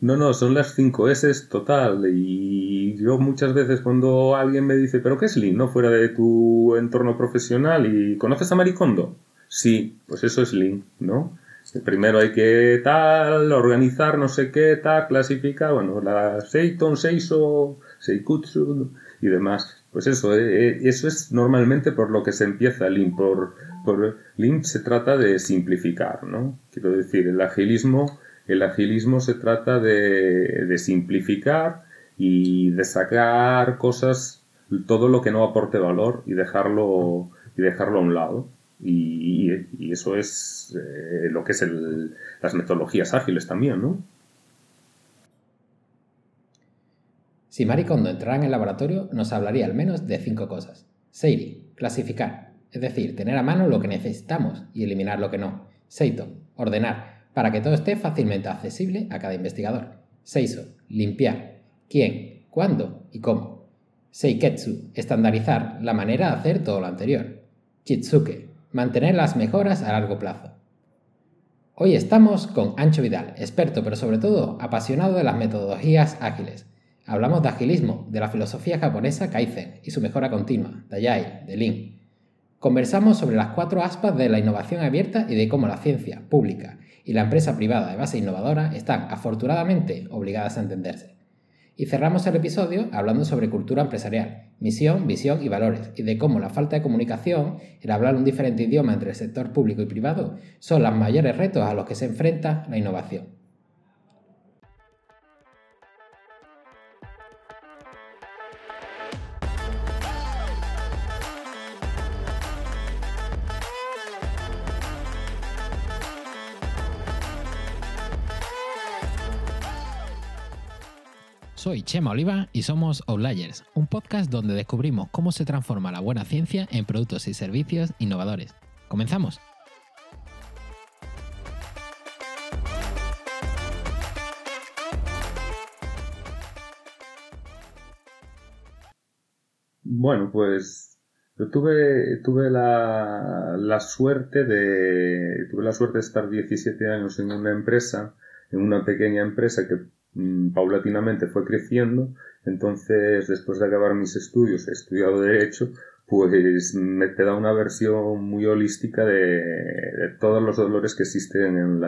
No, no, son las 5 S total. Y yo muchas veces cuando alguien me dice, ¿pero qué es Lean? ¿No? Fuera de tu entorno profesional y ¿conoces a Maricondo? Sí, pues eso es Lean, ¿no? Primero hay que tal, organizar no sé qué, tal, clasificar, bueno, la Seiton, Seiso, Seikutsu y demás. Pues eso, eh, eh, eso es normalmente por lo que se empieza Lean. Por, por Lean se trata de simplificar, ¿no? Quiero decir, el agilismo el agilismo se trata de, simplificar y de sacar cosas, todo lo que no aporte valor y dejarlo, y dejarlo a un lado. Y, eso es eh, lo que es las metodologías ágiles también, ¿no? Si Maricondo entrara en el laboratorio, nos hablaría al menos de cinco cosas. Seiri, clasificar, es decir, tener a mano lo que necesitamos y eliminar lo que no. Seito, ordenar, para que todo esté fácilmente accesible a cada investigador. Seiso, limpiar. ¿Quién? ¿Cuándo? ¿Y cómo? Seiketsu, estandarizar la manera de hacer todo lo anterior. Chitsuke, mantener las mejoras a largo plazo. Hoy estamos con Ancho Vidal, experto pero sobre todo apasionado de las metodologías ágiles. Hablamos de agilismo, de la filosofía japonesa Kaizen y su mejora continua, Dayai, de Lean. Conversamos sobre las cuatro aspas de la innovación abierta y de cómo la ciencia pública y la empresa privada de base innovadora están afortunadamente obligadas a entenderse. Y cerramos el episodio hablando sobre cultura empresarial, misión, visión y valores, y de cómo la falta de comunicación, el hablar un diferente idioma entre el sector público y privado, son los mayores retos a los que se enfrenta la innovación. Soy Chema Oliva y somos Outliers, un podcast donde descubrimos cómo se transforma la buena ciencia en productos y servicios innovadores. ¿Comenzamos? Bueno, pues yo tuve, tuve la, la, suerte de tuve la suerte de estar 17 años en una empresa, en una pequeña empresa que Mm, paulatinamente fue creciendo, entonces después de acabar mis estudios, he estudiado Derecho, pues me te da una versión muy holística de, todos los dolores que existen en,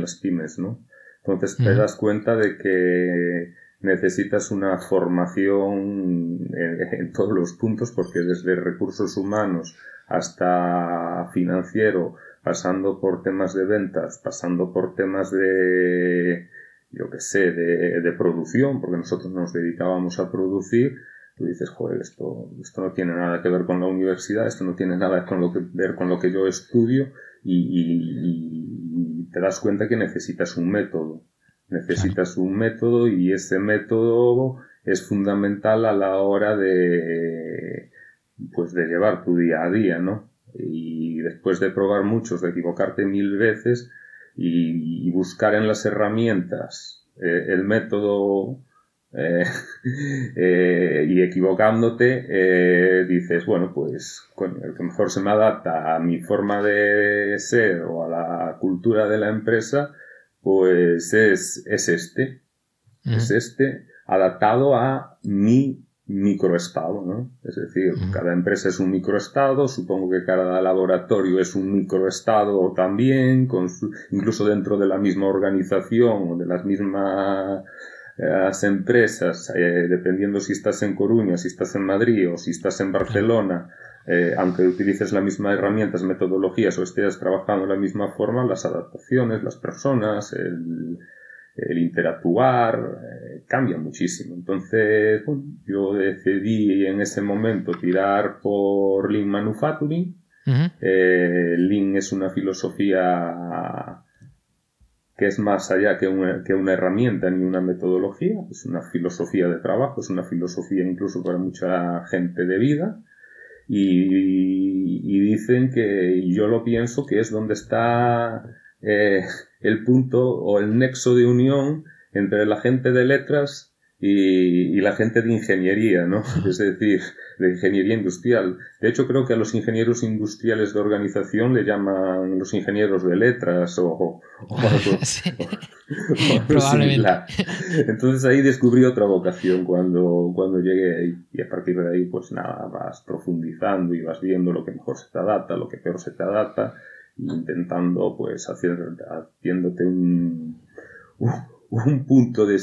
las pymes, ¿no? Entonces te das cuenta de que necesitas una formación en, todos los puntos porque desde recursos humanos hasta financiero, pasando por temas de ventas, pasando por temas de yo que sé, de, producción, porque nosotros nos dedicábamos a producir, tú dices, joder, esto, esto no tiene nada que ver con la universidad, esto no tiene nada con lo que ver con lo que yo estudio y, te das cuenta que necesitas un método. Necesitas un método y ese método es fundamental a la hora de, pues de llevar tu día a día, ¿no? Y después de probar muchos, de equivocarte mil veces, y, buscar en las herramientas eh, el método eh, eh, y equivocándote dices, bueno, pues el que mejor se me adapta a mi forma de ser o a la cultura de la empresa, pues es, es este. Es este adaptado a mi microestado, ¿no? Es decir, cada empresa es un microestado, supongo que cada laboratorio es un microestado también, con incluso dentro de la misma organización o de las mismas empresas, eh, dependiendo si estás en Coruña, si estás en Madrid o si estás en Barcelona, eh, aunque utilices las mismas herramientas, metodologías o estés trabajando de la misma forma, las adaptaciones, las personas, el, el interactuar eh, cambia muchísimo. Entonces, yo decidí en ese momento tirar por Lean Manufacturing. Eh, Lean es una filosofía que es más allá que una, que una herramienta ni una metodología, es una filosofía de trabajo, es una filosofía incluso para mucha gente de vida. Y, y dicen que, y yo lo pienso, que es donde está eh, el punto o el nexo de unión entre la gente de letras y, la gente de ingeniería, ¿no? Es decir, de ingeniería industrial. De hecho, creo que a los ingenieros industriales de organización le llaman los ingenieros de letras o, Probablemente. Entonces ahí descubrí otra vocación cuando, cuando llegué ahí. Y a partir de ahí, pues nada, vas profundizando y vas viendo lo que mejor se te adapta, lo que peor se te adapta, intentando, pues, hacer, haciéndote un un punto de,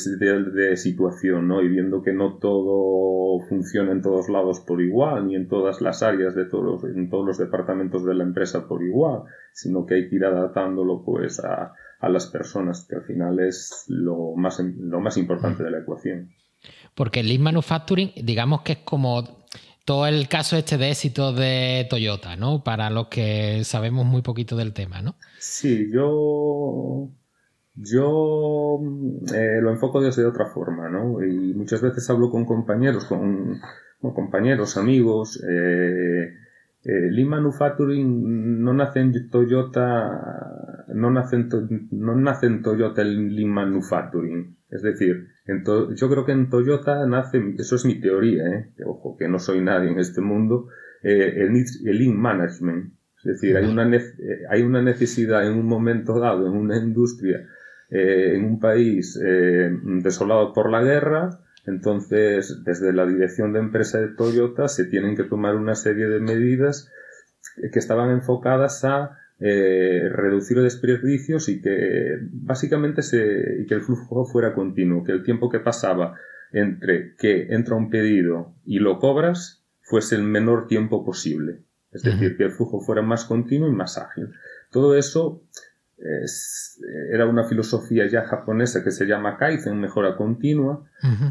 de, situación, ¿no? Y viendo que no todo funciona en todos lados por igual, ni en todas las áreas de todos, en todos los departamentos de la empresa por igual, sino que hay que ir adaptándolo, pues, a, a las personas, que al final es lo más, lo más importante de la ecuación. Porque el Lean Manufacturing, digamos que es como todo el caso este de éxito de Toyota, ¿no? Para los que sabemos muy poquito del tema, ¿no? Sí, yo yo eh, lo enfoco desde otra forma, ¿no? Y muchas veces hablo con compañeros, con, compañeros, amigos. Eh, eh, Lean Manufacturing no nace en Toyota, no nace en, no nace en Toyota el Lean Manufacturing. Es decir, yo creo que en Toyota nace, eso es mi teoría, ¿eh? ojo, que no soy nadie en este mundo, eh, el, el Lean Management. Es decir, hay una, hay una necesidad en un momento dado, en una industria, eh, en un país eh, desolado por la guerra, entonces desde la dirección de empresa de Toyota se tienen que tomar una serie de medidas que estaban enfocadas a eh, reducir desperdicios y que básicamente se, y que el flujo fuera continuo, que el tiempo que pasaba entre que entra un pedido y lo cobras fuese el menor tiempo posible. Es decir, que el flujo fuera más continuo y más ágil. Todo eso era una filosofía ya japonesa que se llama Kaizen, mejora continua,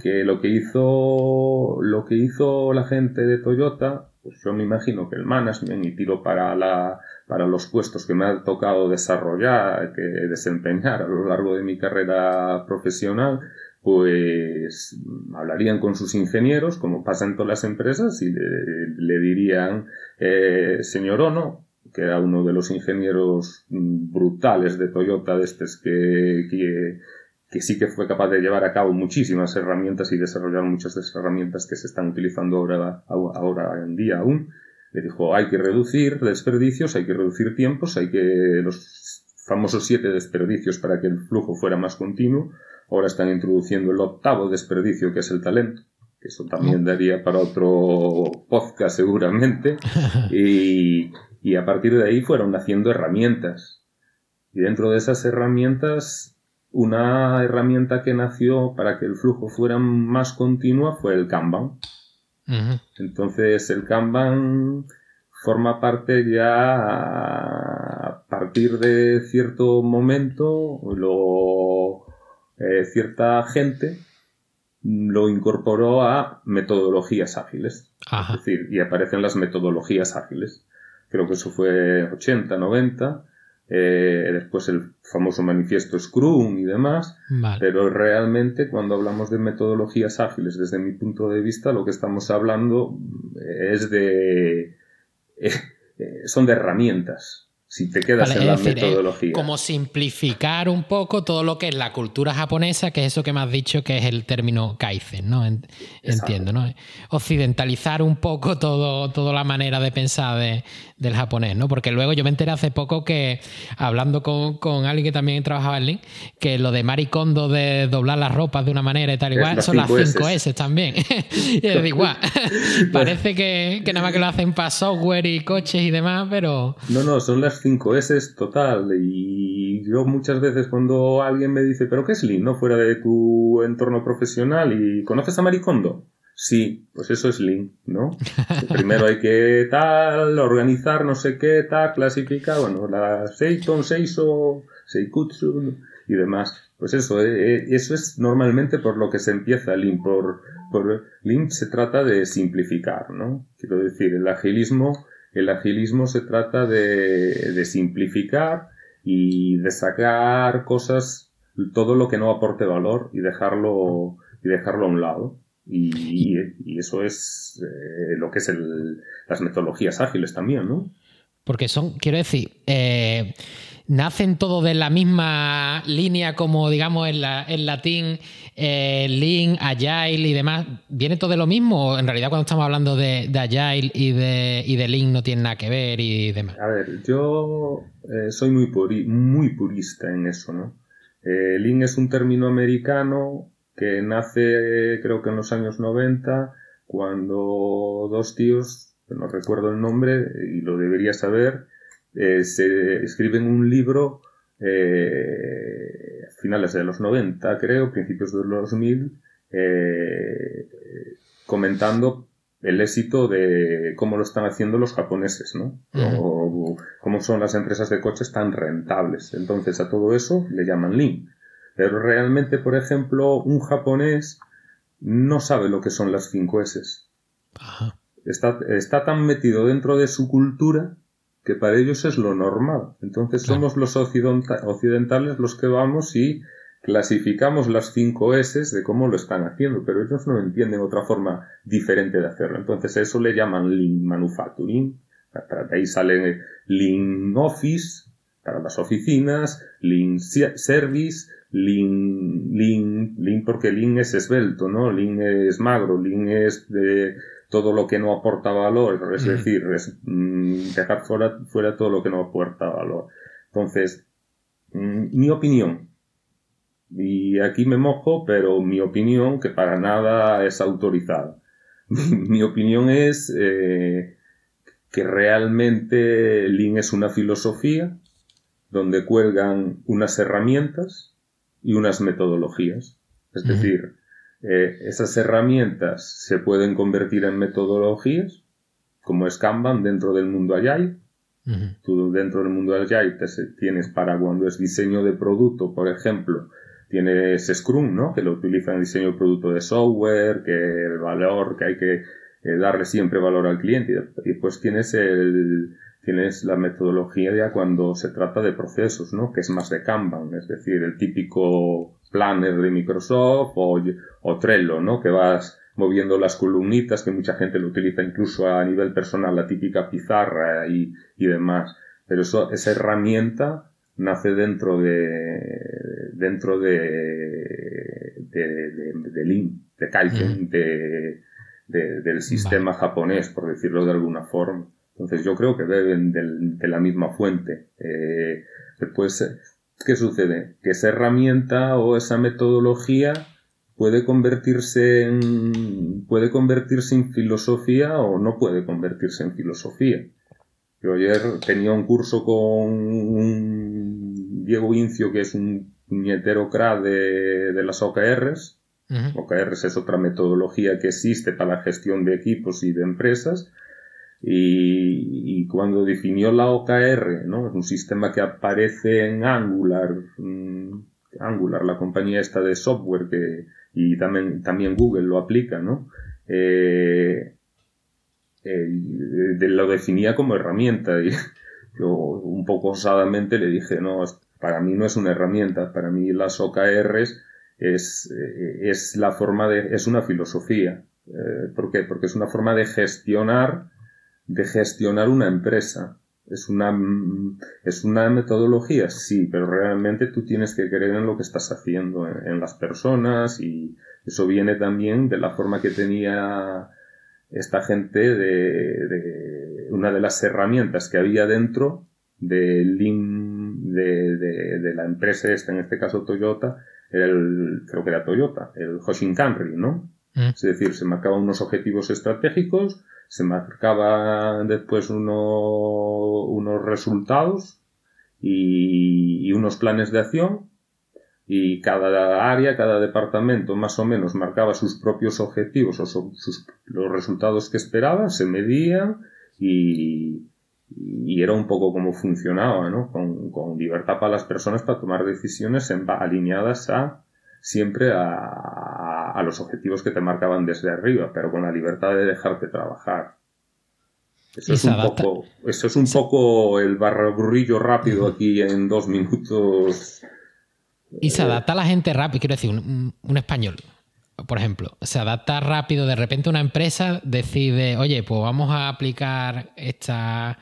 que lo que hizo lo que hizo la gente de Toyota, pues yo me imagino que el management y tiro para la para los puestos que me ha tocado desarrollar, que desempeñar a lo largo de mi carrera profesional, pues hablarían con sus ingenieros, como pasa en todas las empresas, y le, dirían, eh, señor Ono, que era uno de los ingenieros brutales de Toyota, de estos que, que, sí que fue capaz de llevar a cabo muchísimas herramientas y desarrollar muchas de esas herramientas que se están utilizando ahora, ahora en día aún. Le dijo, hay que reducir desperdicios, hay que reducir tiempos, hay que los famosos siete desperdicios para que el flujo fuera más continuo. Ahora están introduciendo el octavo desperdicio, que es el talento que eso también daría para otro podcast seguramente. Y, y a partir de ahí fueron naciendo herramientas. Y dentro de esas herramientas, una herramienta que nació para que el flujo fuera más continuo fue el Kanban. Entonces el Kanban forma parte ya a partir de cierto momento, lo, eh, cierta gente lo incorporó a metodologías ágiles. Es decir, y aparecen las metodologías ágiles. Creo que eso fue 80, 90, eh, después el famoso manifiesto Scrum y demás, pero realmente cuando hablamos de metodologías ágiles, desde mi punto de vista, lo que estamos hablando es de... Eh, eh, son de herramientas, si te quedas en la metodología. como simplificar un poco todo lo que es la cultura japonesa, que es eso que me has dicho que es el término kaizen, ¿no? Entiendo, ¿no? Occidentalizar un poco todo, toda la manera de pensar del japonés, ¿no? Porque luego yo me enteré hace poco que, hablando con, alguien que también trabajaba en Link, que lo de maricondo de doblar las ropas de una manera y tal igual, son las 5 S también. y es igual. Parece que, que nada más que lo hacen para software y coches y demás, pero... No, no, son las 5 S total. Y yo muchas veces cuando alguien me dice, ¿pero qué es Lean? ¿No? Fuera de tu entorno profesional y ¿conoces a Maricondo? Sí, pues eso es Lean, ¿no? Primero hay que tal, organizar no sé qué, tal, clasificar, bueno, la Seiton, Seiso, Seikutsu y demás. Pues eso, eh, eh, eso es normalmente por lo que se empieza Lean. Por, por Lean se trata de simplificar, ¿no? Quiero decir, el agilismo el agilismo se trata de, simplificar y de sacar cosas, todo lo que no aporte valor y dejarlo, y dejarlo a un lado. Y, eso es eh, lo que es las metodologías ágiles también, ¿no? Porque son, quiero decir, eh, nacen todos de la misma línea como, digamos, en, latín, eh, Lean, Agile y demás. ¿Viene todo de lo mismo en realidad cuando estamos hablando de, Agile y de, y de no tiene nada que ver y demás? A ver, yo eh, soy muy, muy purista en eso, ¿no? Eh, es un término americano que nace creo que en los años 90 cuando dos tíos, no recuerdo el nombre y lo debería saber, eh, se escriben un libro eh, finales de los 90, creo, principios de los 2000, eh, comentando el éxito de cómo lo están haciendo los japoneses, ¿no? o, cómo son las empresas de coches tan rentables. Entonces a todo eso le llaman Lean. Pero realmente, por ejemplo, un japonés no sabe lo que son las 5 S. Está, está tan metido dentro de su cultura que para ellos es lo normal. Entonces somos los occidentales los que vamos y clasificamos las cinco S de cómo lo están haciendo, pero ellos no entienden otra forma diferente de hacerlo. Entonces eso le llaman Lean Manufacturing. Para ahí sale Lean Office para las oficinas, Lean Service, Lean, Lean, Lean porque Lean es esbelto, ¿no? Lean es magro, Lean es de todo lo que no aporta valor, es decir, mm, dejar fuera, fuera todo lo que no aporta valor. Entonces, mm, mi opinión, y aquí me mojo, pero mi opinión, que para nada es autorizada, mi, opinión es eh, que realmente Lean es una filosofía donde cuelgan unas herramientas y unas metodologías. Es decir, eh, esas herramientas se pueden convertir en metodologías, como es Kanban dentro del mundo Agile. Tú dentro del mundo Agile tienes para cuando es diseño de producto, por ejemplo, tienes Scrum, ¿no? Que lo utiliza en diseño de producto de software, que el valor, que hay que eh, darle siempre valor al cliente. Y después tienes el, tienes la metodología ya cuando se trata de procesos, ¿no? Que es más de Kanban, es decir, el típico Planner de Microsoft o, o Trello, ¿no? Que vas moviendo las columnitas, que mucha gente lo utiliza incluso a nivel personal, la típica pizarra y, y demás. Pero eso, esa herramienta nace dentro de, dentro de, de, de, de Lean, de Kaizen, de, del sistema japonés, por decirlo de alguna forma. Entonces yo creo que beben de la misma fuente. Eh, después, ¿qué sucede? Que esa herramienta o esa metodología puede convertirse en, puede convertirse en filosofía o no puede convertirse en filosofía. Yo ayer tenía un curso con un Diego Incio, que es un puñetero crack de, de las OKRs. OKRs es otra metodología que existe para la gestión de equipos y de empresas y, cuando definió la OKR, ¿no? Es un sistema que aparece en Angular, mm, Angular, la compañía esta de software que, y también, Google lo aplica, ¿no? Eh, lo definía como herramienta y yo un poco osadamente le dije, no, para mí no es una herramienta, para mí las OKRs es, eh, es la forma de, es una filosofía. Eh, ¿Por qué? Porque es una forma de gestionar de gestionar una empresa. Es una, es una metodología, sí, pero realmente tú tienes que creer en lo que estás haciendo, en, las personas y eso viene también de la forma que tenía esta gente de, una de las herramientas que había dentro del de, de, la empresa esta, en este caso Toyota, el, creo que era Toyota, el Hoshinkanri, ¿no? Mm. Es decir, se marcaban unos objetivos estratégicos, se marcaban después unos resultados y, unos planes de acción y cada área, cada departamento más o menos marcaba sus propios objetivos o sus, los resultados que esperaba, se medían y, era un poco como funcionaba, ¿no? Con, con, libertad para las personas para tomar decisiones alineadas a siempre a, a, los objetivos que te marcaban desde arriba, pero con la libertad de dejarte trabajar. Eso es, un poco, eso es un poco el barraburrillo rápido aquí en dos minutos. Y se adapta a la gente rápido, quiero decir, un, un, español, por ejemplo, se adapta rápido, de repente una empresa decide, oye, pues vamos a aplicar esta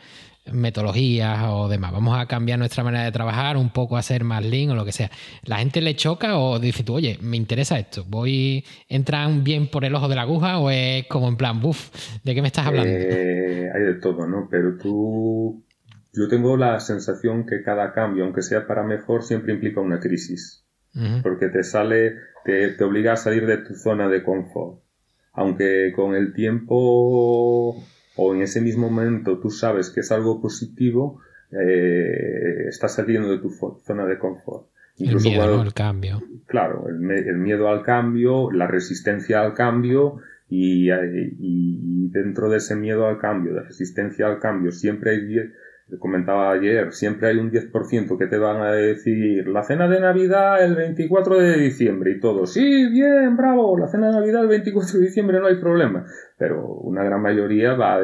metodologías o demás. Vamos a cambiar nuestra manera de trabajar un poco a ser más lean o lo que sea. ¿La gente le choca o dice tú, oye, me interesa esto? ¿Voy, entran bien por el ojo de la aguja o es como en plan, buf, ¿de qué me estás hablando? Eh, hay de todo, ¿no? Pero tú, yo tengo la sensación que cada cambio, aunque sea para mejor, siempre implica una crisis. Porque te sale, te, te obliga a salir de tu zona de confort. Aunque con el tiempo o en ese mismo momento tú sabes que es algo positivo, eh, estás saliendo de tu zona de confort. Incluso el miedo al cambio. Claro, el, miedo al cambio, la resistencia al cambio y, y, dentro de ese miedo al cambio, de resistencia al cambio, siempre hay comentaba ayer, siempre hay un 10% que te van a decir la cena de Navidad el 24 de diciembre y todo, sí, bien, bravo, la cena de Navidad el 24 de diciembre no hay problema, pero una gran mayoría va a,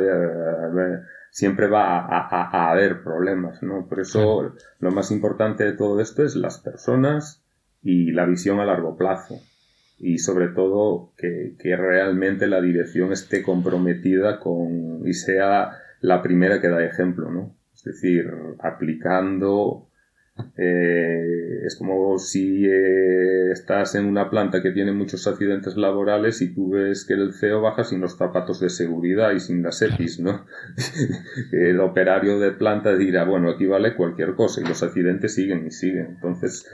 siempre va a, haber problemas, ¿no? Por eso lo más importante de todo esto es las personas y la visión a largo plazo y sobre todo que, que realmente la dirección esté comprometida con y sea la primera que da ejemplo, ¿no? Es decir, aplicando eh, es como si eh, estás en una planta que tiene muchos accidentes laborales y tú ves que el CEO baja sin los zapatos de seguridad y sin las EPIs, ¿no? el operario de planta dirá, bueno, aquí vale cualquier cosa y los accidentes siguen y siguen. Entonces,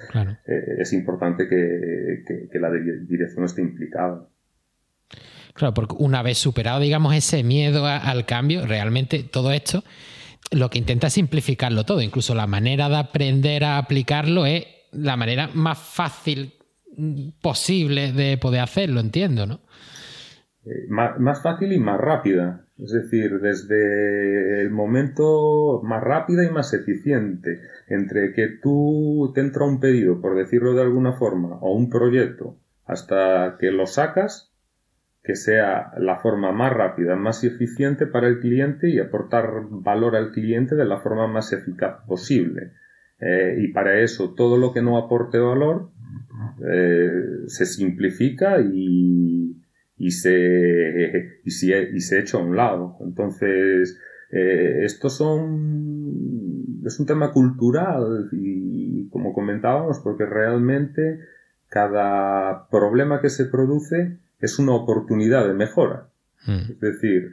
eh, es importante que, que, la dirección esté implicada. Claro, porque una vez superado, digamos, ese miedo al cambio, realmente todo esto lo que intenta simplificarlo todo. Incluso la manera de aprender a aplicarlo es la manera más fácil posible de poder hacerlo, entiendo, ¿no? Eh, más, fácil y más rápida. Es decir, desde el momento más rápida y más eficiente. Entre que tú te entra un pedido, por decirlo de alguna forma, o un proyecto, hasta que lo sacas, que sea la forma más rápida, más eficiente para el cliente y aportar valor al cliente de la forma más eficaz posible. Eh, y para eso todo lo que no aporte valor eh, se simplifica y, se, y, se, y se echa a un lado. Entonces, eh, estos son, es un tema cultural y como comentábamos, porque realmente cada problema que se produce es una oportunidad de mejora. Hmm. Es decir,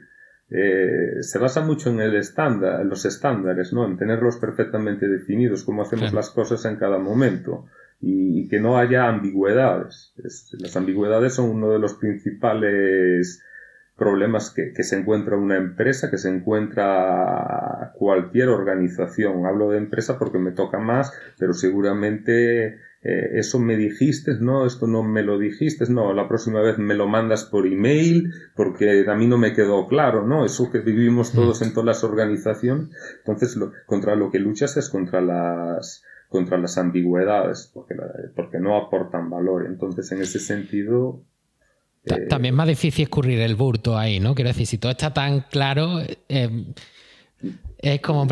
eh, se basa mucho en el estándar, en los estándares, ¿no? En tenerlos perfectamente definidos, cómo hacemos las cosas en cada momento y, que no haya ambigüedades. las ambigüedades son uno de los principales problemas que, que, se encuentra una empresa, que se encuentra cualquier organización. Hablo de empresa porque me toca más, pero seguramente eh, eso me dijiste, no, esto no me lo dijiste, no, la próxima vez me lo mandas por email porque a mí no me quedó claro, ¿no? Eso que vivimos todos en todas las organizaciones. Entonces, lo, contra lo que luchas es contra las contra las ambigüedades, porque, porque no aportan valor. Entonces, en ese sentido, eh, también es más difícil escurrir el burto ahí, ¿no? Quiero decir, si todo está tan claro, eh, es como,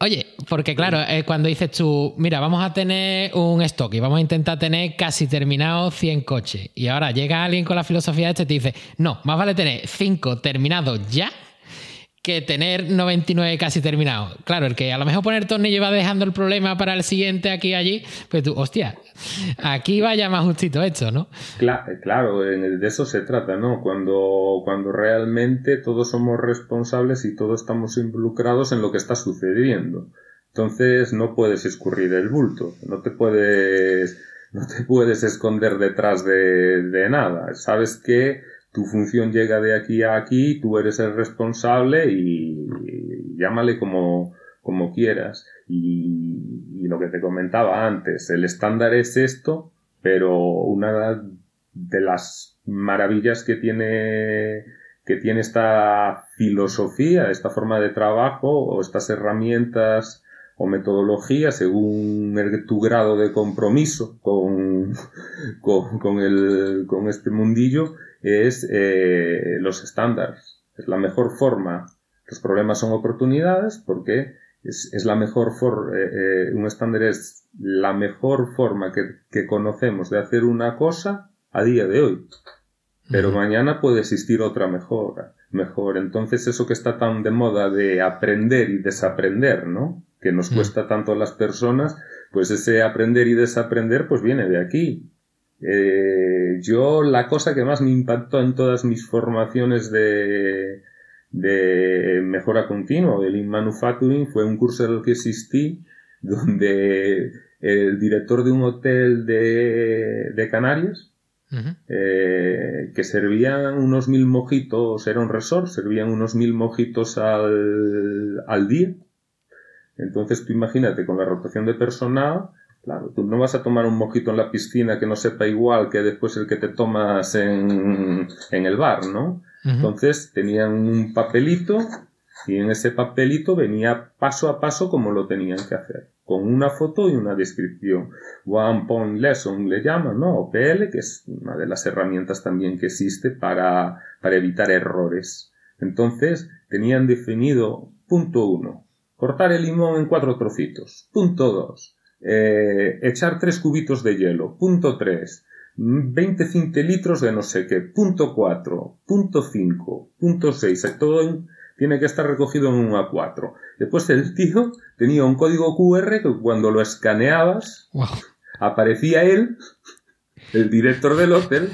oye, porque claro, cuando dices tú, mira, vamos a tener un stock y vamos a intentar tener casi terminados 100 coches. Y ahora llega alguien con la filosofía de este y te dice, no, más vale tener 5 terminados ya que tener 99 casi terminados. Claro, el que a lo mejor poner tornillo va dejando el problema para el siguiente aquí y allí, pues tú, hostia, aquí vaya más justito esto, ¿no? Claro, de eso se trata, ¿no? Cuando, cuando realmente todos somos responsables y todos estamos involucrados en lo que está sucediendo. Entonces no puedes escurrir el bulto, no te puedes, no te puedes esconder detrás de, de nada. Sabes que tu función llega de aquí a aquí, tú eres el responsable y, llámale como, como quieras. Y, lo que te comentaba antes, el estándar es esto, pero una de las maravillas que tiene que tiene esta filosofía, esta forma de trabajo o estas herramientas o metodologías según tu grado de compromiso con, con, el, con este mundillo es eh, los estándares. Es la mejor forma. Los problemas son oportunidades porque es, es la mejor forma, eh, eh, un estándar es la mejor forma que, que, conocemos de hacer una cosa a día de hoy. Pero mañana puede existir otra mejora. mejor. Entonces eso que está tan de moda de aprender y desaprender, ¿no? Que nos mm. cuesta tanto a las personas, pues ese aprender y desaprender pues viene de aquí. Eh, yo la cosa que más me impactó en todas mis formaciones de, de mejora continua, del Lean Manufacturing, fue un curso en el que existí donde el director de un hotel de, de Canarias, eh, que servían unos mil mojitos, era un resort, servían unos mil mojitos al, al día. Entonces tú imagínate con la rotación de personal, claro, tú no vas a tomar un mojito en la piscina que no sepa igual que después el que te tomas en, en el bar, ¿no? Entonces tenían un papelito y en ese papelito venía paso a paso como lo tenían que hacer con una foto y una descripción. One Point Lesson le llaman, ¿no? OPL, que es una de las herramientas también que existe para, para evitar errores. Entonces, tenían definido punto uno, cortar el limón en cuatro trocitos. Punto dos, eh, echar tres cubitos de hielo. Punto tres, 20 centilitros de no sé qué. Punto cuatro, punto cinco, punto seis, todo en tiene que estar recogido en un A4. Después el tío tenía un código QR que cuando lo escaneabas aparecía él, el director del hotel,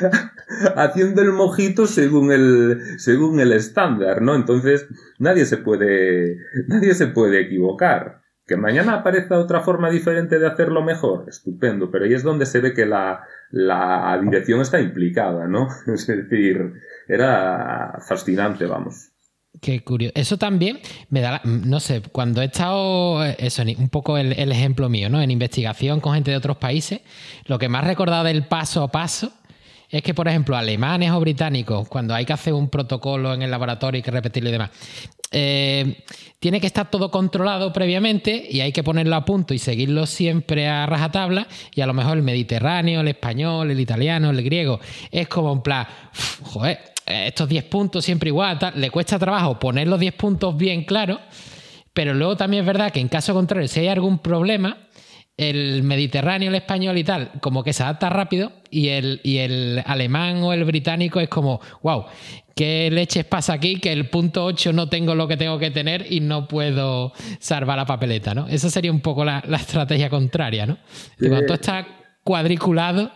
haciendo el mojito según el, según el estándar, ¿no? Entonces nadie se puede, nadie se puede equivocar. Que mañana aparezca otra forma diferente de hacerlo mejor, estupendo, pero ahí es donde se ve que la, la dirección está implicada, ¿no? Es decir, era fascinante, vamos. Qué curioso. Eso también me da, no sé, cuando he estado, eh, eso, un poco el, ejemplo mío, ¿no? En investigación con gente de otros países, lo que más recordado del paso a paso es que, por ejemplo, alemanes o británicos, cuando hay que hacer un protocolo en el laboratorio y que repetirlo y demás, eh, tiene que estar todo controlado previamente y hay que ponerlo a punto y seguirlo siempre a rajatabla. Y a lo mejor el mediterráneo, el español, el italiano, el griego, es como en plan, joder estos 10 puntos siempre igual, le cuesta trabajo poner los 10 puntos bien claros, pero luego también es verdad que en caso contrario, si hay algún problema, el mediterráneo, el español y tal, como que se adapta rápido y el, y el alemán o el británico es como, wow, ¿qué leches pasa aquí? Que el punto 8 no tengo lo que tengo que tener y no puedo salvar la papeleta, ¿no? Esa sería un poco la, estrategia contraria, ¿no? Cuando todo está cuadriculado,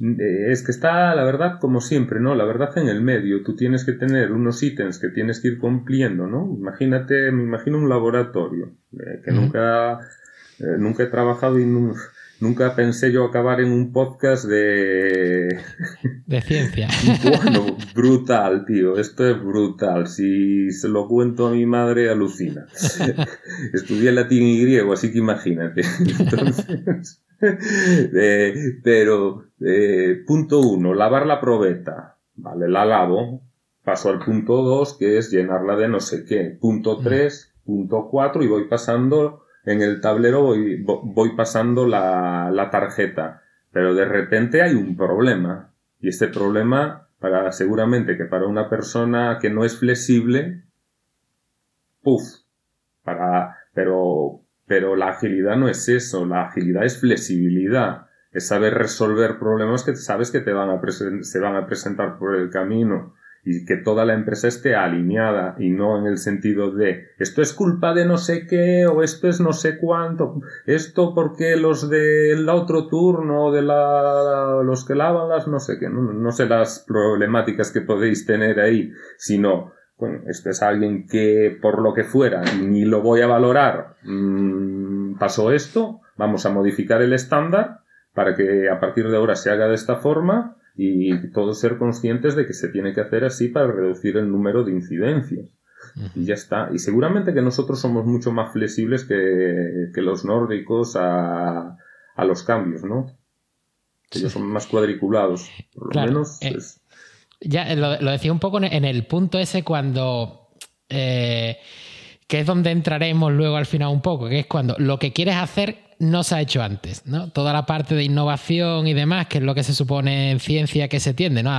eh, es que está, la verdad, como siempre, ¿no? La verdad en el medio. Tú tienes que tener unos ítems que tienes que ir cumpliendo, ¿no? Imagínate, me imagino un laboratorio, eh, que nunca, eh, nunca he trabajado y nunca pensé yo acabar en un podcast de... De ciencia. bueno, brutal, tío. Esto es brutal. Si se lo cuento a mi madre, alucina. Estudié latín y griego, así que imagínate. Entonces... Eh, pero, eh, punto uno, lavar la probeta. Vale, la lavo. Paso al punto dos, que es llenarla de no sé qué. Punto mm. tres, punto cuatro, y voy pasando en el tablero, voy, voy pasando la, la tarjeta. Pero de repente hay un problema. Y este problema, para, seguramente que para una persona que no es flexible, puff, para, pero pero la agilidad no es eso, la agilidad es flexibilidad, es saber resolver problemas que sabes que te van a se van a presentar por el camino y que toda la empresa esté alineada y no en el sentido de esto es culpa de no sé qué o esto es no sé cuánto, esto porque los del otro turno de la, los que lavan las no sé qué, no, no sé las problemáticas que podéis tener ahí, sino bueno, este es alguien que por lo que fuera ni lo voy a valorar, mm, pasó esto, vamos a modificar el estándar para que a partir de ahora se haga de esta forma y todos ser conscientes de que se tiene que hacer así para reducir el número de incidencias. Y ya está. Y seguramente que nosotros somos mucho más flexibles que, los nórdicos a, a, los cambios, ¿no? Ellos son más cuadriculados. Por lo menos. Eh, ya lo, decía un poco en el punto ese cuando. Eh, que es donde entraremos luego al final un poco, que es cuando lo que quieres hacer no se ha hecho antes, ¿no? Toda la parte de innovación y demás, que es lo que se supone en ciencia que se tiende, ¿no?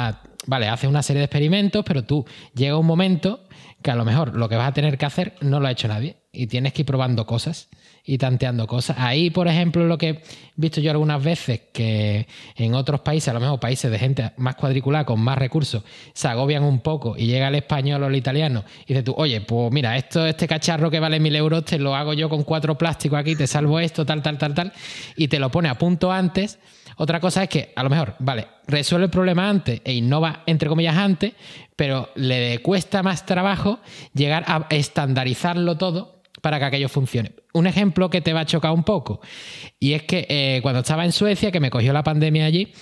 vale, haces una serie de experimentos, pero tú llega un momento que a lo mejor lo que vas a tener que hacer no lo ha hecho nadie y tienes que ir probando cosas y tanteando cosas. Ahí, por ejemplo, lo que he visto yo algunas veces, que en otros países, a lo mejor países de gente más cuadriculada, con más recursos, se agobian un poco y llega el español o el italiano y dices tú, oye, pues mira, esto, este cacharro que vale mil euros, te lo hago yo con cuatro plásticos aquí, te salvo esto, tal, tal, tal, tal, y te lo pone a punto antes. Otra cosa es que, a lo mejor, vale, resuelve el problema antes e innova, entre comillas, antes, pero le cuesta más trabajo llegar a estandarizarlo todo para que aquello funcione. Un ejemplo que te va a chocar un poco, y es que eh, cuando estaba en Suecia, que me cogió la pandemia allí,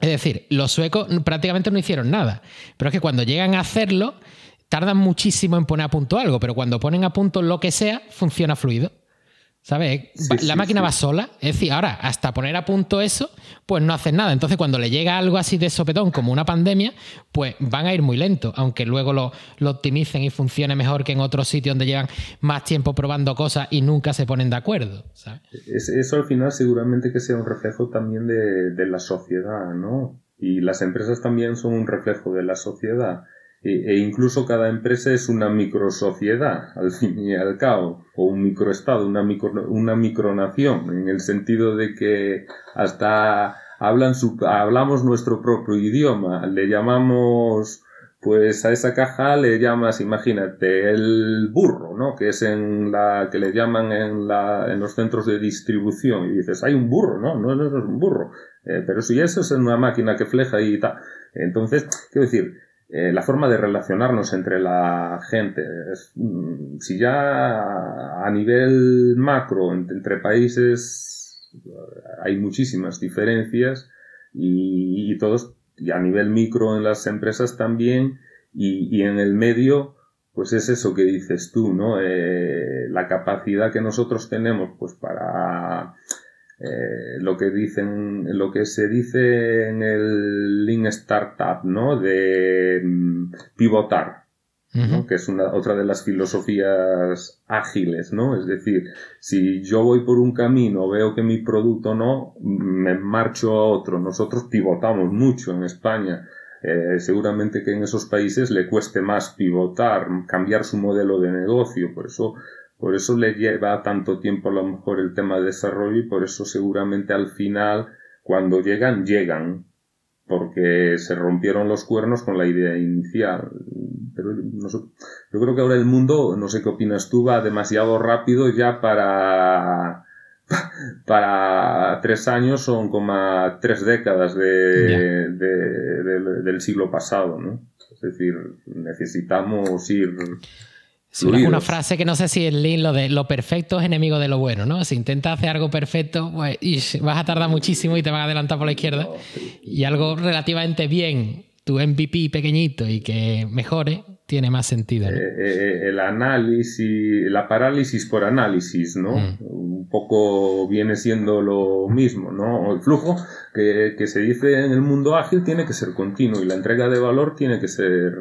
es decir, los suecos prácticamente no hicieron nada, pero es que cuando llegan a hacerlo, tardan muchísimo en poner a punto algo, pero cuando ponen a punto lo que sea, funciona fluido. ¿Sabes? la máquina va sola. Es decir, ahora, hasta poner a punto eso, pues no hacen nada. Entonces, cuando le llega algo así de sopetón, como una pandemia, pues van a ir muy lento, aunque luego lo, optimicen y funcione mejor que en otros sitios donde llevan más tiempo probando cosas y nunca se ponen de acuerdo. eso al final seguramente que sea un reflejo también de, de la sociedad, ¿no? Y las empresas también son un reflejo de la sociedad. E, e, incluso cada empresa es una microsociedad, al fin y al cabo, o un microestado, una, micro, una micronación, en el sentido de que hasta hablan su, hablamos nuestro propio idioma, le llamamos, pues a esa caja le llamas, imagínate, el burro, ¿no? Que es en la, que le llaman en la, en los centros de distribución, y dices, hay un burro, ¿no? No, no, es un burro, eh, pero si eso es una máquina que fleja y tal. Entonces, quiero decir, eh, la forma de relacionarnos entre la gente. Mm, si ya a nivel macro entre, países eh, hay muchísimas diferencias y, todos, y a nivel micro en las empresas también, y, en el medio, pues es eso que dices tú, ¿no? Eh, la capacidad que nosotros tenemos, pues para eh, lo que dicen, lo que se dice en el Lean Startup, ¿no? De mm, pivotar, que es una, otra de las filosofías ágiles, ¿no? Es decir, si yo voy por un camino, veo que mi producto no, me marcho a otro. Nosotros pivotamos mucho en España. Eh, seguramente que en esos países le cueste más pivotar, cambiar su modelo de negocio. Por eso por eso le lleva tanto tiempo a lo mejor el tema de desarrollo y por eso seguramente al final, cuando llegan, llegan. Porque se rompieron los cuernos con la idea inicial. Pero yo creo que ahora el mundo, no sé qué opinas tú, va demasiado rápido ya para, para tres años son como tres décadas de, del siglo pasado, ¿no? Es decir, necesitamos ir es una frase que no sé si es Lean, lo de lo perfecto es enemigo de lo bueno, ¿no? Si intentas hacer algo perfecto, pues vas a tardar muchísimo y te van a adelantar por la izquierda. Y algo relativamente bien, tu MVP pequeñito y que mejore, tiene más sentido. Eh, eh, el análisis, la parálisis por análisis, ¿no? Mm. Un poco viene siendo lo mismo, ¿no? El flujo que, que se dice en el mundo ágil tiene que ser continuo y la entrega de valor tiene que ser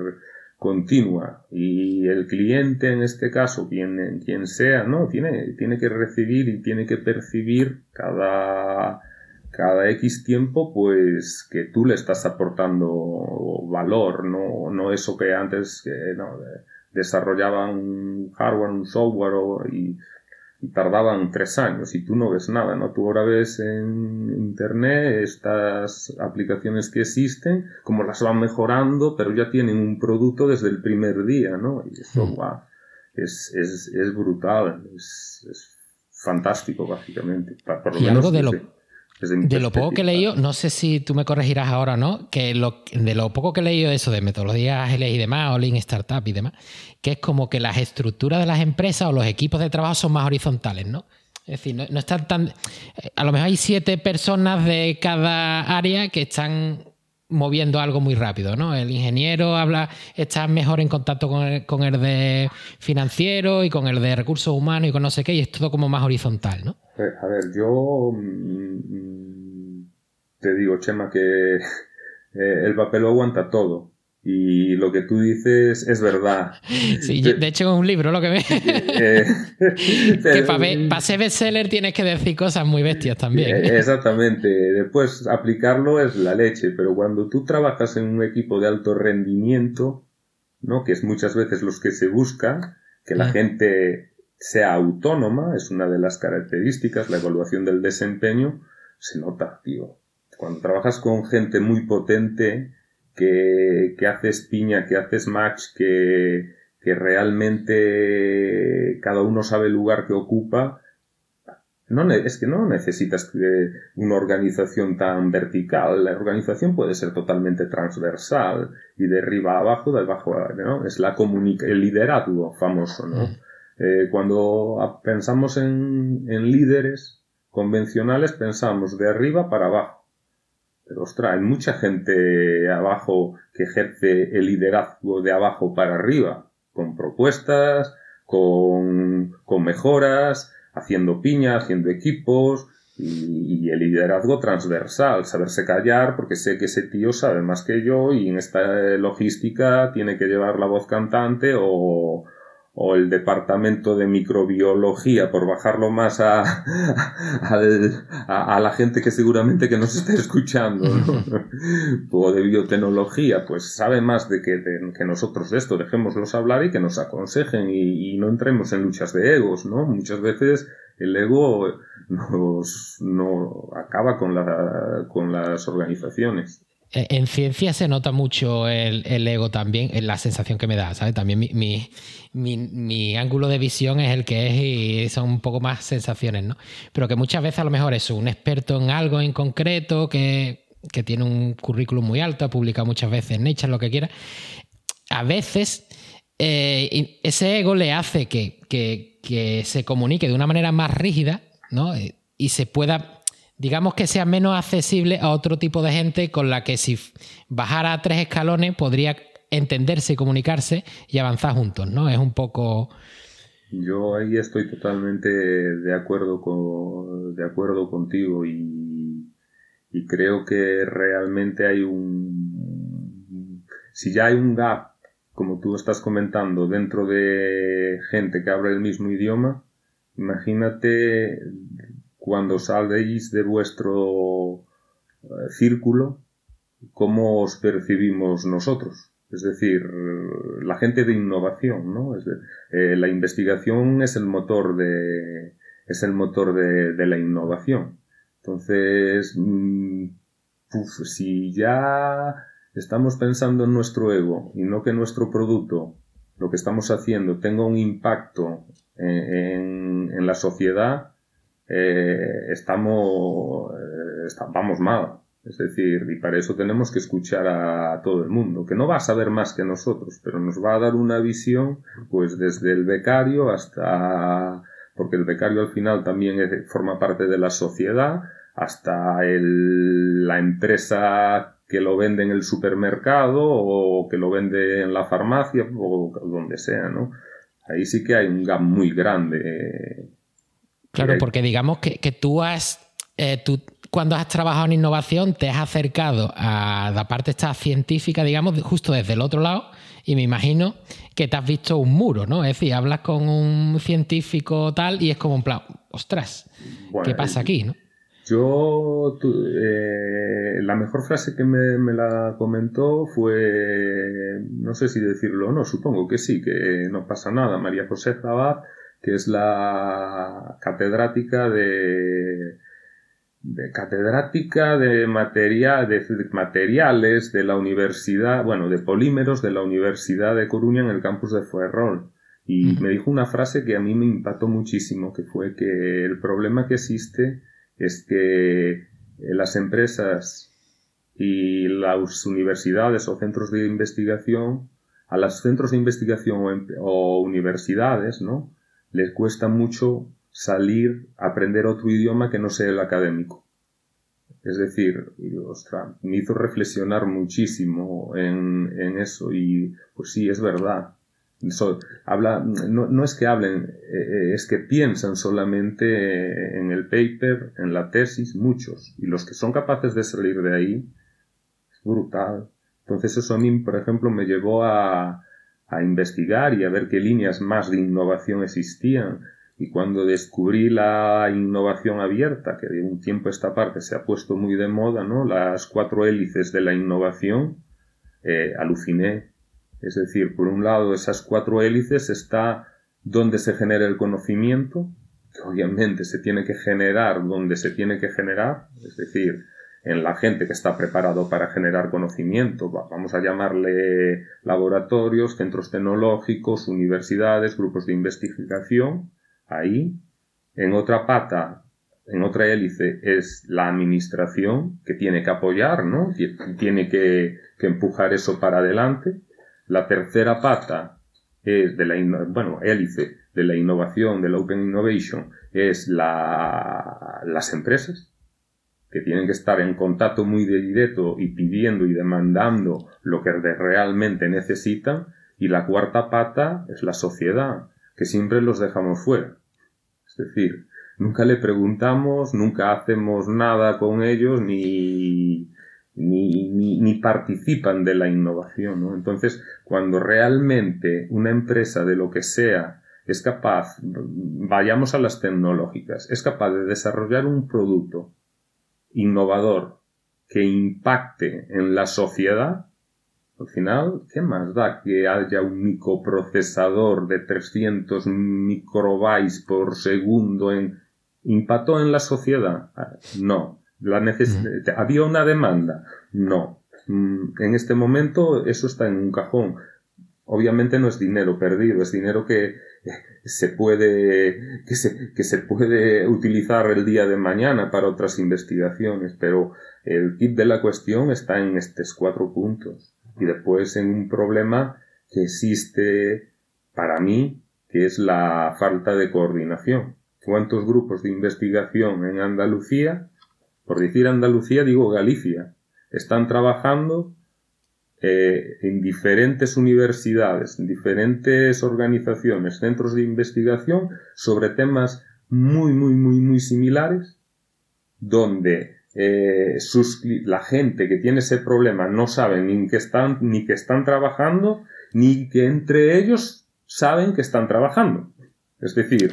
continua. Y el cliente en este caso quien, quien sea no tiene, tiene que recibir y tiene que percibir cada cada X tiempo pues que tú le estás aportando valor no, no eso que antes que desarrollaban un hardware un software y tardaban tres años y tú no ves nada, ¿no? Tú ahora ves en internet estas aplicaciones que existen, como las van mejorando, pero ya tienen un producto desde el primer día, ¿no? Y eso, mm. es, es, es, brutal, es, es fantástico, básicamente. Por lo y algo de lo, de lo poco que he leído, no sé si tú me corregirás ahora o no, que de lo poco que he leído eso de metodologías ágiles y demás, o Lean Startup y demás, que es como que las estructuras de las empresas o los equipos de trabajo son más horizontales, ¿no? Es decir, no, están tan... A lo mejor hay siete personas de cada área que están moviendo algo muy rápido, ¿no? El ingeniero habla, está mejor en contacto con el, con el de financiero y con el de recursos humanos y con no sé qué, y es todo como más horizontal, ¿no? A ver, yo mm, te digo, Chema, que eh, el papel lo aguanta todo. Y lo que tú dices es verdad. Sí, de hecho es un libro lo que ve. Eh, que para ser bestseller tienes que decir cosas muy bestias también. Eh, exactamente. Después aplicarlo es la leche, pero cuando tú trabajas en un equipo de alto rendimiento, ¿no? que es muchas veces los que se busca, que la mm. gente sea autónoma, es una de las características, la evaluación del desempeño, se nota, tío. Cuando trabajas con gente muy potente, que, que haces piña, que haces match, que, que realmente cada uno sabe el lugar que ocupa, no, es que no necesitas una organización tan vertical. La organización puede ser totalmente transversal y de arriba a abajo, de abajo a ¿no? Es la el liderazgo famoso, ¿no? Eh, cuando pensamos en, en, líderes convencionales, pensamos de arriba para abajo. Pero ostras, hay mucha gente abajo que ejerce el liderazgo de abajo para arriba, con propuestas, con, con mejoras, haciendo piña, haciendo equipos y, el liderazgo transversal, saberse callar porque sé que ese tío sabe más que yo y en esta logística tiene que llevar la voz cantante o, o el departamento de microbiología, por bajarlo más a, a, la gente que seguramente que nos está escuchando, o de biotecnología, pues sabe más de que, que nosotros de esto, dejémoslos hablar y que nos aconsejen y, y, no entremos en luchas de egos, ¿no? Muchas veces el ego nos, no acaba con, la, con las organizaciones. Eh, en ciencia se nota mucho el, ego también, en la sensación que me da, ¿sabes? También mi, ángulo de visión es el que es y son un poco más sensaciones, ¿no? Pero que muchas veces a lo mejor es un experto en algo en concreto, que, tiene un currículum muy alto, ha publicado muchas veces en Nature, lo que quiera. A veces eh, ese ego le hace que, que, se comunique de una manera más rígida, ¿no? Eh, y se pueda digamos que sea menos accesible a otro tipo de gente con la que si bajara tres escalones podría entenderse y comunicarse y avanzar juntos, ¿no? Es un poco... Yo ahí estoy totalmente de acuerdo, con, de acuerdo contigo y, y creo que realmente hay un... Si ya hay un gap, como tú estás comentando, dentro de gente que habla el mismo idioma, imagínate cuando saléis de vuestro eh, círculo, cómo os percibimos nosotros. Es decir, la gente de innovación, ¿no? Eh, la investigación es el motor de, es el motor de, la innovación. Entonces, mm, si ya estamos pensando en nuestro ego y no que nuestro producto, lo que estamos haciendo, tenga un impacto en la sociedad, eh, estamos, eh, vamos mal. Es decir, y para eso tenemos que escuchar a todo el mundo, que no va a saber más que nosotros, pero nos va a dar una visión, pues desde el becario hasta, porque el becario al final también forma parte de la sociedad, hasta el, la empresa que lo vende en el supermercado o que lo vende en la farmacia o donde sea, ¿no? Ahí sí que hay un gap muy grande Claro, porque digamos que, tú has. Eh, tú, cuando has trabajado en innovación, te has acercado a la parte esta científica, digamos, justo desde el otro lado, y me imagino que te has visto un muro, ¿no? Es decir, hablas con un científico tal y es como un plan, ostras, ¿qué pasa aquí, no? Yo, eh, la mejor frase que me, me, la comentó fue, no sé si decirlo o no, supongo que sí, que no pasa nada. María José Zabad que es la catedrática de, de catedrática de, materia, de materiales de la universidad, bueno, de polímeros de la Universidad de Coruña en el campus de Fuerrol. Y me dijo una frase que a mí me impactó muchísimo, que fue que el problema que existe es que eh, las empresas y las universidades o centros de investigación, a los centros de investigación o, em, o universidades, ¿no? Les cuesta mucho salir aprender otro idioma que no sea el académico. Es decir, me hizo reflexionar muchísimo en, en, eso y pues sí, es verdad. habla, no, no, es que hablen, eh, eh, es que piensan solamente en el paper, en la tesis, muchos. Y los que son capaces de salir de ahí, es brutal. Entonces eso a mí, por ejemplo, me llevó a, a investigar y a ver qué líneas más de innovación existían. Y cuando descubrí la innovación abierta, que de un tiempo a esta parte se ha puesto muy de moda, ¿no? Las cuatro hélices de la innovación, eh, aluciné. Es decir, por un lado, esas cuatro hélices está donde se genera el conocimiento, que obviamente se tiene que generar donde se tiene que generar, es decir, en la gente que está preparado para generar conocimiento, vamos a llamarle laboratorios, centros tecnológicos, universidades, grupos de investigación, ahí. En otra pata, en otra hélice, es la administración que tiene que apoyar, ¿no? Tiene que, que empujar eso para adelante. La tercera pata es de la, bueno, hélice de la innovación, de la Open Innovation, es la, las empresas, que tienen que estar en contacto muy directo y pidiendo y demandando lo que realmente necesitan. Y la cuarta pata es la sociedad, que siempre los dejamos fuera. Es decir, nunca le preguntamos, nunca hacemos nada con ellos, ni, ni, ni, participan de la innovación. ¿no? Entonces, cuando realmente una empresa de lo que sea es capaz, vayamos a las tecnológicas, es capaz de desarrollar un producto innovador que impacte en la sociedad, al final, ¿qué más da que haya un microprocesador de 300 microbytes por segundo en impactó en la sociedad? No. La ¿Había una demanda? No. Mm, en este momento eso está en un cajón. Obviamente no es dinero perdido, es dinero que se puede, que se, que se puede utilizar el día de mañana para otras investigaciones, pero el kit de la cuestión está en estos cuatro puntos. Y después en un problema que existe para mí, que es la falta de coordinación. ¿Cuántos grupos de investigación en Andalucía, por decir Andalucía digo Galicia, están trabajando eh, en diferentes universidades, en diferentes organizaciones, centros de investigación sobre temas muy, muy, muy, muy similares, donde eh, la gente que tiene ese problema no sabe ni que están, ni que están trabajando, ni que entre ellos saben que están trabajando. Es decir.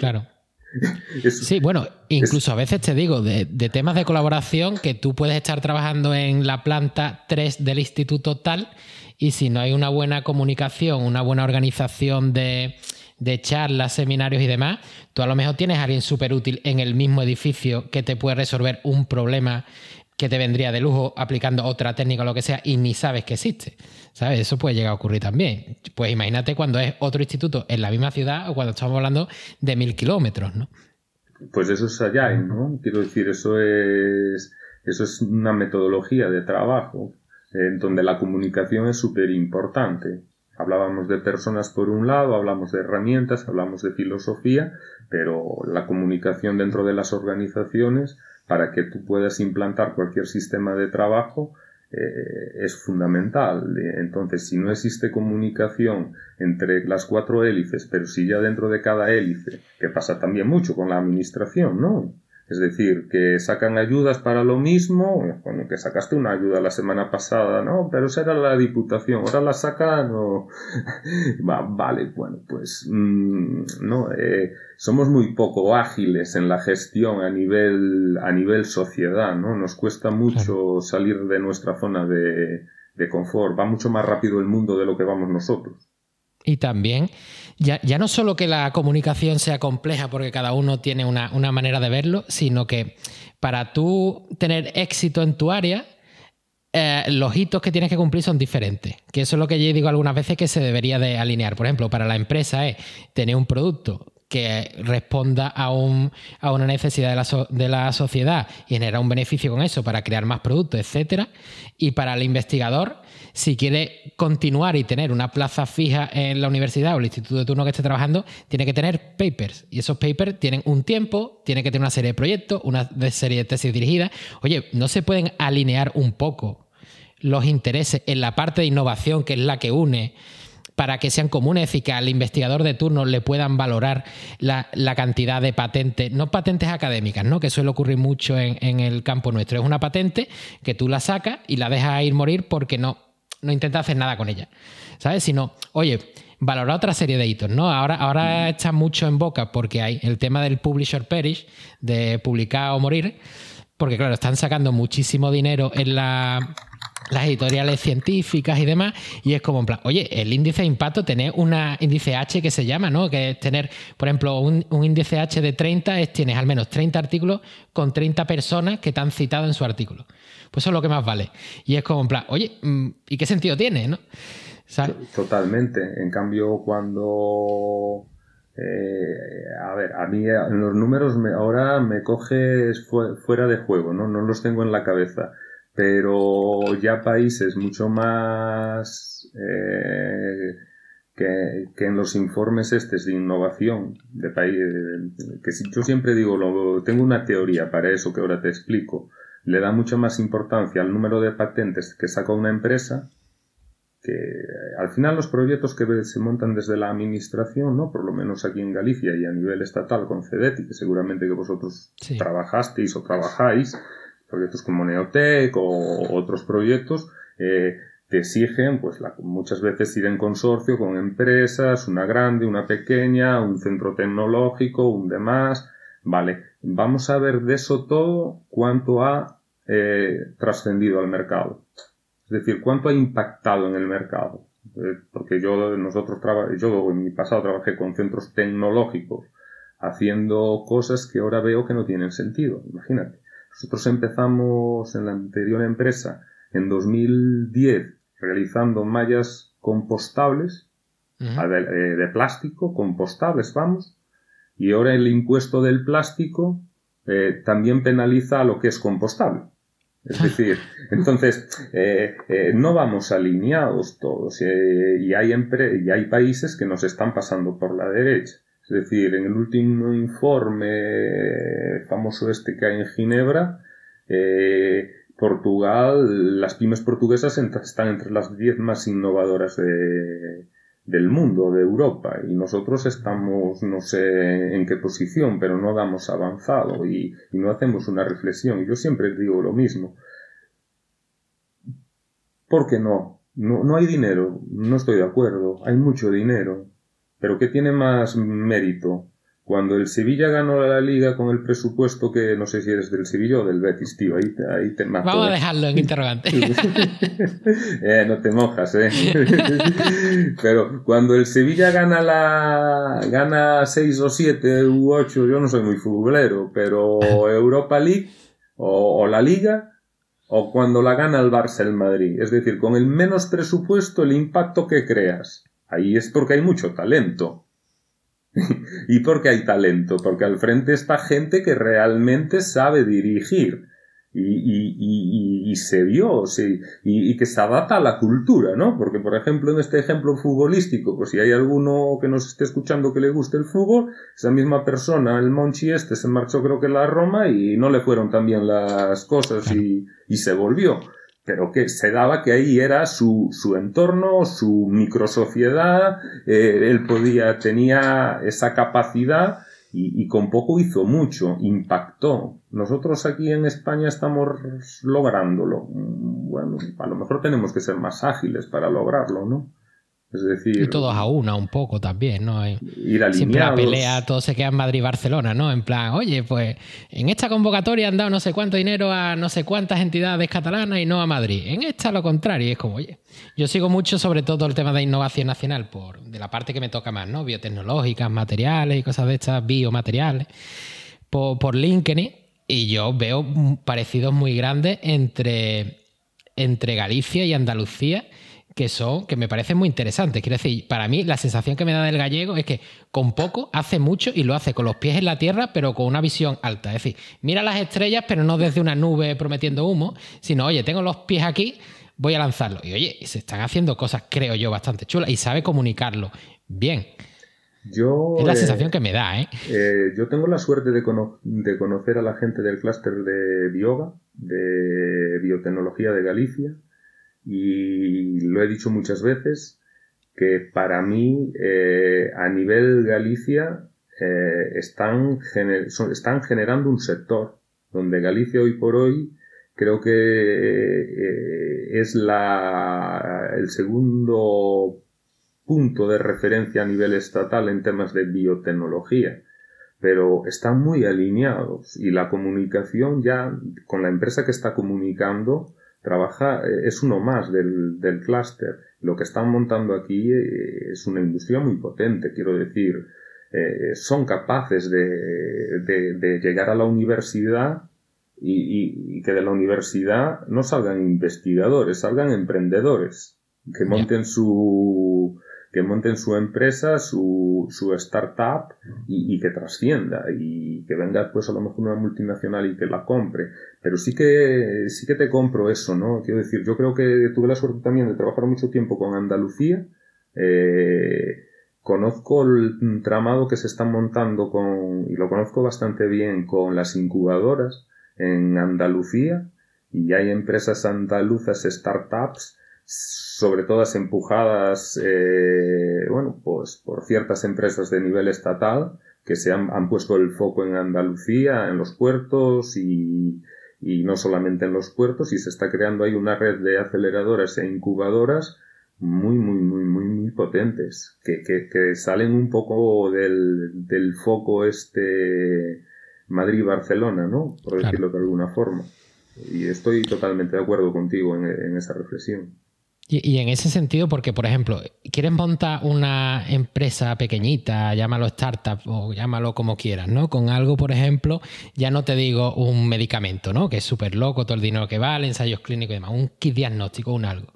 sí, bueno, incluso a veces te digo, de, temas de colaboración, que tú puedes estar trabajando en la planta 3 del instituto tal, y si no hay una buena comunicación, una buena organización de, de charlas, seminarios y demás, tú a lo mejor tienes a alguien súper útil en el mismo edificio que te puede resolver un problema que te vendría de lujo aplicando otra técnica o lo que sea y ni sabes que existe. ¿Sabes? Eso puede llegar a ocurrir también. Pues imagínate cuando es otro instituto en la misma ciudad o cuando estamos hablando de mil kilómetros, ¿no? Pues eso es allá, ¿no? Quiero decir, eso es, eso es una metodología de trabajo en donde la comunicación es súper importante. Hablábamos de personas por un lado, hablamos de herramientas, hablamos de filosofía, pero la comunicación dentro de las organizaciones para que tú puedas implantar cualquier sistema de trabajo eh, es fundamental. Entonces, si no existe comunicación entre las cuatro hélices, pero si ya dentro de cada hélice, que pasa también mucho con la administración, ¿no? Es decir, que sacan ayudas para lo mismo, bueno, que sacaste una ayuda la semana pasada, no, pero esa era la diputación, ahora la sacan o... vale, bueno, pues mm, no, eh, somos muy poco ágiles en la gestión a nivel, a nivel sociedad, ¿no? Nos cuesta mucho salir de nuestra zona de, de confort, va mucho más rápido el mundo de lo que vamos nosotros. Y también, ya, no solo que la comunicación sea compleja porque cada uno tiene una, manera de verlo, sino que para tú tener éxito en tu área, eh, los hitos que tienes que cumplir son diferentes. Que eso es lo que yo digo algunas veces que se debería de alinear. Por ejemplo, para la empresa es tener un producto que responda a, un, a una necesidad de la, de la, sociedad y generar un beneficio con eso para crear más productos, etc. Y para el investigador si quiere continuar y tener una plaza fija en la universidad o el instituto de turno que esté trabajando, tiene que tener papers. Y esos papers tienen un tiempo, tiene que tener una serie de proyectos, una serie de tesis dirigidas. Oye, ¿no se pueden alinear un poco los intereses en la parte de innovación, que es la que une? para que sean comunes y que al investigador de turno le puedan valorar la, cantidad de patentes, no patentes académicas, ¿no? que suele ocurrir mucho en, en, el campo nuestro. Es una patente que tú la sacas y la dejas ir morir porque no, no intenta hacer nada con ella, ¿sabes? Sino, oye, valorar otra serie de hitos, ¿no? Ahora, ahora está mucho en boca porque hay el tema del publisher perish, de publicar o morir, porque claro, están sacando muchísimo dinero en la las editoriales científicas y demás, y es como en plan, oye, el índice de impacto, tener un índice H que se llama, ¿no? Que es tener, por ejemplo, un, índice H de 30 es tienes al menos 30 artículos con 30 personas que te han citado en su artículo. Pues eso es lo que más vale. Y es como en plan, oye, mm, ¿y qué sentido tiene, no? Totalmente. En cambio, cuando... Eh, a ver, a mí los números ahora me coges fuera de juego, ¿no? No los tengo en la cabeza pero ya países mucho más eh, que, en los informes estos de innovación de país que yo siempre digo lo, tengo una teoría para eso que ahora te explico le da mucha más importancia al número de patentes que saca una empresa que al final los proyectos que se montan desde la administración, ¿no? Por lo menos aquí en Galicia y a nivel estatal con CEDETI, que seguramente que vosotros trabajasteis o trabajáis, proyectos como Neotec o otros proyectos, eh, te exigen, pues muchas veces ir en consorcio con empresas, una grande, una pequeña, un centro tecnológico, un demás. Vale, vamos a ver de eso todo cuánto ha eh, trascendido al mercado. Es decir, cuánto ha impactado en el mercado. Eh, porque yo, nosotros, yo en mi pasado trabajé con centros tecnológicos haciendo cosas que ahora veo que no tienen sentido. Imagínate. Nosotros empezamos en la anterior empresa en 2010 realizando mallas compostables eh, de, plástico, compostables, vamos, y ahora el impuesto del plástico eh, también penaliza a lo que es compostable. Es decir, entonces, eh, no vamos alineados todos y, hay y hay países que nos están pasando por la derecha. Es decir, en el último informe famoso este que hay en Ginebra, eh, Portugal, las pymes portuguesas están entre las 10 más innovadoras del mundo, de Europa, y nosotros estamos, no sé en qué posición, pero no damos avanzado y, no hacemos una reflexión. Yo siempre digo lo mismo. ¿Por qué no? no? No hay dinero, no estoy de acuerdo, hay mucho dinero, pero ¿qué tiene más mérito? Cuando el Sevilla ganó la liga con el presupuesto que no sé si eres del Sevilla o del Betis, tío, ahí, ahí te mato. Vamos a ¿eh? dejarlo en interrogante. eh, no te mojas, eh. Pero cuando el Sevilla gana la gana 6 o 7 u 8, yo no soy muy futbolero, pero Europa League o, o la Liga o cuando la gana el Barça el Madrid, es decir, con el menos presupuesto el impacto que creas Ahí es porque hay mucho talento. ¿Y porque hay talento? Porque al frente está gente que realmente sabe dirigir y, se vio y, que se adapta a la cultura, ¿no? Porque, por ejemplo, en este ejemplo futbolístico, pues si hay alguno que nos esté escuchando que le guste el fútbol, esa misma persona, el Monchi este, se marchó creo que a la Roma y no le fueron tan bien las cosas y, y se volvió pero que se daba que ahí era su, su entorno, su microsociedad, eh, él podía, tenía esa capacidad y, y, con poco hizo mucho, impactó. Nosotros aquí en España estamos lográndolo. Bueno, a lo mejor tenemos que ser más ágiles para lograrlo, ¿no? Es decir. Y todos a una un poco también, ¿no? Siempre la pelea, todo se queda en Madrid-Barcelona, ¿no? En plan, oye, pues en esta convocatoria han dado no sé cuánto dinero a no sé cuántas entidades catalanas y no a Madrid. En esta lo contrario, es como, oye, yo sigo mucho sobre todo el tema de innovación nacional, por, de la parte que me toca más, ¿no? Biotecnológicas, materiales y cosas de estas, biomateriales, por, por LinkedIn, y yo veo parecidos muy grandes entre, entre Galicia y Andalucía que son, que me parecen muy interesantes. Quiero decir, para mí la sensación que me da del gallego es que con poco hace mucho y lo hace con los pies en la tierra, pero con una visión alta. Es decir, mira las estrellas, pero no desde una nube prometiendo humo, sino, oye, tengo los pies aquí, voy a lanzarlo. Y oye, se están haciendo cosas, creo yo, bastante chulas y sabe comunicarlo bien. Yo, es la sensación que me da, ¿eh? ¿eh? yo tengo la suerte de, de conocer a la gente del clúster de Bioga, de Biotecnología de Galicia, y lo he dicho muchas veces, que para mí eh, a nivel Galicia eh, están, están generando un sector donde Galicia hoy por hoy creo que eh, es la, el segundo punto de referencia a nivel estatal en temas de biotecnología. Pero están muy alineados y la comunicación ya con la empresa que está comunicando trabaja, eh, es uno más del, del clúster. Lo que están montando aquí eh, es una industria muy potente, quiero decir, eh, son capaces de, de, llegar a la universidad y, y, que de la universidad no salgan investigadores, salgan emprendedores, que monten su, que monten su empresa, su, startup y, que trascienda y que venga pues a lo mejor una multinacional y que la compre. Pero sí que, sí que te compro eso, ¿no? Quiero decir, yo creo que tuve la suerte también de trabajar mucho tiempo con Andalucía. Eh, conozco el tramado que se están montando con, y lo conozco bastante bien con las incubadoras en Andalucía y hay empresas andaluzas, startups, sobre todas empujadas, eh, bueno, pues por ciertas empresas de nivel estatal que se han, han puesto el foco en Andalucía, en los puertos y, y no solamente en los puertos y se está creando ahí una red de aceleradoras e incubadoras muy, muy, muy, muy, muy potentes, que, que, que salen un poco del, del foco este Madrid-Barcelona, ¿no? Por decirlo de alguna forma. Y estoy totalmente de acuerdo contigo en, en esa reflexión. Y, en ese sentido, porque, por ejemplo, quieres montar una empresa pequeñita, llámalo startup o llámalo como quieras, ¿no? Con algo, por ejemplo, ya no te digo un medicamento, ¿no? Que es súper loco, todo el dinero que vale, ensayos clínicos y demás, un kit diagnóstico, un algo.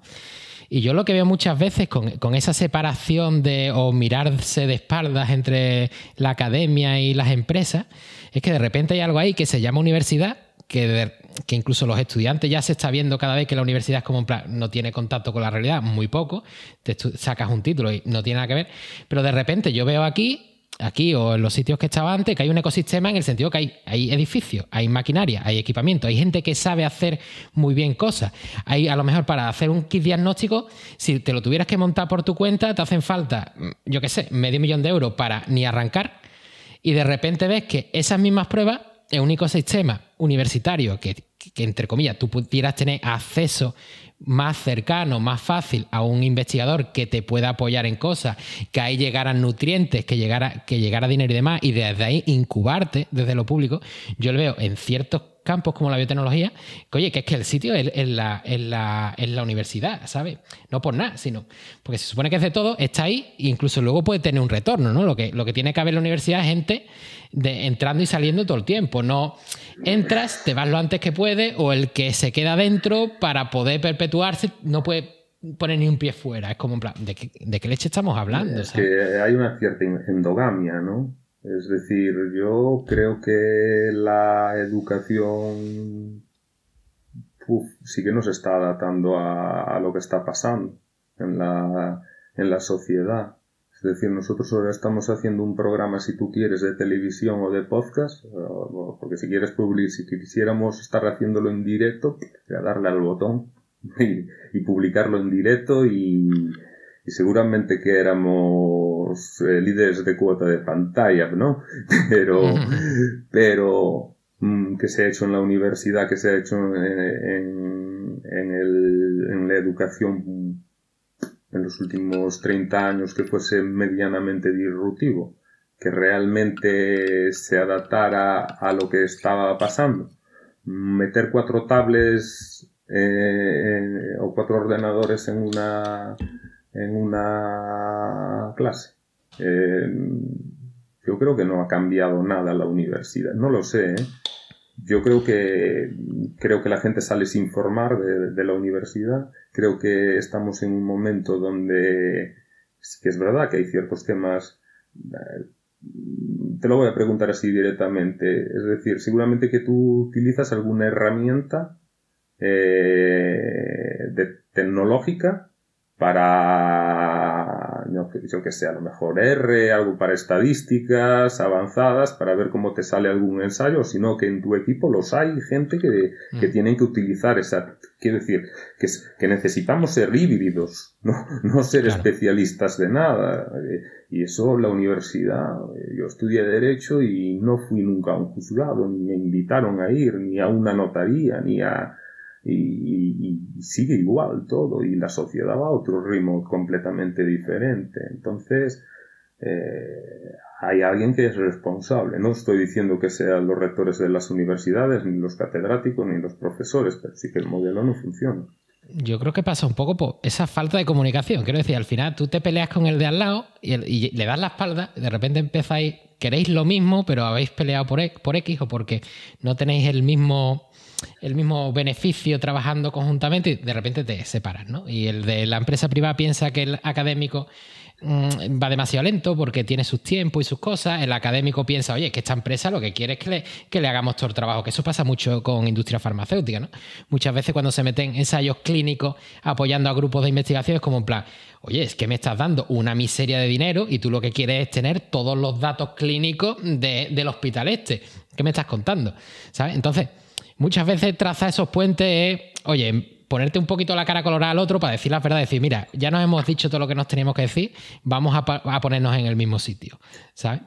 Y yo lo que veo muchas veces con, con, esa separación de o mirarse de espaldas entre la academia y las empresas es que de repente hay algo ahí que se llama universidad que, que, incluso los estudiantes ya se está viendo cada vez que la universidad es como no tiene contacto con la realidad, muy poco, te sacas un título y no tiene nada que ver, pero de repente yo veo aquí, aquí o en los sitios que estaba antes, que hay un ecosistema en el sentido que hay, hay edificios, hay maquinaria, hay equipamiento, hay gente que sabe hacer muy bien cosas. Hay a lo mejor para hacer un kit diagnóstico, si te lo tuvieras que montar por tu cuenta, te hacen falta, yo qué sé, medio millón de euros para ni arrancar. Y de repente ves que esas mismas pruebas el único sistema universitario que, entre comillas, tú pudieras tener acceso más cercano, más fácil a un investigador que te pueda apoyar en cosas, que ahí llegaran nutrientes, que llegara, que llegara dinero y demás, y desde ahí incubarte desde lo público, yo lo veo en ciertos campos como la biotecnología, que oye, que es que el sitio es, la, la, la, universidad, ¿sabes? No por nada, sino porque se supone que es de todo, está ahí e incluso luego puede tener un retorno, ¿no? Lo que, lo que tiene que haber en la universidad es gente de entrando y saliendo todo el tiempo, no entras, te vas lo antes que puede o el que se queda dentro para poder perpetuarse no puede poner ni un pie fuera, es como en plan, ¿de qué, de qué leche estamos hablando? Es que hay una cierta endogamia, ¿no? Es decir, yo creo que la educación sí que nos está adaptando a, lo que está pasando en la, en la sociedad. Es decir, nosotros ahora estamos haciendo un programa, si tú quieres, de televisión o de podcast, porque si quieres publicar, si quisiéramos estar haciéndolo en directo, darle al botón y, y publicarlo en directo y, y seguramente que éramos eh, líderes de cuota de pantalla, ¿no? Pero, pero mm, que se ha hecho en la universidad, que se ha hecho en, en, el, en la educación en los últimos 30 años que fuese medianamente disruptivo, que realmente se adaptara a lo que estaba pasando. Meter cuatro tablets eh, o cuatro ordenadores en una en una clase. Eh, yo creo que no ha cambiado nada la universidad. No lo sé. ¿eh? Yo creo que creo que la gente sale sin formar de, la universidad. Creo que estamos en un momento donde que es verdad que hay ciertos temas. Eh, te lo voy a preguntar así directamente. Es decir, seguramente que tú utilizas alguna herramienta de, tecnológica para, yo, yo que sé, a lo mejor R, algo para estadísticas avanzadas, para ver cómo te sale algún ensayo, sino que en tu equipo los hay gente que, que mm. tienen que utilizar esa, quiero decir, que, que necesitamos ser híbridos, no, no ser especialistas de nada. Eh, y eso la universidad, eh, yo estudié Derecho y no fui nunca a un juzgado, ni me invitaron a ir, ni a una notaría, ni a, y, sigue igual todo y la sociedad va a otro ritmo completamente diferente. Entonces, eh, hay alguien que es responsable. No estoy diciendo que sean los rectores de las universidades, ni los catedráticos, ni los profesores, pero sí que el modelo no funciona. Yo creo que pasa un poco por esa falta de comunicación. Quiero decir, al final tú te peleas con el de al lado y, le das la espalda, y de repente empezáis, queréis lo mismo, pero habéis peleado por, e, por X o porque no tenéis el mismo el mismo beneficio trabajando conjuntamente y de repente te separas, ¿no? Y el de la empresa privada piensa que el académico mm, va demasiado lento porque tiene sus tiempos y sus cosas. El académico piensa, oye, que esta empresa lo que quiere es que le, que le hagamos todo el trabajo. Que eso pasa mucho con industria farmacéutica, ¿no? Muchas veces cuando se meten ensayos clínicos apoyando a grupos de investigación es como en plan, oye, es que me estás dando una miseria de dinero y tú lo que quieres es tener todos los datos clínicos del hospital este. ¿Qué me estás contando? ¿Sabes? Entonces muchas veces traza esos puentes es, oye, ponerte un poquito la cara colorada al otro para decir la verdad, decir, mira, ya nos hemos dicho todo lo que nos teníamos que decir, vamos a, ponernos en el mismo sitio, ¿sabes?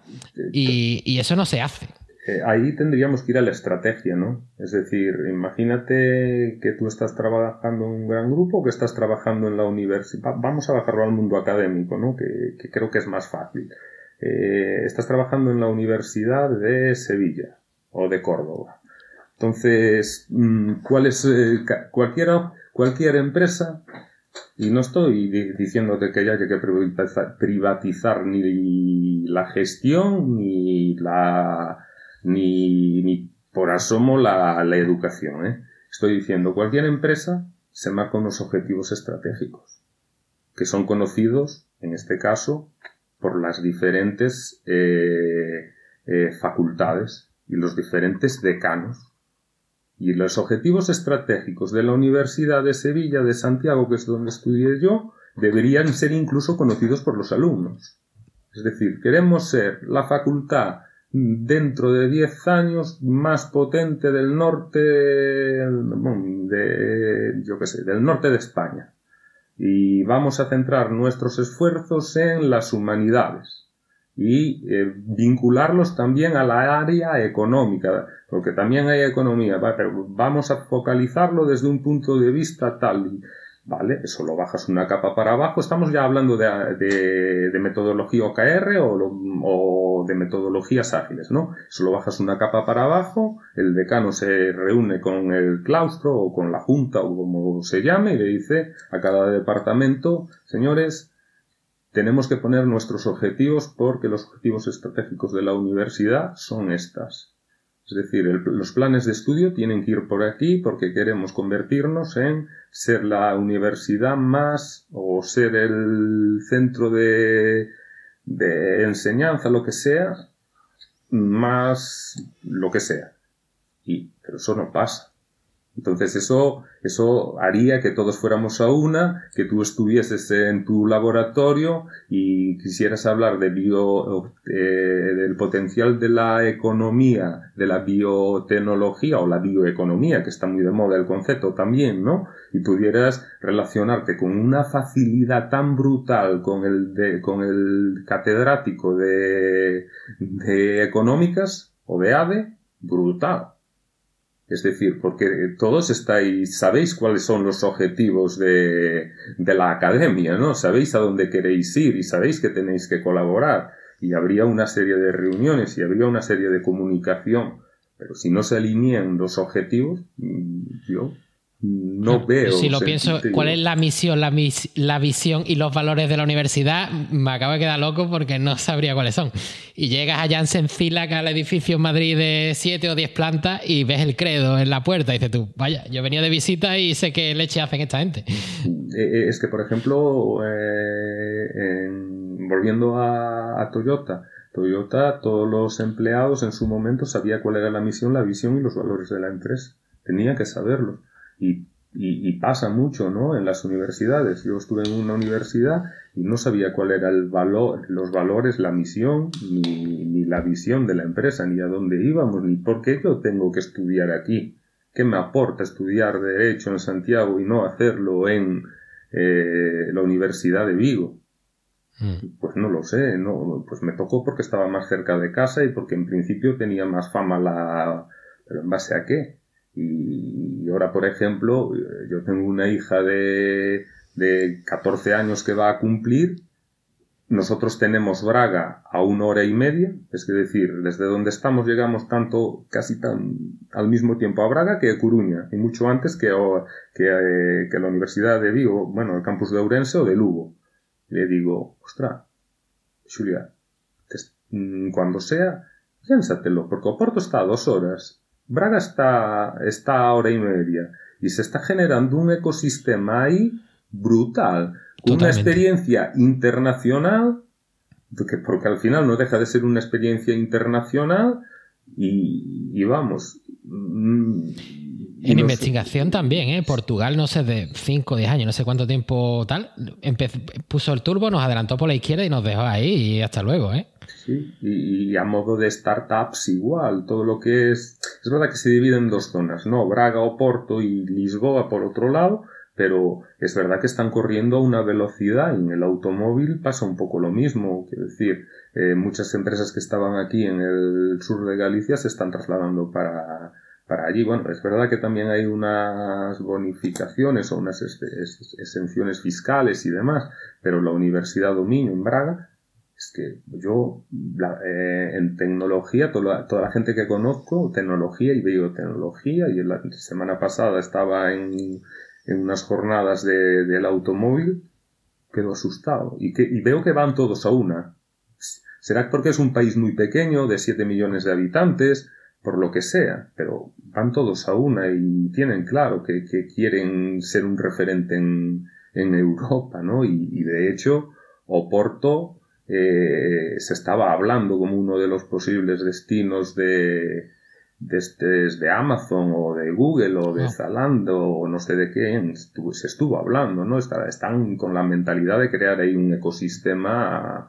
Y, eso no se hace. Eh, ahí tendríamos que ir a la estrategia, ¿no? Es decir, imagínate que tú estás trabajando en un gran grupo, que estás trabajando en la universidad, vamos a bajarlo al mundo académico, ¿no? Que, creo que es más fácil. Eh, estás trabajando en la Universidad de Sevilla o de Córdoba entonces, mm, ¿cuál eh, cualquier empresa? Y no estoy diciéndote que haya que privatizar, ni la gestión ni la ni, por asomo la, educación. ¿eh? Estoy diciendo cualquier empresa se marca unos objetivos estratégicos que son conocidos, en este caso, por las diferentes eh, facultades y los diferentes decanos y los objetivos estratégicos de la Universidad de Sevilla de Santiago, que es donde estudié yo, deberían ser incluso conocidos por los alumnos. Es decir, queremos ser la facultad dentro de 10 años más potente del norte de, yo qué sé, del norte de España. Y vamos a centrar nuestros esfuerzos en las humanidades y eh, vincularlos también a la área económica, porque también hay economía, pero vamos a focalizarlo desde un punto de vista tal, ¿vale? Eso lo bajas una capa para abajo, estamos ya hablando de, de, metodología OKR o, o, de metodologías ágiles, ¿no? Eso lo bajas una capa para abajo, el decano se reúne con el claustro o con la junta o como se llame y le dice a cada departamento, señores, tenemos que poner nuestros objetivos porque los objetivos estratégicos de la universidad son estas. Es decir, los planes de estudio tienen que ir por aquí porque queremos convertirnos en ser la universidad más o ser el centro de, de enseñanza, lo que sea, más lo que sea. Y, pero eso no pasa. Entonces eso, eso haría que todos fuéramos a una, que tú estuvieses en tu laboratorio y quisieras hablar de bio, eh, del potencial de la economía, de la biotecnología o la bioeconomía, que está muy de moda el concepto también, ¿no? Y pudieras relacionarte con una facilidad tan brutal con el, de, con el catedrático de, de económicas o de ADE, brutal. Es decir, porque todos estáis, sabéis cuáles son los objetivos de, la academia, ¿no? Sabéis a dónde queréis ir y sabéis que tenéis que colaborar. Y habría una serie de reuniones y habría una serie de comunicación. Pero si no se alinean los objetivos, mm, yo no veo. Si lo pienso, ¿cuál es la misión, la, la, visión y los valores de la universidad? Me acabo de quedar loco porque no sabría cuáles son. Y llegas a Janssen Cilac al edificio en Madrid de 7 o 10 plantas y ves el credo en la puerta y dices tú, vaya, yo venía de visita y sé qué leche hacen esta gente. Eh, eh, es que, por ejemplo, eh, volviendo a, a Toyota, Toyota, todos los empleados en su momento sabían cuál era la misión, la visión y los valores de la empresa. Tenían que saberlo y, y, pasa mucho, ¿no? En las universidades. Yo estuve en una universidad y no sabía cuál era el valor, los valores, la misión, ni, ni la visión de la empresa, ni a dónde íbamos, ni por qué yo tengo que estudiar aquí. ¿Qué me aporta estudiar Derecho en Santiago y no hacerlo en eh, la Universidad de Vigo? Mm. Pues no lo sé, no, pues me tocó porque estaba más cerca de casa y porque en principio tenía más fama la... ¿Pero en base a qué? Y ahora, por ejemplo, yo tengo una hija de, de 14 años que va a cumplir nosotros tenemos Braga a una hora y media, es decir, desde donde estamos llegamos tanto, casi tan al mismo tiempo a Braga que a Coruña, y mucho antes que, que, eh, que la Universidad de Vigo, bueno, el campus de Ourense o de Lugo. Le digo, ostra, Julia, mm, cuando sea, piénsatelo, porque Oporto está a dos horas, Braga está, está a hora y media, y se está generando un ecosistema ahí brutal una experiencia internacional, porque, porque, al final no deja de ser una experiencia internacional y, vamos. Mm, en investigación también, ¿eh? Portugal, no sé, de 5 o 10 años, no sé cuánto tiempo tal, puso el turbo, nos adelantó por la izquierda y nos dejó ahí y hasta luego, ¿eh? Sí, y, a modo de startups igual, todo lo que es... Es verdad que se divide en dos zonas, ¿no? Braga, Oporto y Lisboa por otro lado, pero es verdad que están corriendo a una velocidad y en el automóvil pasa un poco lo mismo. Quiero decir, eh, muchas empresas que estaban aquí en el sur de Galicia se están trasladando para, para allí. Bueno, es verdad que también hay unas bonificaciones o unas exenciones fiscales y demás, pero la Universidad Dominio en Braga es que yo eh, en tecnología, toda, toda, la gente que conozco, tecnología y biotecnología, y la semana pasada estaba en, en unas jornadas de, del automóvil, quedo asustado. Y, que, y veo que van todos a una. Será porque es un país muy pequeño, de 7 millones de habitantes, por lo que sea, pero van todos a una y tienen claro que, que quieren ser un referente en, en Europa, ¿no? Y, y, de hecho, Oporto eh, se estaba hablando como uno de los posibles destinos de, desde, Amazon o de Google o de ah. Zalando o no sé de qué se estuvo hablando, ¿no? Están con la mentalidad de crear ahí un ecosistema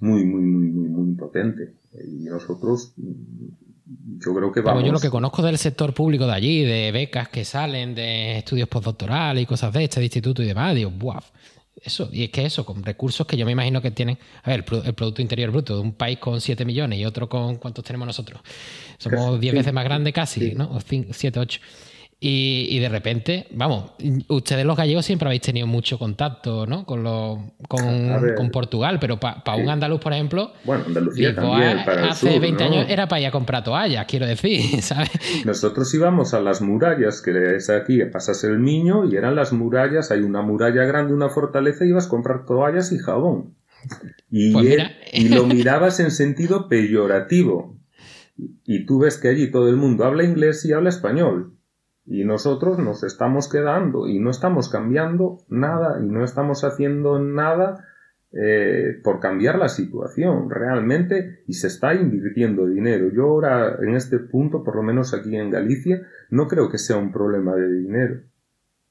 muy, muy, muy, muy, muy potente. Y nosotros, yo creo que vamos... yo lo que conozco del sector público de allí, de becas que salen, de estudios postdoctorales y cosas de este, de instituto y demás, digo, ¡buah! Eso, y es que eso, con recursos que yo me imagino que tienen. A ver, el, Producto Interior Bruto de un país con 7 millones y otro con. ¿Cuántos tenemos nosotros? Somos 10 veces más grandes casi, ¿no? O 7, 8. Y, de repente, vamos, ustedes los gallegos siempre habéis tenido mucho contacto ¿no? con, con, Portugal, pero para un andaluz, por ejemplo, bueno, Andalucía también, hace 20 años era para ir a comprar toallas, quiero decir, ¿sabes? Nosotros íbamos a las murallas, que es aquí, pasas el niño y eran las murallas, hay una muralla grande, una fortaleza, y ibas a comprar toallas y jabón. Y, pues y lo mirabas en sentido peyorativo. Y tú ves que allí todo el mundo habla inglés y habla español. Y nosotros nos estamos quedando y no estamos cambiando nada y no estamos haciendo nada eh, por cambiar la situación realmente y se está invirtiendo dinero. Yo ahora en este punto, por lo menos aquí en Galicia, no creo que sea un problema de dinero.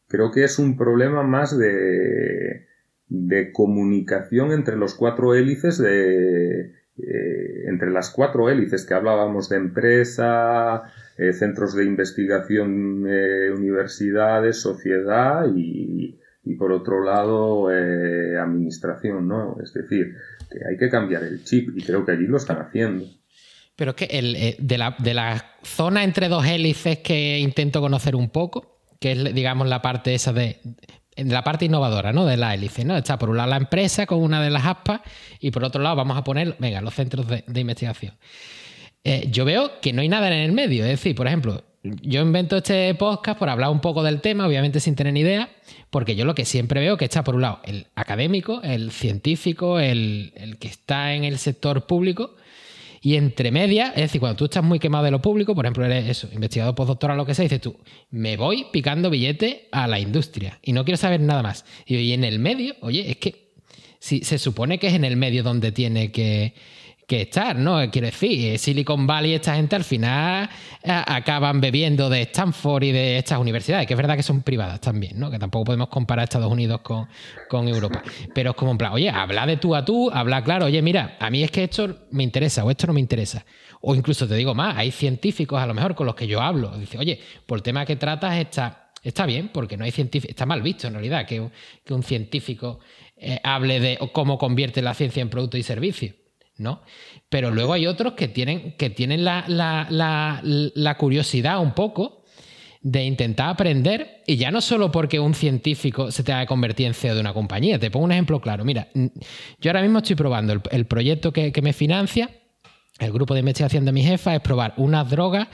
Creo que es un problema más de, de comunicación entre los cuatro hélices de, eh, entre las cuatro hélices que hablábamos de empresa, eh, centros de investigación, eh, universidades, sociedad y, por otro lado administración, ¿no? Es decir, que hay que cambiar el chip y creo que allí lo están haciendo. Pero es que el, de, la, de la zona entre dos hélices que intento conocer un poco, que es, digamos, la parte esa de la parte innovadora ¿no? de la hélice. ¿no? Está por un lado la empresa con una de las aspas y por otro lado vamos a poner, venga, los centros de, investigación. Eh, yo veo que no hay nada en el medio. Es decir, por ejemplo, yo invento este podcast por hablar un poco del tema, obviamente sin tener ni idea, porque yo lo que siempre veo que está por un lado el académico, el científico, el, el que está en el sector público, y entre medias, es decir, cuando tú estás muy quemado de lo público, por ejemplo, eres eso, investigador postdoctoral, lo que sea, dices tú, me voy picando billete a la industria y no quiero saber nada más. Y, en el medio, oye, es que si se supone que es en el medio donde tiene que, que estar, ¿no? Quiero decir, Silicon Valley, esta gente al final eh, acaban bebiendo de Stanford y de estas universidades, que es verdad que son privadas también, ¿no? Que tampoco podemos comparar Estados Unidos con, con Europa. Pero es como en plan, oye, habla de tú a tú, habla claro, oye, mira, a mí es que esto me interesa o esto no me interesa. O incluso te digo más, hay científicos a lo mejor con los que yo hablo. Dice, oye, por el tema que tratas está, está bien, porque no hay científicos, está mal visto en realidad que, que un científico eh, hable de cómo convierte la ciencia en producto y servicio. ¿No? Pero luego hay otros que tienen, que tienen la, curiosidad un poco de intentar aprender, y ya no solo porque un científico se tenga que convertir en CEO de una compañía. Te pongo un ejemplo claro. Mira, yo ahora mismo estoy probando el, proyecto que, me financia. El grupo de investigación de mi jefa es probar unas drogas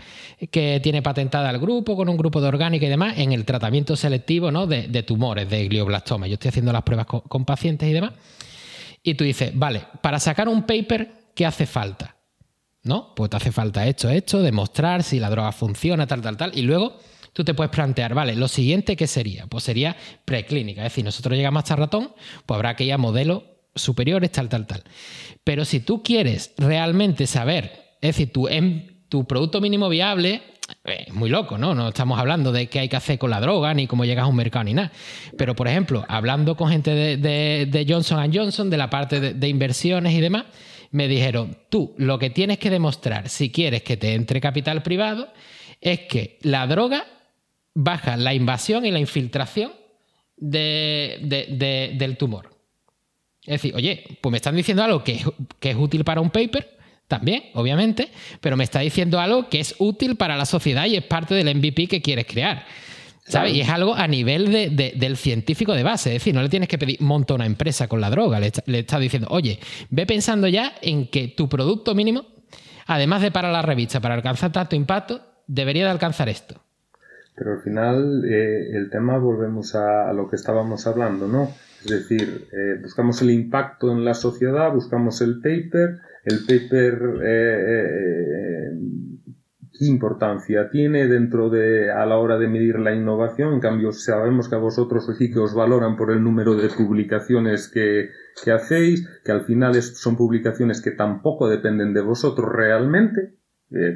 que tiene patentada el grupo con un grupo de orgánica y demás en el tratamiento selectivo ¿no? de, tumores, de glioblastoma. Yo estoy haciendo las pruebas con pacientes y demás. Y tú dices, vale, para sacar un paper, ¿qué hace falta? ¿No? Pues te hace falta esto, esto, demostrar si la droga funciona, tal, tal, tal. Y luego tú te puedes plantear, vale, lo siguiente, ¿qué sería? Pues sería preclínica. Es decir, nosotros llegamos hasta ratón, pues habrá que ir a modelos superiores, tal, tal, tal. Pero si tú quieres realmente saber, es decir, tu, tu producto mínimo viable es muy loco, ¿no? No estamos hablando de qué hay que hacer con la droga, ni cómo llegas a un mercado, ni nada. Pero, por ejemplo, hablando con gente de, Johnson Johnson, de la parte de, inversiones y demás, me dijeron, tú lo que tienes que demostrar si quieres que te entre capital privado es que la droga baja la invasión y la infiltración del tumor. Es decir, oye, pues me están diciendo algo que, que es útil para un paper, también, obviamente, pero me está diciendo algo que es útil para la sociedad y es parte del MVP que quieres crear. ¿sabes? Y es algo a nivel del científico de base. Es decir, no le tienes que pedir monta una empresa con la droga. Le, está, diciendo, oye, ve pensando ya en que tu producto mínimo, además de para la revista, para alcanzar tanto impacto, debería de alcanzar esto. Pero al final, eh, el tema, volvemos a, lo que estábamos hablando, ¿no? Es decir, eh, buscamos el impacto en la sociedad, buscamos el paper, el paper eh, qué importancia tiene dentro de a la hora de medir la innovación. En cambio, sabemos que a vosotros sí que os valoran por el número de publicaciones que, que hacéis, que al final son publicaciones que tampoco dependen de vosotros realmente,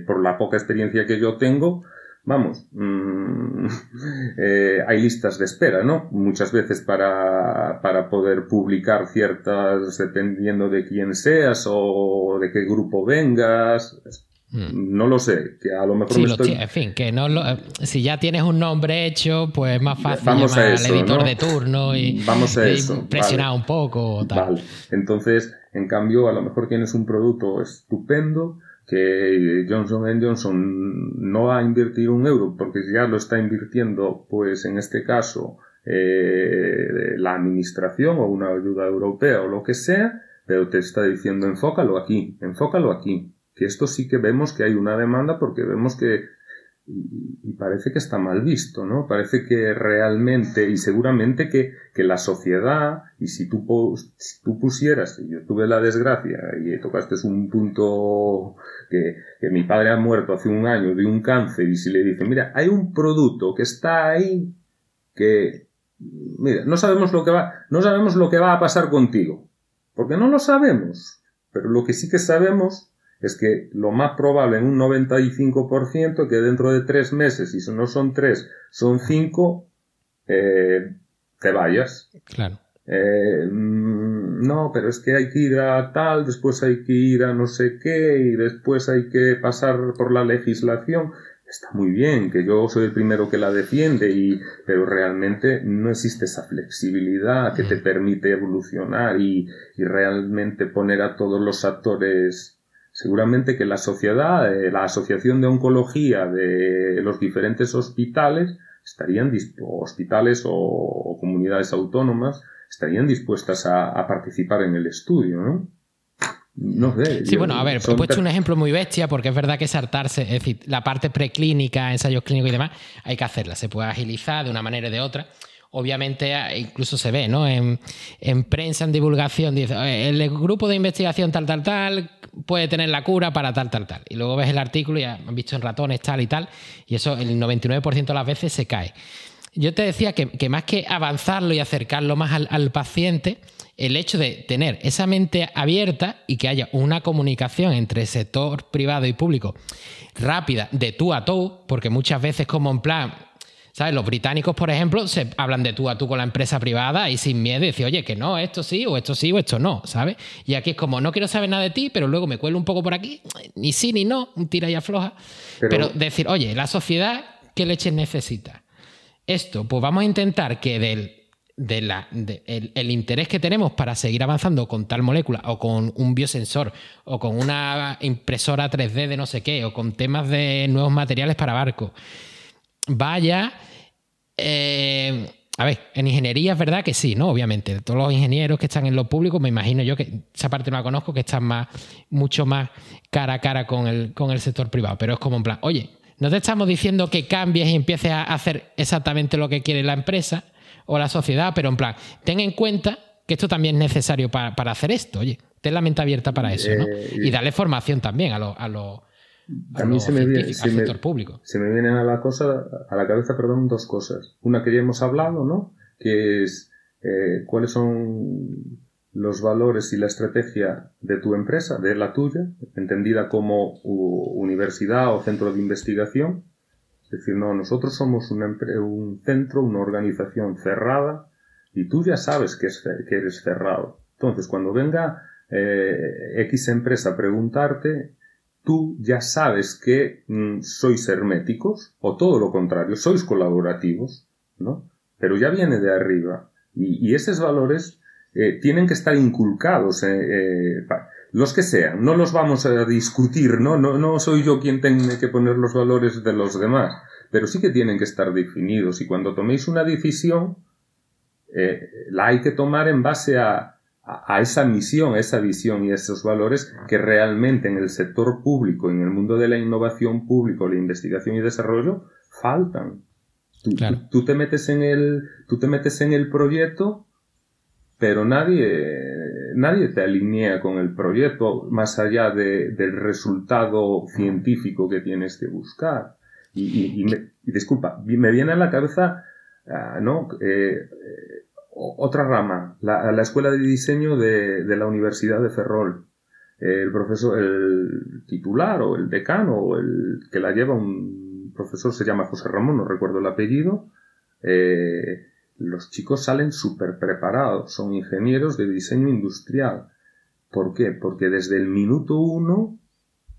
por la poca experiencia que yo tengo, vamos, mm, eh, hay listas de espera, ¿no? Muchas veces para, para poder publicar ciertas, dependiendo de quién seas o de qué grupo vengas. Hmm. No lo sé, que a lo mejor En fin, que no lo, si ya tienes un nombre hecho, pues es más fácil llamar al editor de turno y, Vamos a presionar un poco. Vale. Entonces, en cambio, a lo mejor tienes un producto estupendo, que Johnson Johnson no va a invertir un euro porque ya lo está invirtiendo, pues en este caso, eh, la administración o una ayuda europea o lo que sea, pero te está diciendo enfócalo aquí, enfócalo aquí. Que esto sí que vemos que hay una demanda porque vemos que y, parece que está mal visto, ¿no? Parece que realmente y seguramente que, que la sociedad, y si tú, si pusieras, y yo tuve la desgracia y tocaste un punto que, que, mi padre ha muerto hace un año de un cáncer y si le dicen, mira, hay un producto que está ahí que, mira, no sabemos lo que va, no sabemos lo que va a pasar contigo, porque no lo sabemos, pero lo que sí que sabemos es que lo más probable en un 95% que dentro de tres meses, y si no son tres, son cinco, eh, te vayas. Claro. Eh, mm, no, pero es que hay que ir a tal, después hay que ir a no sé qué, y después hay que pasar por la legislación. Está muy bien, que yo soy el primero que la defiende, y, pero realmente no existe esa flexibilidad que te mm. permite evolucionar y, y realmente poner a todos los actores seguramente que la sociedad, eh, la asociación de oncología de los diferentes hospitales estarían hospitales o, comunidades autónomas estarían dispuestas a, participar en el estudio, ¿no? No sé. Sí, bueno, a ver, he puesto un ejemplo muy bestia porque es verdad que saltarse, es decir, la parte preclínica, ensayos clínicos y demás, hay que hacerla, se puede agilizar de una manera o de otra obviamente ah, incluso se ve, ¿no? En, prensa, en divulgación, dice, el grupo de investigación tal, tal, tal puede tener la cura para tal, tal, tal. Y luego ves el artículo y han visto en ratones tal y tal, y eso el 99% de las veces se cae. Yo te decía que, más que avanzarlo y acercarlo más al, al paciente, el hecho de tener esa mente abierta y que haya una comunicación entre sector privado y público rápida, de tú a tú, porque muchas veces como en plan, ¿Sabes? Los británicos, por ejemplo, se hablan de tú a tú con la empresa privada y sin miedo dicen, oye, que no, esto sí, o esto sí, o esto no, ¿sabes? Y aquí es como, no quiero saber nada de ti, pero luego me cuelo un poco por aquí, ni sí ni no, un tira y afloja. Pero, decir, oye, la sociedad, ¿qué leches necesita? Esto, pues vamos a intentar que del de la, el, interés que tenemos para seguir avanzando con tal molécula o con un biosensor o con una impresora 3D de no sé qué o con temas de nuevos materiales para barcos vaya... Eh, a ver, en ingeniería es verdad que sí, ¿no? Obviamente. Todos los ingenieros que están en lo público, me imagino yo que esa parte no la conozco, que están más, mucho más cara a cara con el, con el sector privado. Pero es como en plan, oye, no te estamos diciendo que cambies y empieces a hacer exactamente lo que quiere la empresa o la sociedad, pero en plan, ten en cuenta que esto también es necesario para, hacer esto, oye, ten la mente abierta para eso, ¿no? Eh, y darle formación también a los a a, mí se me, viene, se, me, público. se me vienen a la cosa, a la cabeza, perdón, dos cosas. Una que ya hemos hablado, ¿no? Que es eh, cuáles son los valores y la estrategia de tu empresa, de la tuya, entendida como universidad o centro de investigación. Es decir, no, nosotros somos un centro, una organización cerrada y tú ya sabes que, es, que eres cerrado. Entonces, cuando venga eh, X empresa a preguntarte, tú ya sabes que mm, sois herméticos, o todo lo contrario, sois colaborativos, ¿no? Pero ya viene de arriba. Y, esos valores eh, tienen que estar inculcados, eh, eh, los que sean, no los vamos a discutir, ¿no? ¿no? No soy yo quien tiene que poner los valores de los demás, pero sí que tienen que estar definidos. Y cuando toméis una decisión, la hay que tomar en base a, a, esa misión, a esa visión y a esos valores que realmente en el sector público, en el mundo de la innovación pública, la investigación y desarrollo, faltan. Tú, te metes en el, tú te metes en el proyecto, pero nadie, nadie te alinea con el proyecto más allá del resultado científico que tienes que buscar. Y, disculpa, me viene a la cabeza, ah, ¿no? Eh, otra rama, la, la Escuela de Diseño de, de, la Universidad de Ferrol. El profesor, el titular o el decano o el que la lleva un profesor se llama José Ramón, no recuerdo el apellido. Eh, los chicos salen súper preparados, son ingenieros de diseño industrial. ¿Por qué? Porque desde el minuto uno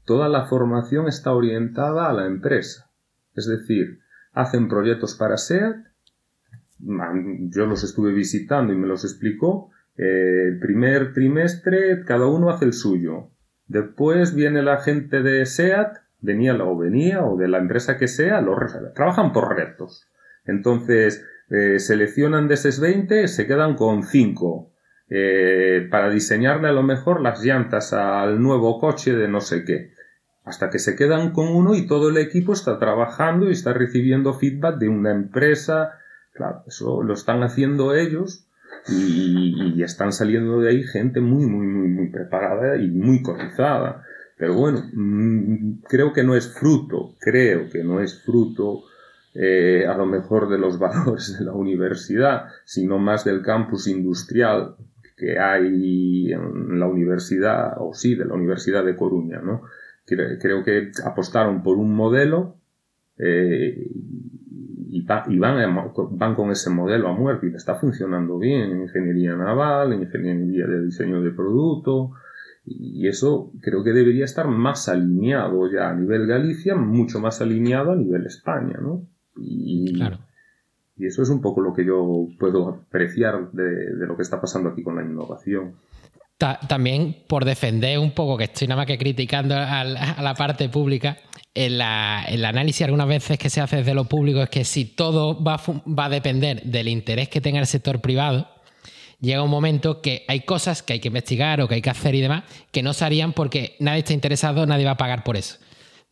toda la formación está orientada a la empresa. Es decir, hacen proyectos para SEAT yo los estuve visitando y me los explicó. Eh, el primer trimestre cada uno hace el suyo. Después viene la gente de SEAT, venía o venía o de la empresa que sea, los trabajan por retos. Entonces, eh, seleccionan de esos 20, se quedan con 5. Eh, para diseñarle a lo mejor las llantas al nuevo coche de no sé qué. Hasta que se quedan con uno y todo el equipo está trabajando y está recibiendo feedback de una empresa, Claro, eso lo están haciendo ellos y, están saliendo de ahí gente muy, muy, muy, muy preparada y muy cotizada. Pero bueno, mm, creo que no es fruto, creo que no es fruto eh, a lo mejor de los valores de la universidad, sino más del campus industrial que hay en la universidad, o sí, de la Universidad de Coruña, ¿no? Creo que apostaron por un modelo eh, y, van, van con ese modelo a muerte y está funcionando bien en ingeniería naval, en ingeniería de diseño de producto y eso creo que debería estar más alineado ya a nivel Galicia, mucho más alineado a nivel España, ¿no? Y, y eso es un poco lo que yo puedo apreciar de, de lo que está pasando aquí con la innovación también por defender un poco, que estoy nada más que criticando a la parte pública, el, análisis algunas veces que se hace desde lo público es que si todo va, va a depender del interés que tenga el sector privado, llega un momento que hay cosas que hay que investigar o que hay que hacer y demás que no se harían porque nadie está interesado, nadie va a pagar por eso.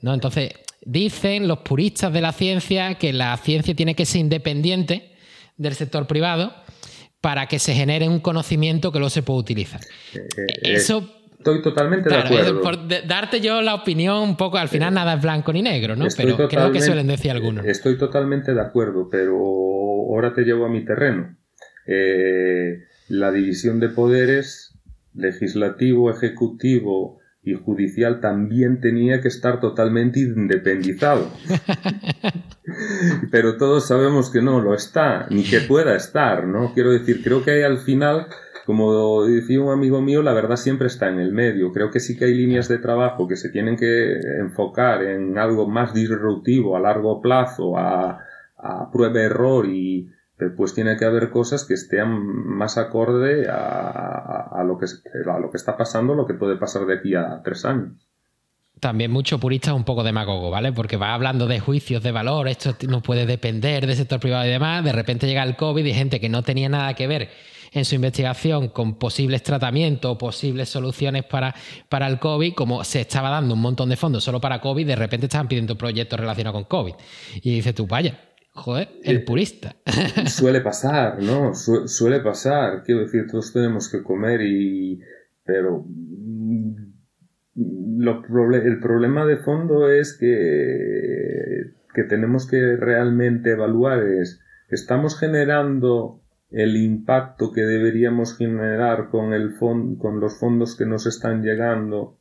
¿no? Entonces, dicen los puristas de la ciencia que la ciencia tiene que ser independiente del sector privado para que se genere un conocimiento que luego se pueda utilizar. Eh, eh, Eso Estoy totalmente de acuerdo. Por darte yo la opinión un poco, al final nada es blanco ni negro, ¿no? pero creo que suelen decir algunos. Estoy totalmente de acuerdo, pero ahora te llevo a mi terreno. Eh, la división de poderes, legislativo, ejecutivo y judicial, también tenía que estar totalmente independizado. pero todos sabemos que no lo está, ni que pueda estar, ¿no? Quiero decir, creo que al final como decía un amigo mío, la verdad siempre está en el medio. Creo que sí que hay líneas de trabajo que se tienen que enfocar en algo más disruptivo a largo plazo, a, prueba-error y pues tiene que haber cosas que estén más acorde a, lo que, a lo que está pasando, lo que puede pasar de aquí a tres años. también mucho purista un poco demagogo, ¿vale? Porque va hablando de juicios de valor, esto no puede depender del sector privado y demás, de repente llega el COVID y gente que no tenía nada que ver en su investigación con posibles tratamientos o posibles soluciones para, para el COVID, como se estaba dando un montón de fondos solo para COVID, de repente estaban pidiendo proyectos relacionados con COVID. Y dices tú, vaya, joder, el purista. Suele pasar, ¿no? suele pasar. Quiero decir, todos tenemos que comer y... Pero mm, el problema de fondo es que, que tenemos que realmente evaluar es, ¿estamos generando el impacto que deberíamos generar con, el con los fondos que nos están llegando.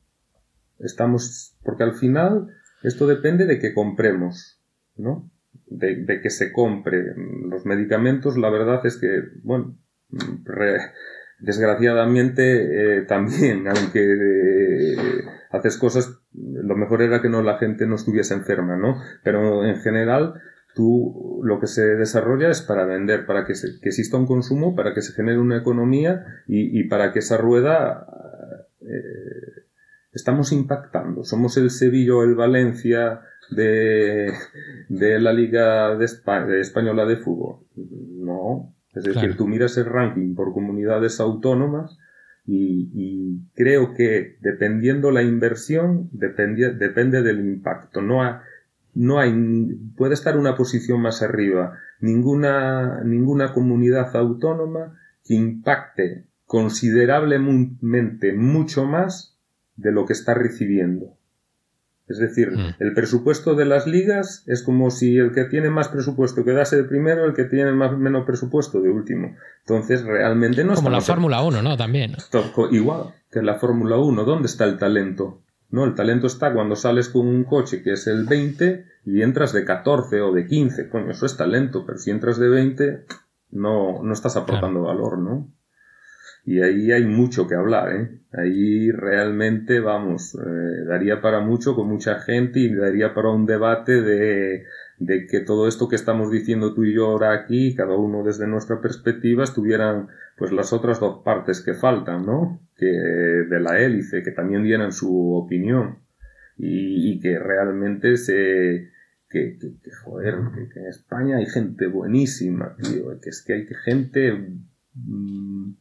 Estamos, porque al final esto depende de que compremos, ¿no? De, que se compre. Los medicamentos, la verdad es que, bueno, desgraciadamente eh, también, aunque eh, haces cosas, lo mejor era que no la gente no estuviese enferma, ¿no? Pero en general tú lo que se desarrolla es para vender, para que, exista un consumo, para que se genere una economía y, para que esa rueda eh, estamos impactando. Somos el Sevilla o el Valencia de, la Liga de Española de Fútbol. No. Es decir, tú miras el ranking por comunidades autónomas y, creo que dependiendo la inversión depende, depende del impacto. No, no hay, puede estar una posición más arriba, ninguna, ninguna comunidad autónoma que impacte considerablemente mucho más de lo que está recibiendo. Es decir, mm. el presupuesto de las ligas es como si el que tiene más presupuesto quedase de primero, el que tiene más menos presupuesto de último. Entonces, realmente no Como la Fórmula 1, ¿no? También. Igual que la Fórmula 1. ¿Dónde está el talento? No, el talento está cuando sales con un coche que es el 20 y entras de 14 o de 15. Coño, eso es talento, pero si entras de 20, no, no estás aportando valor, ¿no? Y ahí hay mucho que hablar, ¿eh? Ahí realmente, vamos, eh, daría para mucho con mucha gente y daría para un debate de, de que todo esto que estamos diciendo tú y yo ahora aquí, cada uno desde nuestra perspectiva, estuvieran pues las otras dos partes que faltan, ¿no? Que de la hélice, que también dieran su opinión y, que realmente se que, que, joder, que, en España hay gente buenísima, tío, que es que hay gente mm,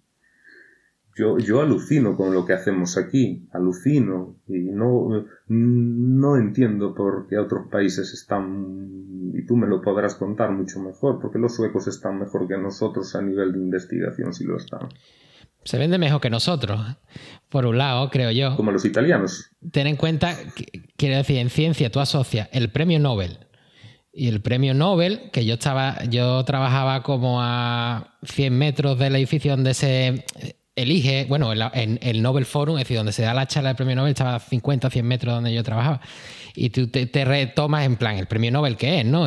yo, yo alucino con lo que hacemos aquí, alucino y no, no entiendo por qué otros países están, y tú me lo podrás contar mucho mejor, porque los suecos están mejor que nosotros a nivel de investigación, si lo están. Se vende mejor que nosotros, por un lado, creo yo. Como los italianos. Ten en cuenta, quiero decir, en ciencia tú asocias el premio Nobel y el premio Nobel, que yo estaba, yo trabajaba como a 100 metros del edificio donde se elige, bueno, en, el Nobel Forum, es decir, donde se da la charla del premio Nobel, estaba a 50 100 metros donde yo trabajaba. Y tú te, retomas en plan, el premio Nobel que es, ¿no?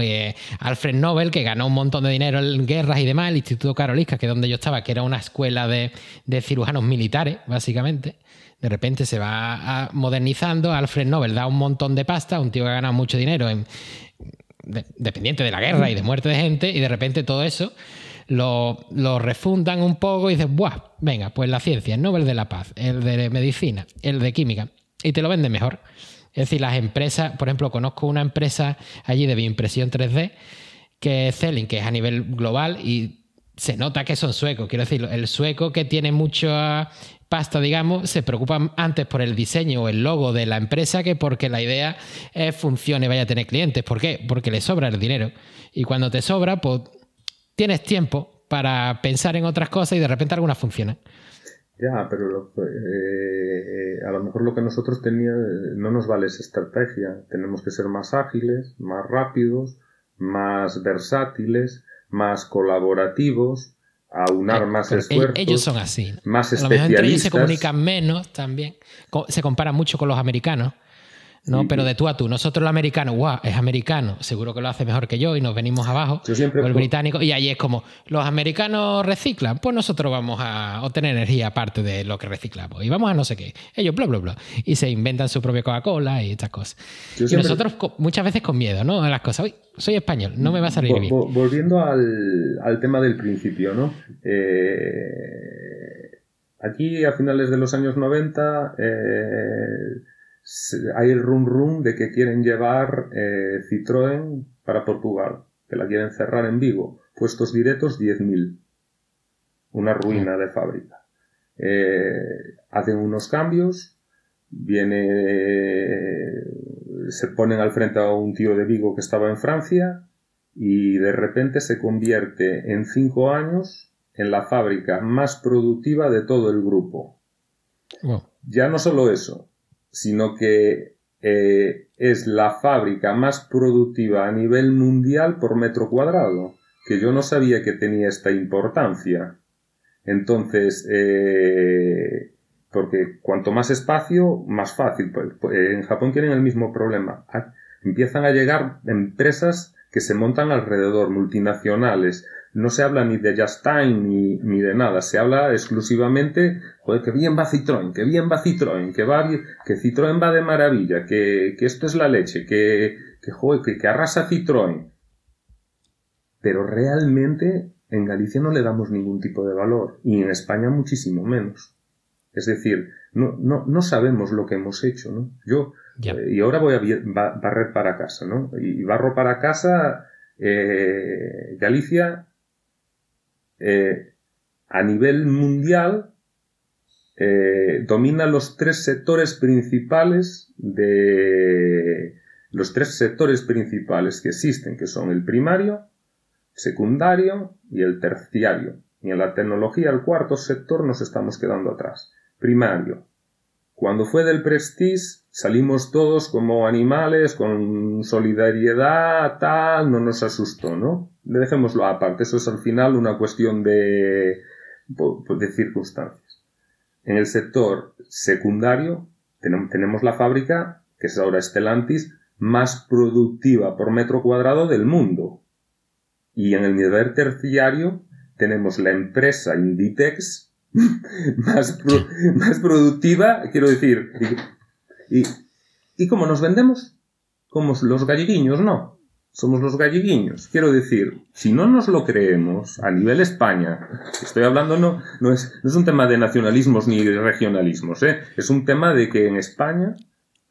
Alfred Nobel, que ganó un montón de dinero en guerras y demás, el Instituto Karolinska, que es donde yo estaba, que era una escuela de, cirujanos militares, básicamente. De repente se va modernizando, Alfred Nobel da un montón de pasta, un tío que ha ganado mucho dinero en, dependiente de la guerra y de muerte de gente, y de repente todo eso lo, refundan un poco y dicen, ¡buah! Venga, pues la ciencia, el Nobel de la Paz, el de medicina, el de química, y te lo venden mejor. Es decir, las empresas, por ejemplo, conozco una empresa allí de bioimpresión 3D, que es Zelling, que es a nivel global y se nota que son suecos. Quiero decir, el sueco que tiene mucha pasta, digamos, se preocupa antes por el diseño o el logo de la empresa que porque la idea es funcione, vaya a tener clientes. ¿Por qué? Porque le sobra el dinero. Y cuando te sobra, pues tienes tiempo para pensar en otras cosas y de repente algunas funcionan. Ya, pero eh, a lo mejor lo que nosotros teníamos no nos vale esa estrategia. Tenemos que ser más ágiles, más rápidos, más versátiles, más colaborativos, aunar más esfuerzos. Ellos son así. Más especialistas. A lo mejor entre ellos se comunican menos también. Se compara mucho con los americanos. ¿No? Pero de tú a tú. Nosotros los americanos, guau, es americano, seguro que lo hace mejor que yo y nos venimos abajo. o el británico, y ahí es como, los americanos reciclan, pues nosotros vamos a obtener energía aparte de lo que reciclamos. Y vamos a no sé qué. Ellos, bla, bla, bla. Y se inventan su propia Coca-Cola y estas cosas. Y nosotros muchas veces con miedo, ¿no? A las cosas. Uy, soy español, no me va a salir bien. Volviendo al, al, tema del principio, ¿no? Eh, aquí a finales de los años 90 hay el rum rum de que quieren llevar eh, Citroën para Portugal, que la quieren cerrar en Vigo. Puestos directos 10.000. Una ruina de fábrica. Eh, hacen unos cambios, viene, se ponen al frente a un tío de Vigo que estaba en Francia y de repente se convierte en cinco años en la fábrica más productiva de todo el grupo. Ya no solo eso, sino que eh, es la fábrica más productiva a nivel mundial por metro cuadrado, que yo no sabía que tenía esta importancia. Entonces, eh, porque cuanto más espacio, más fácil. Pues, pues, en Japón tienen el mismo problema. Ah, empiezan a llegar empresas que se montan alrededor, multinacionales. No se habla ni de Just Time ni, ni de nada, se habla exclusivamente, joder, que bien va Citroën, que bien va Citroën, que va, que Citroën va de maravilla, que, que esto es la leche, que, que, joder, que, que arrasa Citroën. Pero realmente en Galicia no le damos ningún tipo de valor y en España muchísimo menos. Es decir, no, no, no sabemos lo que hemos hecho, ¿no? Yo, eh, y ahora voy a barrer para casa, ¿no? Y barro para casa, eh, Galicia, eh, a nivel mundial, domina los tres sectores principales de los tres sectores principales que existen, que son el primario, secundario y el terciario. Y en la tecnología, el cuarto sector, nos estamos quedando atrás. Primario, cuando fue del Prestige salimos todos como animales, con solidaridad, tal, no nos asustó, ¿no? Dejémoslo aparte, eso es al final una cuestión de, de circunstancias. En el sector secundario tenemos la fábrica, que es ahora Stellantis, más productiva por metro cuadrado del mundo. Y en el nivel terciario tenemos la empresa Inditex, más, más productiva, quiero decir. Y, y, como nos vendemos, como los galleguiños, no. Somos los galleguiños. Quiero decir, si no nos lo creemos a nivel España, estoy hablando, no, no, es, no es un tema de nacionalismos ni de regionalismos, ¿eh? es un tema de que en España,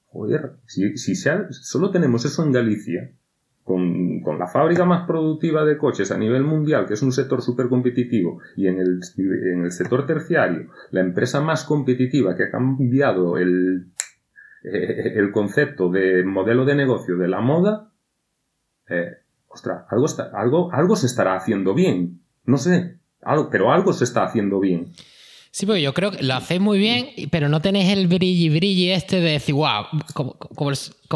joder, si, si solo tenemos eso en Galicia, con, con, la fábrica más productiva de coches a nivel mundial, que es un sector súper competitivo, y en el, en el, sector terciario, la empresa más competitiva que ha cambiado el, eh, el concepto de modelo de negocio de la moda, eh, ostras, algo, está, algo, algo se estará haciendo bien. No sé, algo, pero algo se está haciendo bien. Sí, pues yo creo que lo hacéis muy bien, pero no tenéis el brilli brilli este de decir, wow, como, como,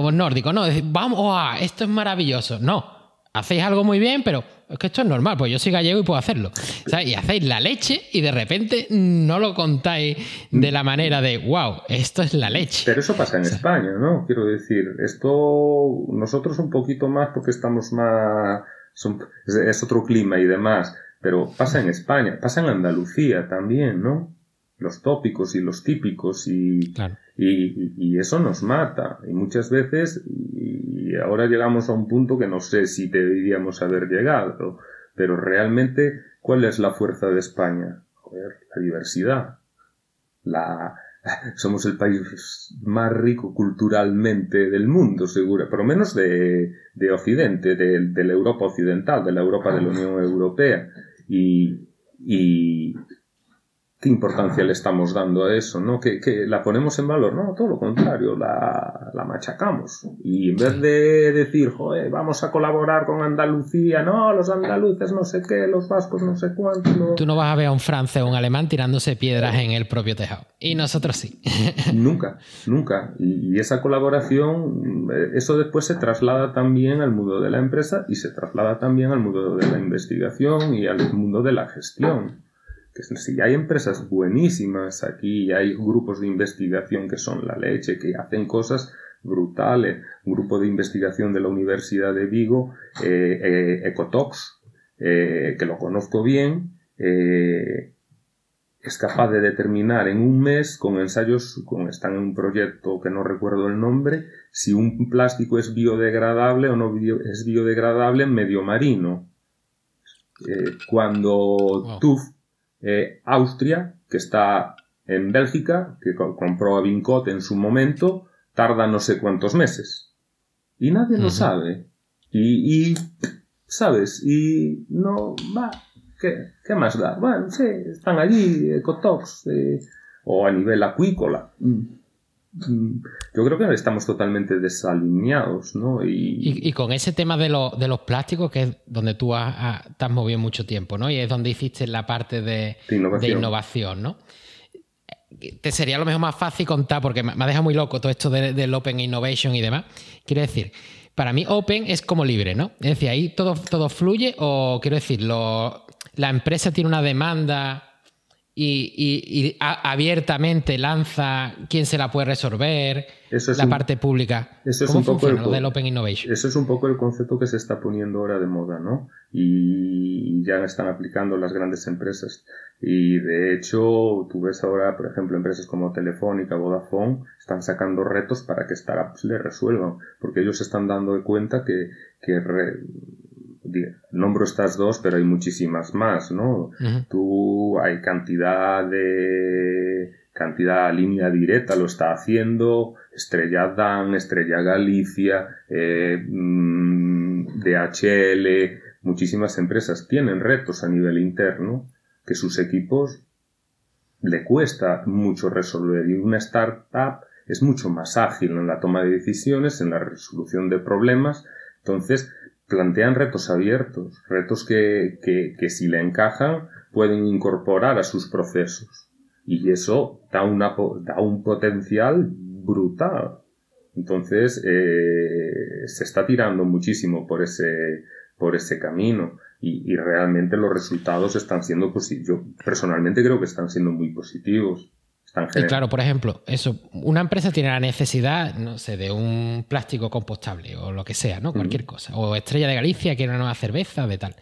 el, nórdico, ¿no? decir, vamos, wow, esto es maravilloso. No, hacéis algo muy bien, pero es que esto es normal, pues yo soy gallego y puedo hacerlo. Y hacéis la leche y de repente no lo contáis de la manera de, wow, esto es la leche. Pero eso pasa en España, ¿no? Quiero decir, esto nosotros un poquito más porque estamos más... es otro clima y demás pero pasa en España, pasa en Andalucía también, ¿no? Los tópicos y los típicos y, y, eso nos mata. Y muchas veces, y ahora llegamos a un punto que no sé si deberíamos haber llegado, pero realmente, ¿cuál es la fuerza de España? Joder, la diversidad. La, somos el país más rico culturalmente del mundo, seguro, por lo menos de, de Occidente, de, de, la Europa occidental, de la Europa de la Unión Europea y, y qué importancia le estamos dando a eso, ¿no? Que, que, la ponemos en valor, no, todo lo contrario, la, la machacamos. Y en vez de decir, joder, vamos a colaborar con Andalucía, no, los andaluces no sé qué, los vascos no sé cuánto. Tú no vas a ver a un francés o un alemán tirándose piedras en el propio tejado. Y nosotros sí. nunca, nunca. Y, y esa colaboración, eh, eso después se traslada también al mundo de la empresa y se traslada también al mundo de la investigación y al mundo de la gestión que si hay empresas buenísimas aquí, hay grupos de investigación que son la leche, que hacen cosas brutales. Un grupo de investigación de la Universidad de Vigo, eh, eh, Ecotox, eh, que lo conozco bien, es capaz de determinar en un mes, con ensayos, con, están en un proyecto que no recuerdo el nombre, si un plástico es biodegradable o no es biodegradable en medio marino. cuando tú eh, Austria, que está en Bélgica, que compró a Vincot en su momento, tarda no sé cuántos meses. Y nadie lo sabe. Y, y, ¿sabes? Y no, va, ¿qué, qué más da? Bueno, sí, están allí, ecotox, eh, o a nivel acuícola. Mm. Yo creo que estamos totalmente desalineados, ¿no? Y, con ese tema de, de, los plásticos, que es donde tú has, te has movido mucho tiempo, ¿no? Y es donde hiciste la parte de, innovación. ¿no? Te sería lo mejor más fácil contar, porque me ha dejado muy loco todo esto del Open Innovation y demás. Quiero decir, para mí Open es como libre, ¿no? Es decir, ahí todo, todo fluye o quiero decir, la empresa tiene una demanda y, abiertamente lanza quién se la puede resolver, la parte pública. Eso es un poco el, del Open Innovation? Eso es un poco el concepto que se está poniendo ahora de moda, ¿no? Y ya están aplicando las grandes empresas. Y de hecho, tú ves ahora, por ejemplo, empresas como Telefónica, Vodafone, están sacando retos para que startups le resuelvan, porque ellos se están dando cuenta que, que nombro estas dos, pero hay muchísimas más, ¿no? Tú hay cantidad de cantidad línea directa lo está haciendo, Estrella Dan, Estrella Galicia, eh, mm, DHL, muchísimas empresas tienen retos a nivel interno que sus equipos le cuesta mucho resolver. Y una startup es mucho más ágil en la toma de decisiones, en la resolución de problemas, entonces plantean retos abiertos, retos que, que, si le encajan pueden incorporar a sus procesos. Y eso da, da un potencial brutal. Entonces, eh, se está tirando muchísimo por ese, por ese camino. Y, y realmente los resultados están siendo positivos. Yo personalmente creo que están siendo muy positivos. Y claro, por ejemplo, eso, una empresa tiene la necesidad, no sé, de un plástico compostable o lo que sea, ¿no? Cualquier cosa. O Estrella de Galicia quiere una nueva cerveza, de tal.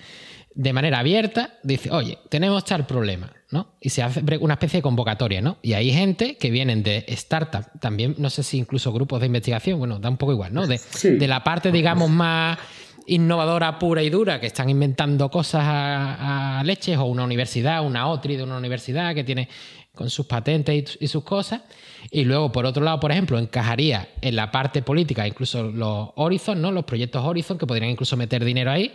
De manera abierta, dice, oye, tenemos tal problema, ¿no? Y se hace una especie de convocatoria, ¿no? Y hay gente que vienen de startup, también, no sé si incluso grupos de investigación, bueno, da un poco igual, ¿no? De, de la parte, digamos, más innovadora pura y dura que están inventando cosas a, a, leches o una universidad, una OTRI de una universidad que tiene con sus patentes y, sus cosas. Y luego, por otro lado, por ejemplo, encajaría en la parte política incluso los Horizon, ¿no? Los proyectos Horizon, que podrían incluso meter dinero ahí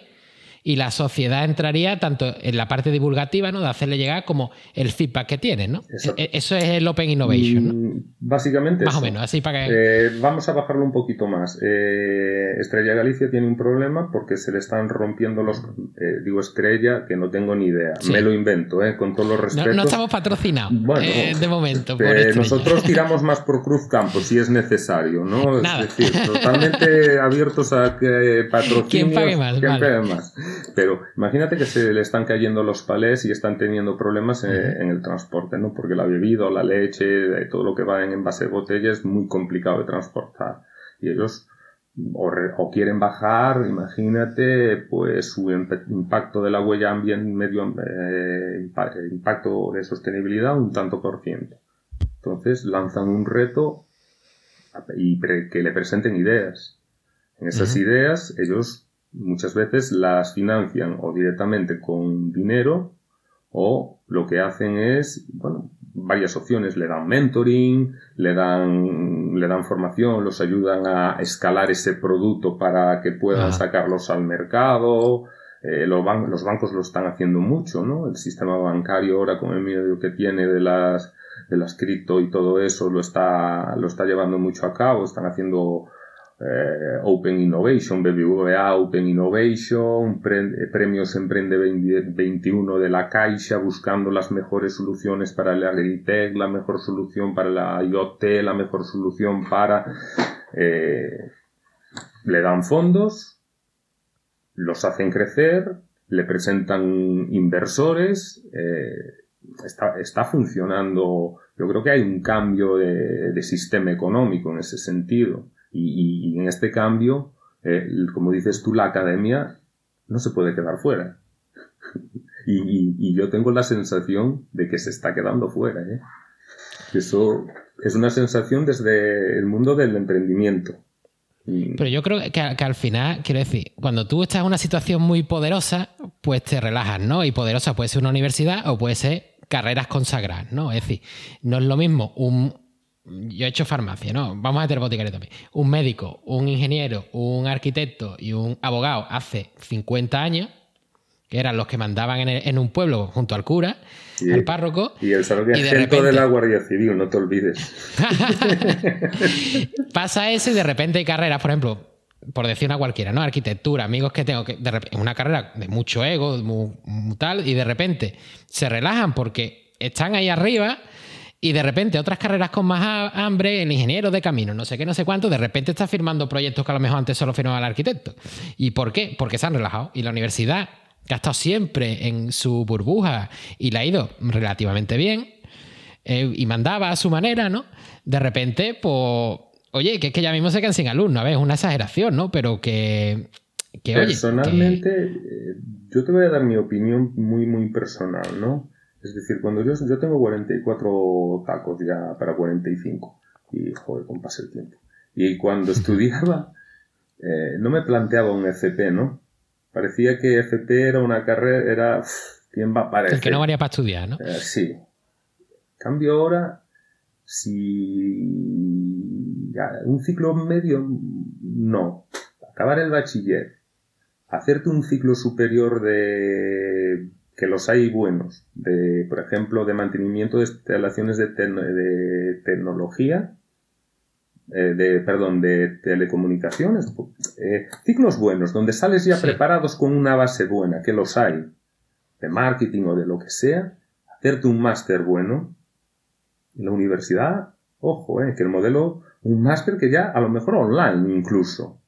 y la sociedad entraría tanto en la parte divulgativa, ¿no? De hacerle llegar como el feedback que tiene, ¿no? E-, eso es el Open Innovation, ¿no? Mm, básicamente. Más o menos, así para que. Eh, vamos a bajarlo un poquito más. Eh, Estrella Galicia tiene un problema porque se le están rompiendo los. Eh, digo Estrella, que no tengo ni idea. Me lo invento, ¿eh? Con todos los respetos. No, estamos patrocinados. Bueno, de momento. nosotros tiramos más por Cruz Campo si es necesario, ¿no? Es decir, totalmente abiertos a que patrocinen. ¿Quién pague más? ¿Quién pague más? Pero imagínate que se le están cayendo los palés y están teniendo problemas en, el transporte, ¿no? Porque la bebida, la leche, todo lo que va en envase de botella es muy complicado de transportar. Y ellos o, quieren bajar, imagínate, pues su impacto de la huella ambiental, medio, eh, impacto de sostenibilidad un tanto por ciento. Entonces lanzan un reto y que le presenten ideas. En esas ideas ellos muchas veces las financian o directamente con dinero o lo que hacen es, bueno, varias opciones, le dan mentoring, le dan, le dan formación, los ayudan a escalar ese producto para que puedan sacarlos al mercado, eh, los, los, bancos lo están haciendo mucho, ¿no? El sistema bancario ahora con el medio que tiene de las de las cripto y todo eso lo está lo está llevando mucho a cabo, están haciendo eh, Open Innovation, BBVA Open Innovation, eh, premios Emprende 21 de la Caixa, buscando las mejores soluciones para el agritech, la mejor solución para la IoT, la mejor solución para... Eh, le dan fondos, los hacen crecer, le presentan inversores, está, está, funcionando, yo creo que hay un cambio de sistema económico en ese sentido. Y, en este cambio, eh, como dices tú, la academia no se puede quedar fuera. y, yo tengo la sensación de que se está quedando fuera. ¿eh? Eso es una sensación desde el mundo del emprendimiento. Pero yo creo que, que, al final, quiero decir, cuando tú estás en una situación muy poderosa, pues te relajas, ¿no? Y poderosa puede ser una universidad o puede ser carreras consagradas, ¿no? Es decir, no es lo mismo un yo he hecho farmacia, ¿no? Vamos a meter boticario también. Un médico, un ingeniero, un arquitecto y un abogado hace 50 años, que eran los que mandaban en, un pueblo junto al cura, al párroco. Y el sargento de, la Guardia Civil, no te olvides. Pasa eso y de repente hay carreras, por ejemplo, por decir una cualquiera, ¿no? Arquitectura, amigos que tengo, que de una carrera de mucho ego, muy, tal, y de repente se relajan porque están ahí arriba y de repente otras carreras con más hambre, el ingeniero de camino, no sé qué, no sé cuánto, de repente está firmando proyectos que a lo mejor antes solo firmaba el arquitecto. ¿Y por qué? Porque se han relajado. Y la universidad, que ha estado siempre en su burbuja y le ha ido relativamente bien, eh, y mandaba a su manera, ¿no? De repente, pues, oye, que es que ya mismo se quedan sin alumnos, a ver, es una exageración, ¿no? Pero que... Personalmente, eh, yo te voy a dar mi opinión muy, muy personal, ¿no? Es decir, cuando yo, yo tengo 44 tacos ya para 45 y joder, con pasa el tiempo. Y cuando estudiaba, eh, no me planteaba un FP, ¿no? Parecía que FP era una carrera, era, ¿quién va a aparecer? El que no valía para estudiar, ¿no? Eh, sí. Cambio ahora, si un ciclo medio, no. Acabar el bachiller, hacerte un ciclo superior de que los hay buenos, de, por ejemplo, de mantenimiento de instalaciones de, tecnología, eh, de, perdón, de telecomunicaciones, eh, ciclos buenos, donde sales ya preparados con una base buena, que los hay, de marketing o de lo que sea, hacerte un máster bueno, en la universidad, ojo, eh, que el modelo, un máster que ya a lo mejor online incluso,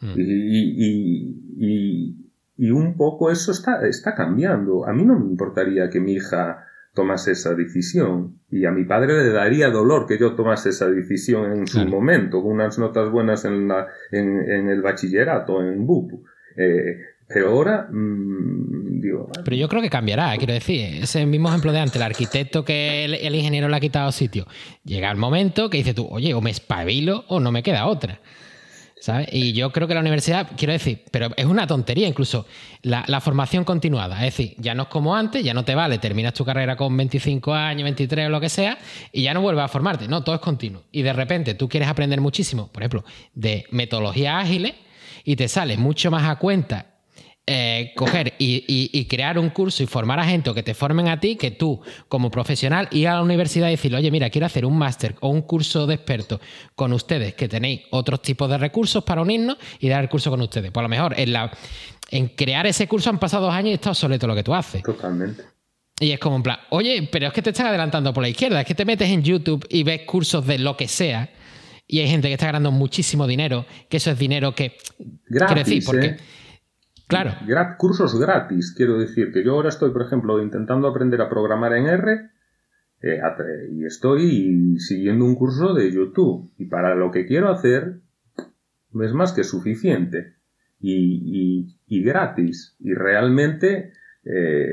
mm. y y un poco eso está, está cambiando. A mí no me importaría que mi hija tomase esa decisión. Y a mi padre le daría dolor que yo tomase esa decisión en su momento, con unas notas buenas en, la, en, el bachillerato, en BUP. Eh, pero ahora, mm, digo... Pero yo creo que cambiará, quiero decir, ese mismo ejemplo de antes, el arquitecto que el, el, ingeniero le ha quitado sitio, llega el momento que dice tú, oye, o me espabilo o no me queda otra. Y yo creo que la universidad, quiero decir, pero es una tontería incluso, la, formación continuada. Es decir, ya no es como antes, ya no te vale, terminas tu carrera con 25 años, 23 o lo que sea, y ya no vuelves a formarte. No, todo es continuo. Y de repente tú quieres aprender muchísimo, por ejemplo, de metodologías ágiles, y te sale mucho más a cuenta eh, coger y, crear un curso y formar a gente o que te formen a ti, que tú, como profesional, ir a la universidad y decirle, oye, mira, quiero hacer un máster o un curso de expertos con ustedes, que tenéis otros tipos de recursos para unirnos y dar el curso con ustedes. Pues a lo mejor en, la, en crear ese curso han pasado dos años y está obsoleto lo que tú haces. Totalmente. Y es como en plan, oye, pero es que te están adelantando por la izquierda, es que te metes en YouTube y ves cursos de lo que sea. Y hay gente que está ganando muchísimo dinero, que eso es dinero que. Gratis, quiero decir, porque. ¿eh? Claro. cursos gratis, quiero decir, que yo ahora estoy, por ejemplo, intentando aprender a programar en R eh, y estoy siguiendo un curso de YouTube. Y para lo que quiero hacer es más que suficiente. Y, gratis. Y realmente eh,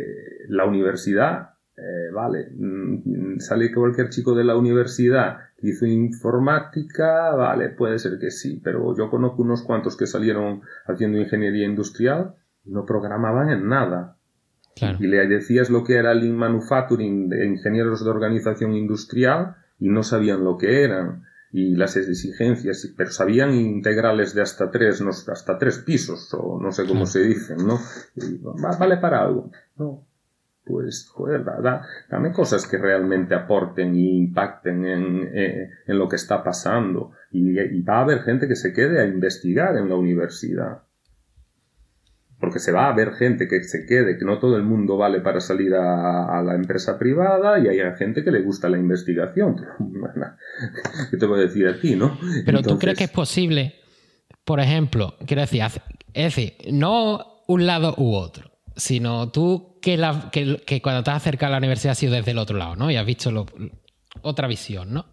la universidad, eh, vale, mm, sale cualquier chico de la universidad hizo informática, vale, puede ser que sí, pero yo conozco unos cuantos que salieron haciendo ingeniería industrial y no programaban en nada. Y le decías lo que era Lean Manufacturing de ingenieros de organización industrial y no sabían lo que eran y las exigencias, pero sabían integrales de hasta tres, no, hasta tres pisos, o no sé cómo se dicen, ¿no? vale para algo, ¿no? Pues, joder, dame cosas que realmente aporten e impacten en, eh, en lo que está pasando. Y, va a haber gente que se quede a investigar en la universidad. Porque se va a haber gente que se quede, que no todo el mundo vale para salir a, la empresa privada y hay gente que le gusta la investigación. ¿Qué te voy a decir a ti, no? Pero tú crees que es posible, por ejemplo, quiero decir, es decir, no un lado u otro sino tú que, la, que, cuando te has acercado a la universidad has sido desde el otro lado, ¿no? Y has visto otra visión, ¿no?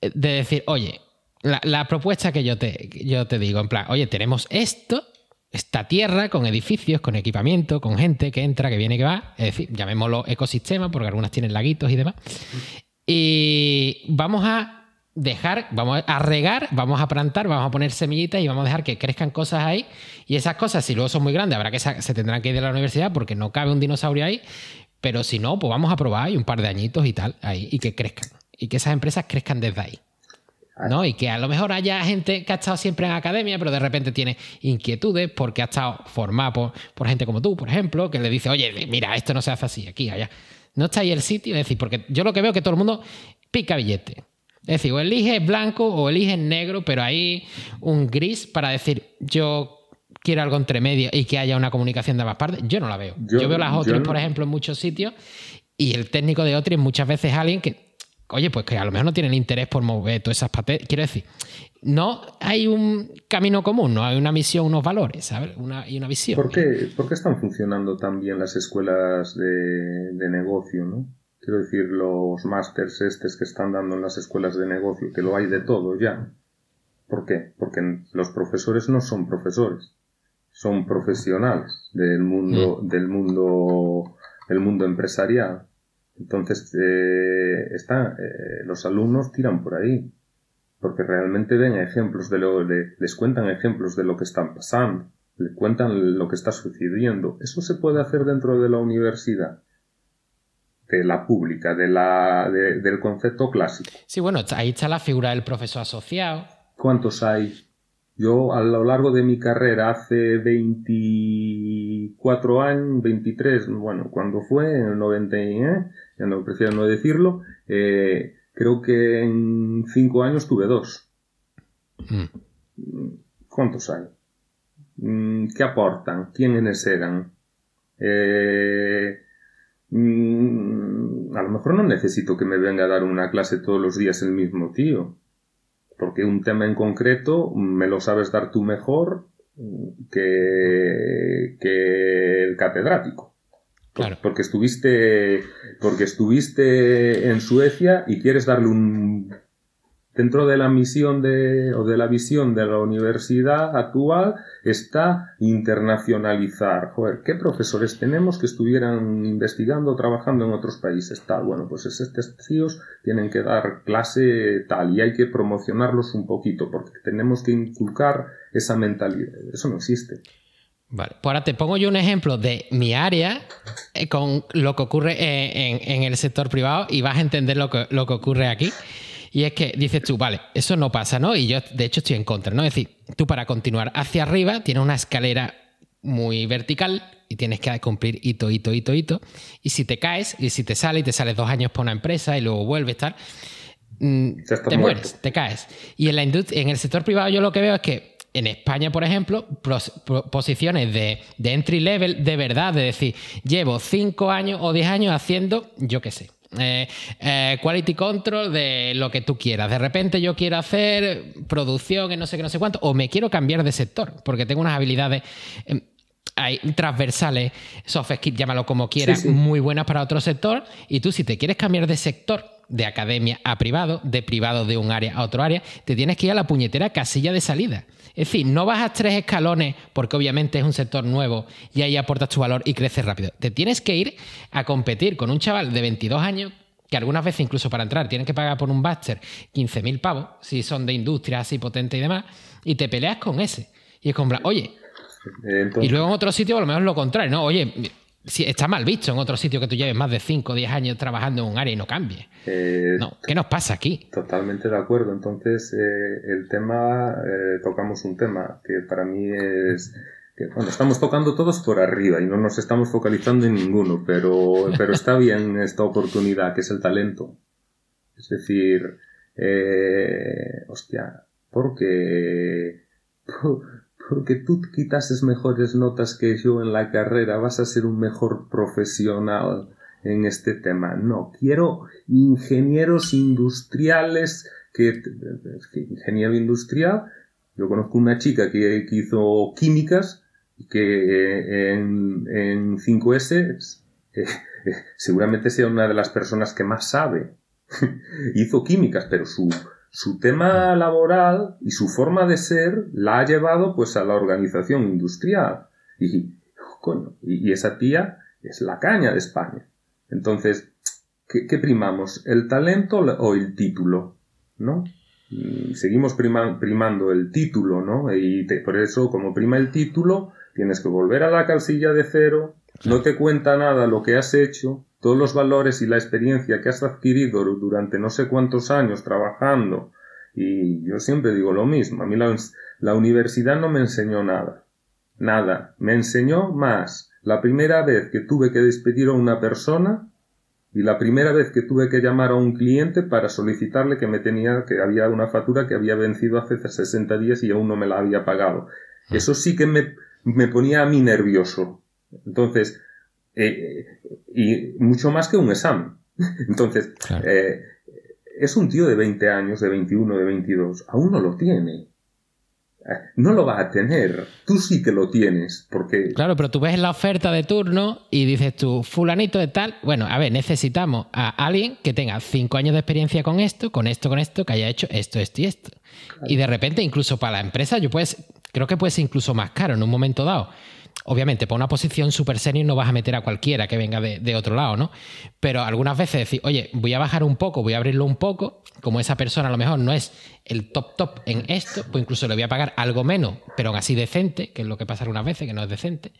Eh, de decir, oye, la, propuesta que yo te, yo te digo, en plan, oye, tenemos esto, esta tierra con edificios, con equipamiento, con gente que entra, que viene, que va, es decir, llamémoslo ecosistema, porque algunas tienen laguitos y demás. Y vamos a dejar, vamos a regar, vamos a plantar, vamos a poner semillitas y vamos a dejar que crezcan cosas ahí. Y esas cosas, si luego son muy grandes, habrá que se tendrán que ir de la universidad porque no cabe un dinosaurio ahí. Pero si no, pues vamos a probar y un par de añitos y tal, ahí, y que crezcan. y que esas empresas crezcan desde ahí. ¿no? Y que a lo mejor haya gente que ha estado siempre en academia, pero de repente tiene inquietudes porque ha estado formado por, gente como tú, por ejemplo, que le dice, oye, mira, esto no se hace así, aquí, allá. No está ahí el sitio, es decir, porque yo lo que veo es que todo el mundo pica billete. Es decir, o elige blanco o elige negro, pero hay un gris para decir, yo quiero algo entre medio y que haya una comunicación de ambas partes. Yo no la veo. Yo, veo las otras, por ejemplo, en muchos sitios y el técnico de Otris muchas veces es alguien que oye, pues que a lo mejor no tienen interés por mover todas esas patentes. Quiero decir, no hay un camino común, no hay una misión, unos valores, ¿sabes? Una, y una visión. ¿Por qué, ¿Por qué están funcionando tan bien las escuelas de, de negocio, no? Quiero decir, los másters estos que están dando en las escuelas de negocio, que lo hay de todo ya. ¿Por qué? Porque los profesores no son profesores, son profesionales del mundo, del mundo, del mundo empresarial entonces, eh, está, eh, los alumnos tiran por ahí, porque realmente ven ejemplos de lo, les cuentan ejemplos de lo que están pasando, les cuentan lo que está sucediendo. Eso se puede hacer dentro de la universidad, de la pública, de la, del concepto clásico. Sí, bueno, ahí está la figura del profesor asociado. ¿Cuántos hay? Yo a lo largo de mi carrera, hace 24 años, 23, bueno, cuando fue, en el 90, ¿eh? ya no prefiero no decirlo, eh, creo que en 5 años tuve dos. Mm. ¿Cuántos hay? Mm, ¿Qué aportan? ¿Quiénes eran? Eh, a lo mejor no necesito que me venga a dar una clase todos los días el mismo tío porque un tema en concreto me lo sabes dar tú mejor que, que el catedrático. Claro. Porque estuviste, porque estuviste en Suecia y quieres darle un dentro de la misión de, o de la visión de la universidad actual está internacionalizar. Joder, ¿qué profesores tenemos que estuvieran investigando, trabajando en otros países? Tal, bueno, pues estos tíos tienen que dar clase tal y hay que promocionarlos un poquito porque tenemos que inculcar esa mentalidad. Eso no existe. Vale, pues ahora te pongo yo un ejemplo de mi área eh, con lo que ocurre eh, en, el sector privado y vas a entender lo que, lo que ocurre aquí. Y es que dices tú, vale, eso no pasa, ¿no? Y yo, de hecho, estoy en contra, ¿no? Es decir, tú para continuar hacia arriba tienes una escalera muy vertical y tienes que cumplir hito, hito, hito, hito. Y si te caes, y si te sales y te sales dos años por una empresa y luego vuelves, tal, mm, te mueres, te caes. Y en, la en el sector privado yo lo que veo es que en España, por ejemplo, posiciones de, de, entry level de verdad, de decir, llevo cinco años o diez años haciendo, yo qué sé, eh, eh, quality control de lo que tú quieras. De repente yo quiero hacer producción en no sé qué, no sé cuánto, o me quiero cambiar de sector, porque tengo unas habilidades em, transversales, soft skills, llámalo como quieras, muy buenas para otro sector. Y tú, si te quieres cambiar de sector, de academia a privado, de privado de un área a otro área, te tienes que ir a la puñetera casilla de salida. Es decir, no vas a tres escalones porque obviamente es un sector nuevo y ahí aportas tu valor y creces rápido. Te tienes que ir a competir con un chaval de 22 años que algunas veces incluso para entrar tienen que pagar por un bachelor 15.000 pavos, si son de industria así potente y demás, y te peleas con ese. Y es como, oye, y luego en otro sitio a lo mejor lo contrario, ¿no? Oye, si está mal visto en otro sitio que tú lleves más de 5 o 10 años trabajando en un área y no cambies. Eh, no, ¿Qué nos pasa aquí? Totalmente de acuerdo. Entonces, eh, el tema, eh, tocamos un tema que para mí es que, bueno, estamos tocando todos por arriba y no nos estamos focalizando en ninguno, pero, pero está bien esta oportunidad que es el talento. Es decir, hostia, porque porque tú quitases mejores notas que yo en la carrera, vas a ser un mejor profesional en este tema. No, quiero ingenieros industriales que, ingeniero industrial, yo conozco una chica que, hizo químicas que en, en 5S eh, seguramente sea una de las personas que más sabe. hizo químicas, pero su, su tema laboral y su forma de ser la ha llevado pues a la organización industrial. Y, y, esa tía es la caña de España. Entonces, ¿qué, primamos? ¿El talento o el título? ¿No? Mm, seguimos primando el título, ¿no? Y por eso, como prima el título, tienes que volver a la calcilla de cero, no te cuenta nada lo que has hecho, todos los valores y la experiencia que has adquirido durante no sé cuántos años trabajando, y yo siempre digo lo mismo, a mí la, la universidad no me enseñó nada, nada, me enseñó más la primera vez que tuve que despedir a una persona y la primera vez que tuve que llamar a un cliente para solicitarle que me tenía, que había una factura que había vencido hace 60 días y aún no me la había pagado. Ah. Eso sí que me, me ponía a mí nervioso. Entonces, eh, y mucho más que un examen. Entonces, eh, es un tío de 20 años, de 21, de 22, aún no lo tiene no lo va a tener. Tú sí que lo tienes, porque... Claro, pero tú ves la oferta de turno y dices tú, fulanito de tal, bueno, a ver, necesitamos a alguien que tenga cinco años de experiencia con esto, con esto, con esto, que haya hecho esto, esto y esto. Y de repente, incluso para la empresa, yo pues, creo que puede ser incluso más caro en un momento dado. Obviamente, para una posición super senior no vas a meter a cualquiera que venga de, otro lado, ¿no? Pero algunas veces decir, oye, voy a bajar un poco, voy a abrirlo un poco, como esa persona a lo mejor no es el top top en esto, pues incluso le voy a pagar algo menos, pero aún así decente, que es lo que pasa algunas veces, que no es decente.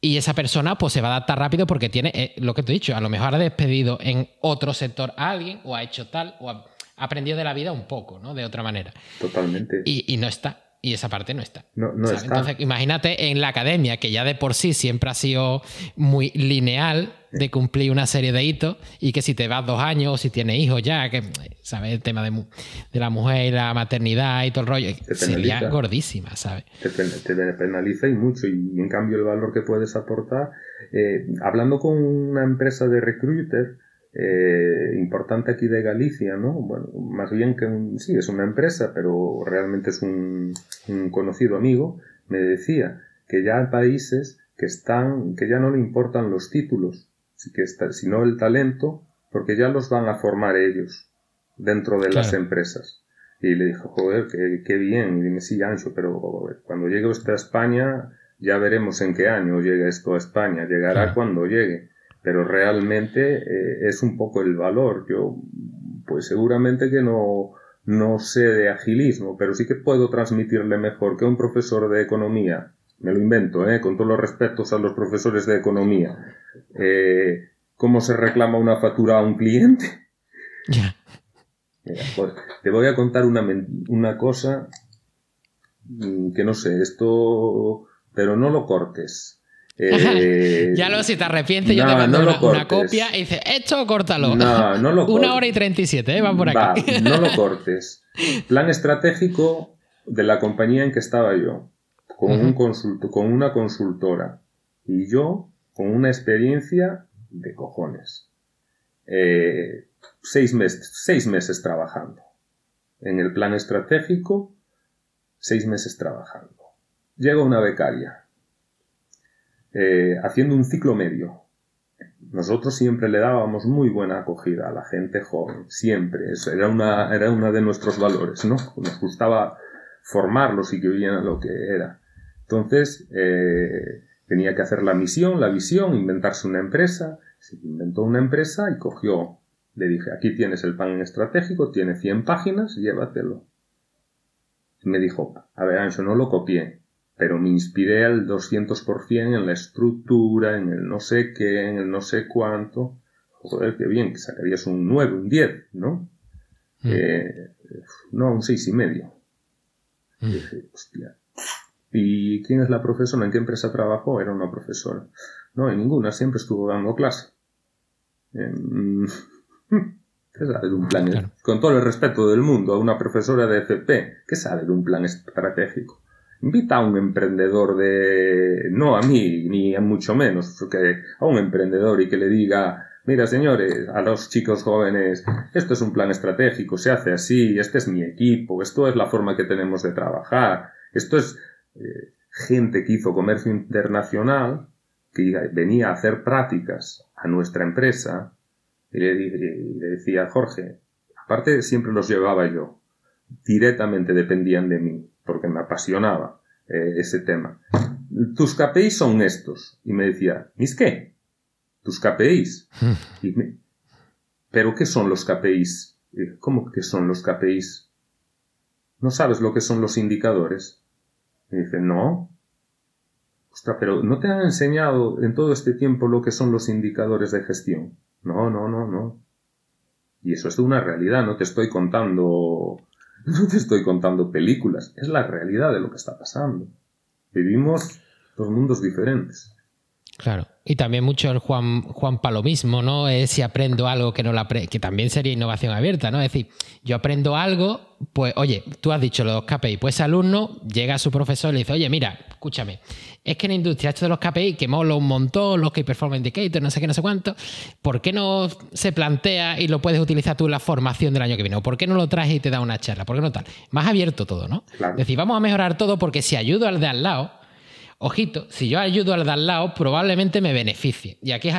Y esa persona pues se va a adaptar rápido porque tiene eh, lo que te he dicho, a lo mejor ha despedido en otro sector a alguien o ha hecho tal o ha aprendido de la vida un poco, ¿no? De otra manera. Totalmente. y no está y esa parte no está. No, no está. Entonces, imagínate en la academia, que ya de por sí siempre ha sido muy lineal de cumplir una serie de hitos y que si te vas dos años o si tienes hijos ya, que sabes el tema de, de la mujer y la maternidad y todo el rollo, sería gordísima, ¿sabes? Te, penaliza y mucho y en cambio el valor que puedes aportar, eh, hablando con una empresa de recruiter, eh, importante aquí de Galicia, ¿no? Bueno, más bien que sí, es una empresa, pero realmente es un, conocido amigo, me decía que ya hay países que están, que ya no le importan los títulos, sino el talento, porque ya los van a formar ellos dentro de las empresas. Y le dijo, joder, qué, bien. Y dime, sí, Ancho, pero cuando llegue usted a España, ya veremos en qué año llega esto a España. Llegará cuando llegue pero realmente eh, es un poco el valor. Yo, pues seguramente que no, no sé de agilismo, pero sí que puedo transmitirle mejor que un profesor de economía, me lo invento, ¿eh? con todos los respetos a los profesores de economía, eh, cómo se reclama una factura a un cliente. Pues, te voy a contar una, una cosa mm, que no sé, esto, pero no lo cortes. Eh, ya lo, si te arrepientes, yo te mando una, copia y dices, esto córtalo. No, no lo Una hora y 37, ¿eh? Va por aquí. no lo cortes. Plan estratégico de la compañía en que estaba yo, con, un consulto, con una consultora, y yo con una experiencia de cojones. Eh, seis, meses, seis meses trabajando. En el plan estratégico, seis meses trabajando. Llega una becaria eh, haciendo un ciclo medio. Nosotros siempre le dábamos muy buena acogida a la gente joven, siempre. Eso era una, era uno de nuestros valores, ¿no? Nos gustaba formarlos y que vieran lo que era. Entonces, eh, tenía que hacer la misión, la visión, inventarse una empresa. Se inventó una empresa y cogió. Le dije, aquí tienes el pan estratégico, tiene 100 páginas, llévatelo. Y me dijo, a ver, Ancho, no lo copié pero me inspiré al 200% en la estructura, en el no sé qué, en el no sé cuánto. Joder, qué bien, que sacarías un 9, un 10, ¿no? Mm. Eh, no, un 6 y medio. Mm. Y dije, hostia. ¿Y quién es la profesora? ¿En qué empresa trabajó? Era una profesora. No, en ninguna, siempre estuvo dando clase. ¿Qué sabe de un plan? Con todo el respeto del mundo a una profesora de FP, ¿qué sabe de un plan estratégico? Invita a un emprendedor de, no a mí, ni a mucho menos, que a un emprendedor y que le diga, mira señores, a los chicos jóvenes, esto es un plan estratégico, se hace así, este es mi equipo, esto es la forma que tenemos de trabajar, esto es eh, gente que hizo comercio internacional, que venía a hacer prácticas a nuestra empresa, y le, y le decía, Jorge, aparte siempre los llevaba yo, directamente dependían de mí porque me apasionaba eh, ese tema. Tus KPIs son estos. Y me decía, ¿mis qué? Tus KPIs. ¿Pero qué son los KPIs? ¿Cómo que son los KPIs? ¿No sabes lo que son los indicadores? Me dice, no. Ostras, pero ¿no te han enseñado en todo este tiempo lo que son los indicadores de gestión? No, no, no, no. Y eso es una realidad, no te estoy contando, no te estoy contando películas, es la realidad de lo que está pasando. Vivimos dos mundos diferentes. Claro. Y también mucho el Juan, Juan Palomismo, ¿no? Es si aprendo algo que no la que también sería innovación abierta, ¿no? Es decir, yo aprendo algo, pues, oye, tú has dicho los KPI, pues ese alumno llega a su profesor y le dice, oye, mira, escúchame, es que en la industria esto de los KPI, que mola un montón, los Key Performance Indicators, no sé qué, no sé cuánto, ¿por qué no se plantea y lo puedes utilizar tú en la formación del año que viene? ¿O por qué no lo traes y te da una charla? ¿Por qué no tal? Más abierto todo, ¿no? Es decir, vamos a mejorar todo porque si ayudo al de al lado, ojito, si yo ayudo al de al lado, probablemente me beneficie. Y aquí es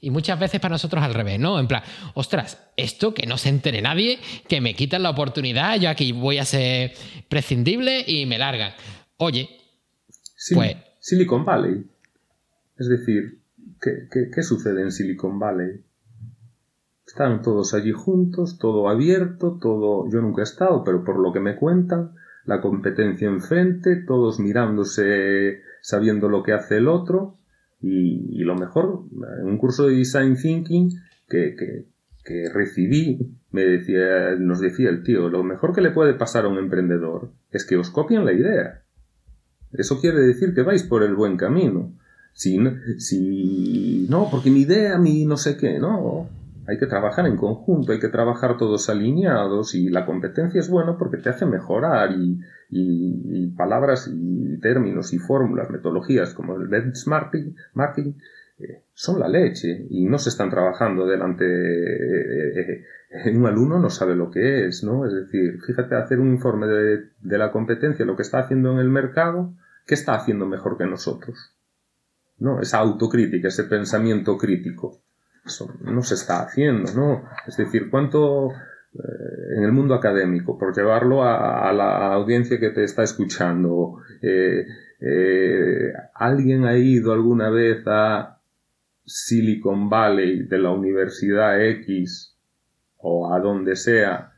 y muchas veces para nosotros al revés, ¿no? En plan, ostras, esto que no se entere nadie, que me quitan la oportunidad, yo aquí voy a ser prescindible y me largan. Oye, pues... Silicon Valley. Es decir, ¿qué, sucede en Silicon Valley? Están todos allí juntos, todo abierto, todo... Yo nunca he estado, pero por lo que me cuentan, la competencia enfrente, todos mirándose sabiendo lo que hace el otro y, lo mejor, en un curso de Design Thinking que, que, recibí, me decía, nos decía el tío, lo mejor que le puede pasar a un emprendedor es que os copien la idea. Eso quiere decir que vais por el buen camino. Si, si no, porque mi idea, mi no sé qué, no. Hay que trabajar en conjunto, hay que trabajar todos alineados y la competencia es buena porque te hace mejorar y, palabras y términos y fórmulas, metodologías como el benchmarking marketing, eh, son la leche y no se están trabajando delante eh, eh, un alumno no sabe lo que es, ¿no? Es decir, fíjate hacer un informe de, de la competencia, lo que está haciendo en el mercado, ¿qué está haciendo mejor que nosotros? ¿No? Esa autocrítica, ese pensamiento crítico no se está haciendo, ¿no? Es decir, ¿cuánto en el mundo académico, por llevarlo a, la audiencia que te está escuchando, eh, eh, ¿alguien ha ido alguna vez a Silicon Valley de la Universidad X o a donde sea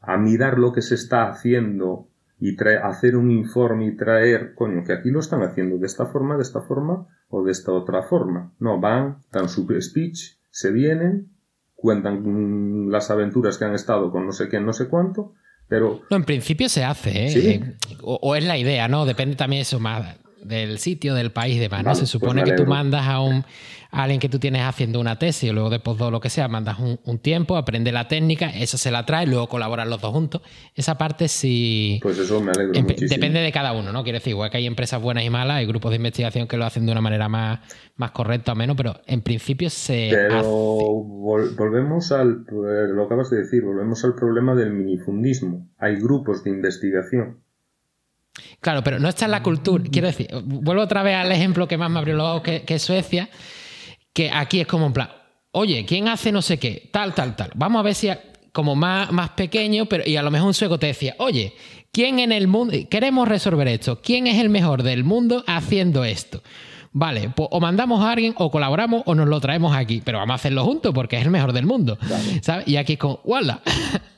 a mirar lo que se está haciendo y hacer un informe y traer, coño, que aquí lo están haciendo de esta forma, de esta forma o de esta otra forma. No, van, dan su speech se vienen, cuentan las aventuras que han estado con no sé qué, no sé cuánto, pero... No, en principio se hace, ¿eh? O, es la idea, ¿no? Depende también eso más del sitio, del país, demás, ¿no? se pues supone que tú mandas a un alguien que tú tienes haciendo una tesis o luego de postdoc lo que sea, mandas un, tiempo, aprende la técnica, eso se la trae, luego colaboran los dos juntos. Esa parte sí. Pues eso me alegro muchísimo. Depende de cada uno, ¿no? Quiero decir, igual que hay empresas buenas y malas, hay grupos de investigación que lo hacen de una manera más, más correcta o menos, pero en principio se. Pero volvemos al. Lo acabas de decir, volvemos al problema del minifundismo. Hay grupos de investigación. Claro, pero no está en la cultura. Quiero decir, vuelvo otra vez al ejemplo que más me abrió los ojos, que, que Suecia que aquí es como en plan, oye, ¿quién hace no sé qué? Tal, tal, tal. Vamos a ver si como más, más pequeño, pero y a lo mejor un sueco te decía, oye, ¿quién en el mundo, queremos resolver esto, ¿quién es el mejor del mundo haciendo esto? Vale, pues o mandamos a alguien, o colaboramos, o nos lo traemos aquí, pero vamos a hacerlo juntos porque es el mejor del mundo. ¿sabes? Y aquí es como, ¡wala!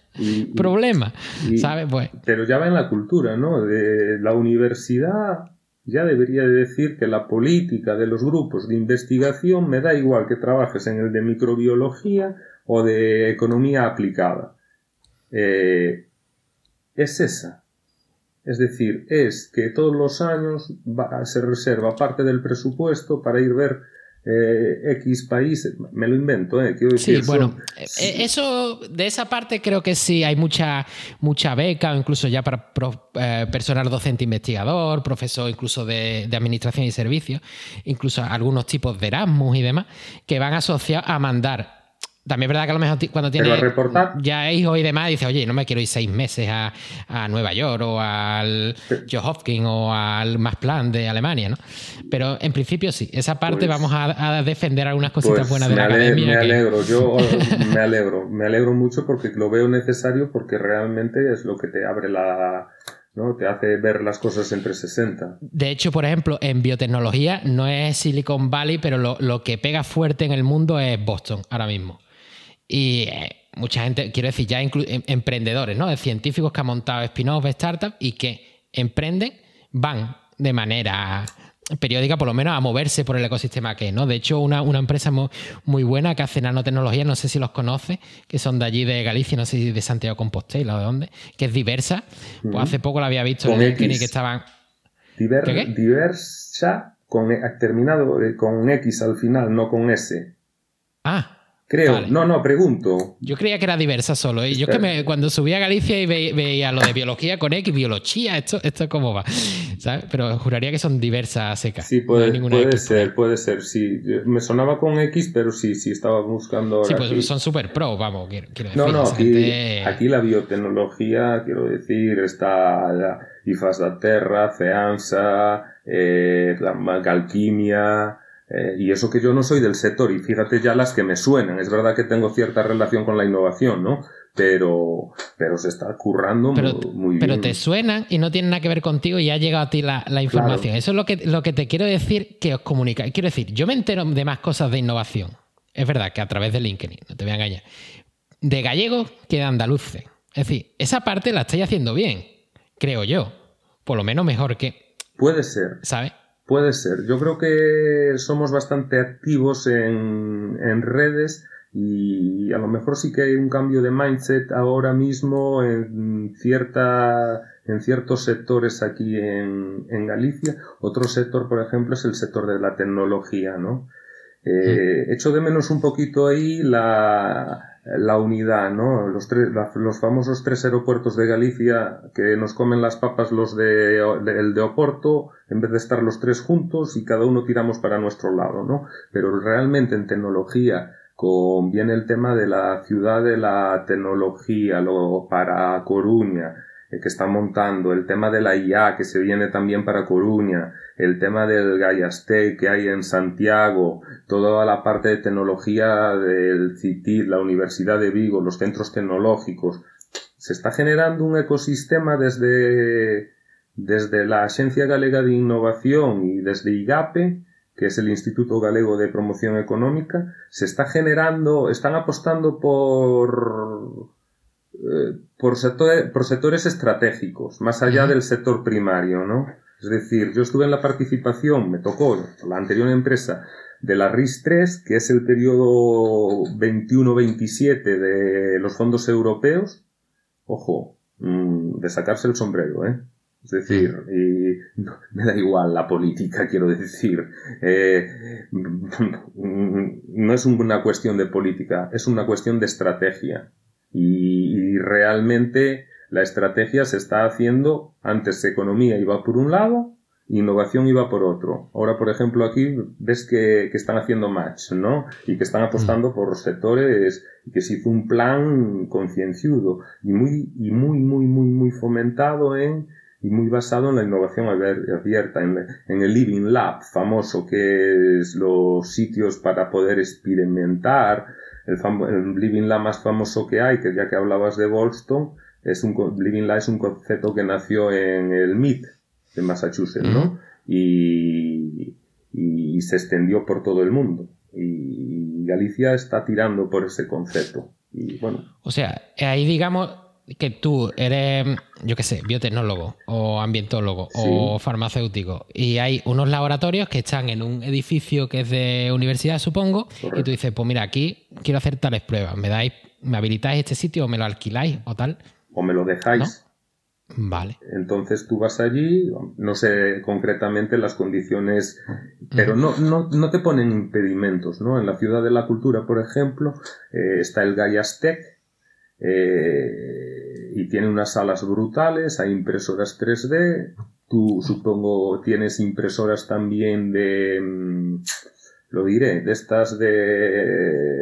Problema, ¿sabes? Pues. Pero ya va en la cultura, ¿no? De la universidad ya debería decir que la política de los grupos de investigación me da igual que trabajes en el de microbiología o de economía aplicada. Eh, es esa. Es decir, es que todos los años se reserva parte del presupuesto para ir a ver eh, X país, me lo invento, ¿eh? Quiero decir, sí, bueno, eh, eso, de esa parte creo que sí hay mucha, mucha beca, incluso ya para eh, personal docente investigador, profesor incluso de, de, administración y servicios, incluso algunos tipos de Erasmus y demás, que van asociados a mandar también es verdad que a lo mejor cuando tienes ya hijos y demás, dices, oye, no me quiero ir seis meses a, Nueva York o al John Hopkins o al Max Plan de Alemania, ¿no? Pero en principio sí, esa parte pues vamos a, defender algunas cositas pues buenas de la academia. Me alegro, yo me alegro, me alegro mucho porque lo veo necesario porque realmente es lo que te abre la, ¿no? Te hace ver las cosas entre 60. De hecho, por ejemplo, en biotecnología no es Silicon Valley, pero lo, lo que pega fuerte en el mundo es Boston ahora mismo. Y eh, mucha gente, quiero decir, ya em, emprendedores, ¿no? De científicos que han montado spin-off, startups y que emprenden, van de manera periódica, por lo menos a moverse por el ecosistema que ¿no? De hecho, una, empresa muy, buena que hace nanotecnología, no sé si los conoce, que son de allí de Galicia, no sé si de Santiago Compostela o de dónde, que es diversa. Pues hace poco la había visto en LinkedIn que estaban. Diversa, con, e, terminado eh, con X al final, no con S. Ah, Creo, no, no, pregunto. Yo creía que era diversa solo. ¿eh? yo es que me, cuando subí a Galicia y veía lo de biología con X, biología, esto, esto cómo va. ¿Sabes? Pero juraría que son diversas secas. Sí, puede, ser, puede ser. Sí, me sonaba con X, pero sí, sí, estaba buscando. sí, pues son super pro, vamos, quiero, decir. No, no, aquí, la biotecnología, quiero decir, está la IFAS da Terra, CEANSA, eh, la Calquimia. Eh, y eso que yo no soy del sector, y fíjate ya las que me suenan. Es verdad que tengo cierta relación con la innovación, ¿no? Pero, pero se está currando muy, bien. Pero te suenan y no tienen nada que ver contigo y ha llegado a ti la, información. Eso es lo que, lo que te quiero decir que os comunica. Quiero decir, yo me entero de más cosas de innovación. Es verdad que a través de LinkedIn, no te voy a engañar. De gallegos que de andaluces. Es decir, esa parte la estáis haciendo bien, creo yo. Por lo menos mejor que. Puede ser. ¿Sabes? Puede ser. Yo creo que somos bastante activos en, en, redes y a lo mejor sí que hay un cambio de mindset ahora mismo en cierta en ciertos sectores aquí en, en Galicia. Otro sector, por ejemplo, es el sector de la tecnología, ¿no? Eh, echo de menos un poquito ahí la, la unidad, ¿no? Los, tres, los famosos tres aeropuertos de Galicia que nos comen las papas los de, el de Oporto, en vez de estar los tres juntos y cada uno tiramos para nuestro lado, ¿no? Pero realmente en tecnología, con bien el tema de la ciudad de la tecnología, lo para Coruña, eh, que está montando, el tema de la IA que se viene también para Coruña, el tema del Gallaste que hay en Santiago, toda la parte de tecnología del CITID, la Universidad de Vigo, los centros tecnológicos. Se está generando un ecosistema desde, desde la Agencia Galega de Innovación y desde IGAPE, que es el Instituto Galego de Promoción Económica, se está generando, están apostando por eh, por, por sectores estratégicos, más allá del sector primario, ¿no? Es decir, yo estuve en la participación, me tocó la anterior empresa de la RIS 3, que es el periodo 21-27 de los fondos europeos. Ojo, mm, de sacarse el sombrero, ¿eh? Es decir, y me da igual la política, quiero decir. Eh, no es una cuestión de política, es una cuestión de estrategia y, realmente la estrategia se está haciendo, antes economía iba por un lado, innovación iba por otro. Ahora, por ejemplo, aquí ves que, están haciendo match, ¿no? Y que están apostando mm. por sectores y que se hizo un plan concienciudo y muy, y muy, muy, muy, muy fomentado en y muy basado en la innovación abierta, en, en el Living Lab famoso, que es los sitios para poder experimentar, el, Living Lab más famoso que hay, que ya que hablabas de Boston, es un, Living Lab es un concepto que nació en el MIT de Massachusetts, ¿no? Y, y, se extendió por todo el mundo. Y Galicia está tirando por ese concepto. Y bueno. O sea, ahí digamos, que tú eres, yo qué sé, biotecnólogo o ambientólogo o farmacéutico y hay unos laboratorios que están en un edificio que es de universidad, supongo, y tú dices, pues mira, aquí quiero hacer tales pruebas, me dais, me habilitáis este sitio o me lo alquiláis o tal. O me lo dejáis. Vale. Entonces tú vas allí, no sé concretamente las condiciones, pero no, no, no te ponen impedimentos, ¿no? En la Ciudad de la Cultura, por ejemplo, eh, está el Gaiastec, eh, y tiene unas salas brutales, hay impresoras 3D, tú supongo tienes impresoras también de, mm, lo diré, de estas de...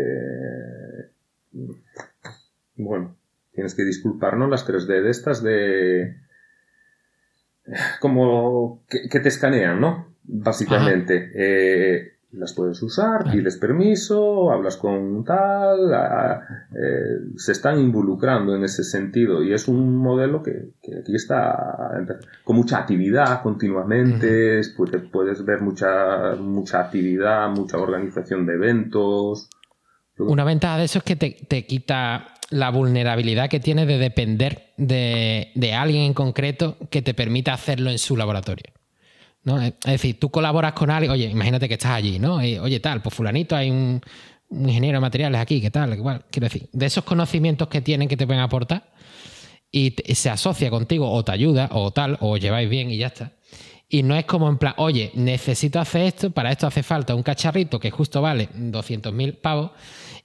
Bueno, tienes que disculparnos las 3D de estas de... como que, te escanean, ¿no? Básicamente. Eh, las puedes usar, pides permiso, hablas con tal, eh, se están involucrando en ese sentido y es un modelo que, aquí está con mucha actividad continuamente, puedes ver mucha, mucha actividad, mucha organización de eventos. Una ventaja de eso es que te, quita la vulnerabilidad que tiene de depender de, de alguien en concreto que te permita hacerlo en su laboratorio. ¿no? Es decir, tú colaboras con alguien, oye, imagínate que estás allí, ¿no? oye, tal, pues fulanito, hay un, ingeniero de materiales aquí, ¿qué tal? Igual, quiero decir, de esos conocimientos que tienen que te pueden aportar y se asocia contigo o te ayuda o tal, o lleváis bien y ya está. Y no es como en plan, oye, necesito hacer esto, para esto hace falta un cacharrito que justo vale 200.000 pavos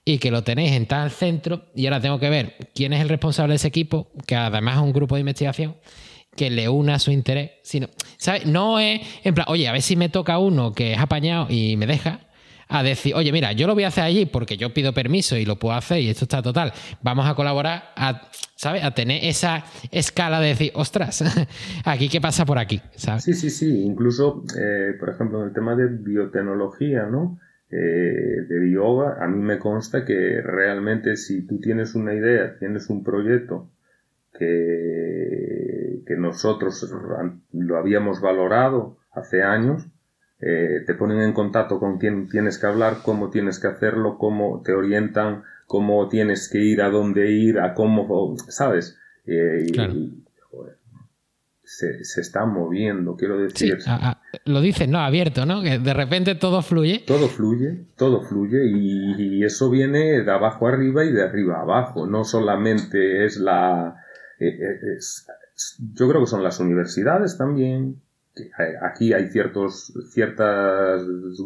y que lo tenéis en tal centro y ahora tengo que ver quién es el responsable de ese equipo, que además es un grupo de investigación que le una su interés, sino, ¿sabes? No es en plan, oye, a ver si me toca uno que es apañado y me deja, a decir, oye, mira, yo lo voy a hacer allí porque yo pido permiso y lo puedo hacer y esto está total. Vamos a colaborar, a, ¿sabes? A tener esa escala de decir, ostras, aquí qué pasa por aquí. Sí, sí, sí. Incluso, eh, por ejemplo, en el tema de biotecnología, ¿no? Eh, de yoga, a mí me consta que realmente si tú tienes una idea, tienes un proyecto que, que nosotros lo habíamos valorado hace años, eh, te ponen en contacto con quién tienes que hablar, cómo tienes que hacerlo, cómo te orientan, cómo tienes que ir, a dónde ir, a cómo, ¿sabes? Eh, se, se, está moviendo, quiero decir. Lo dices, ¿no? Abierto, ¿no? Que de repente todo fluye. Todo fluye, todo fluye y, eso viene de abajo arriba y de arriba abajo. No solamente es la... Eh, yo creo que son las universidades también, aquí hay ciertos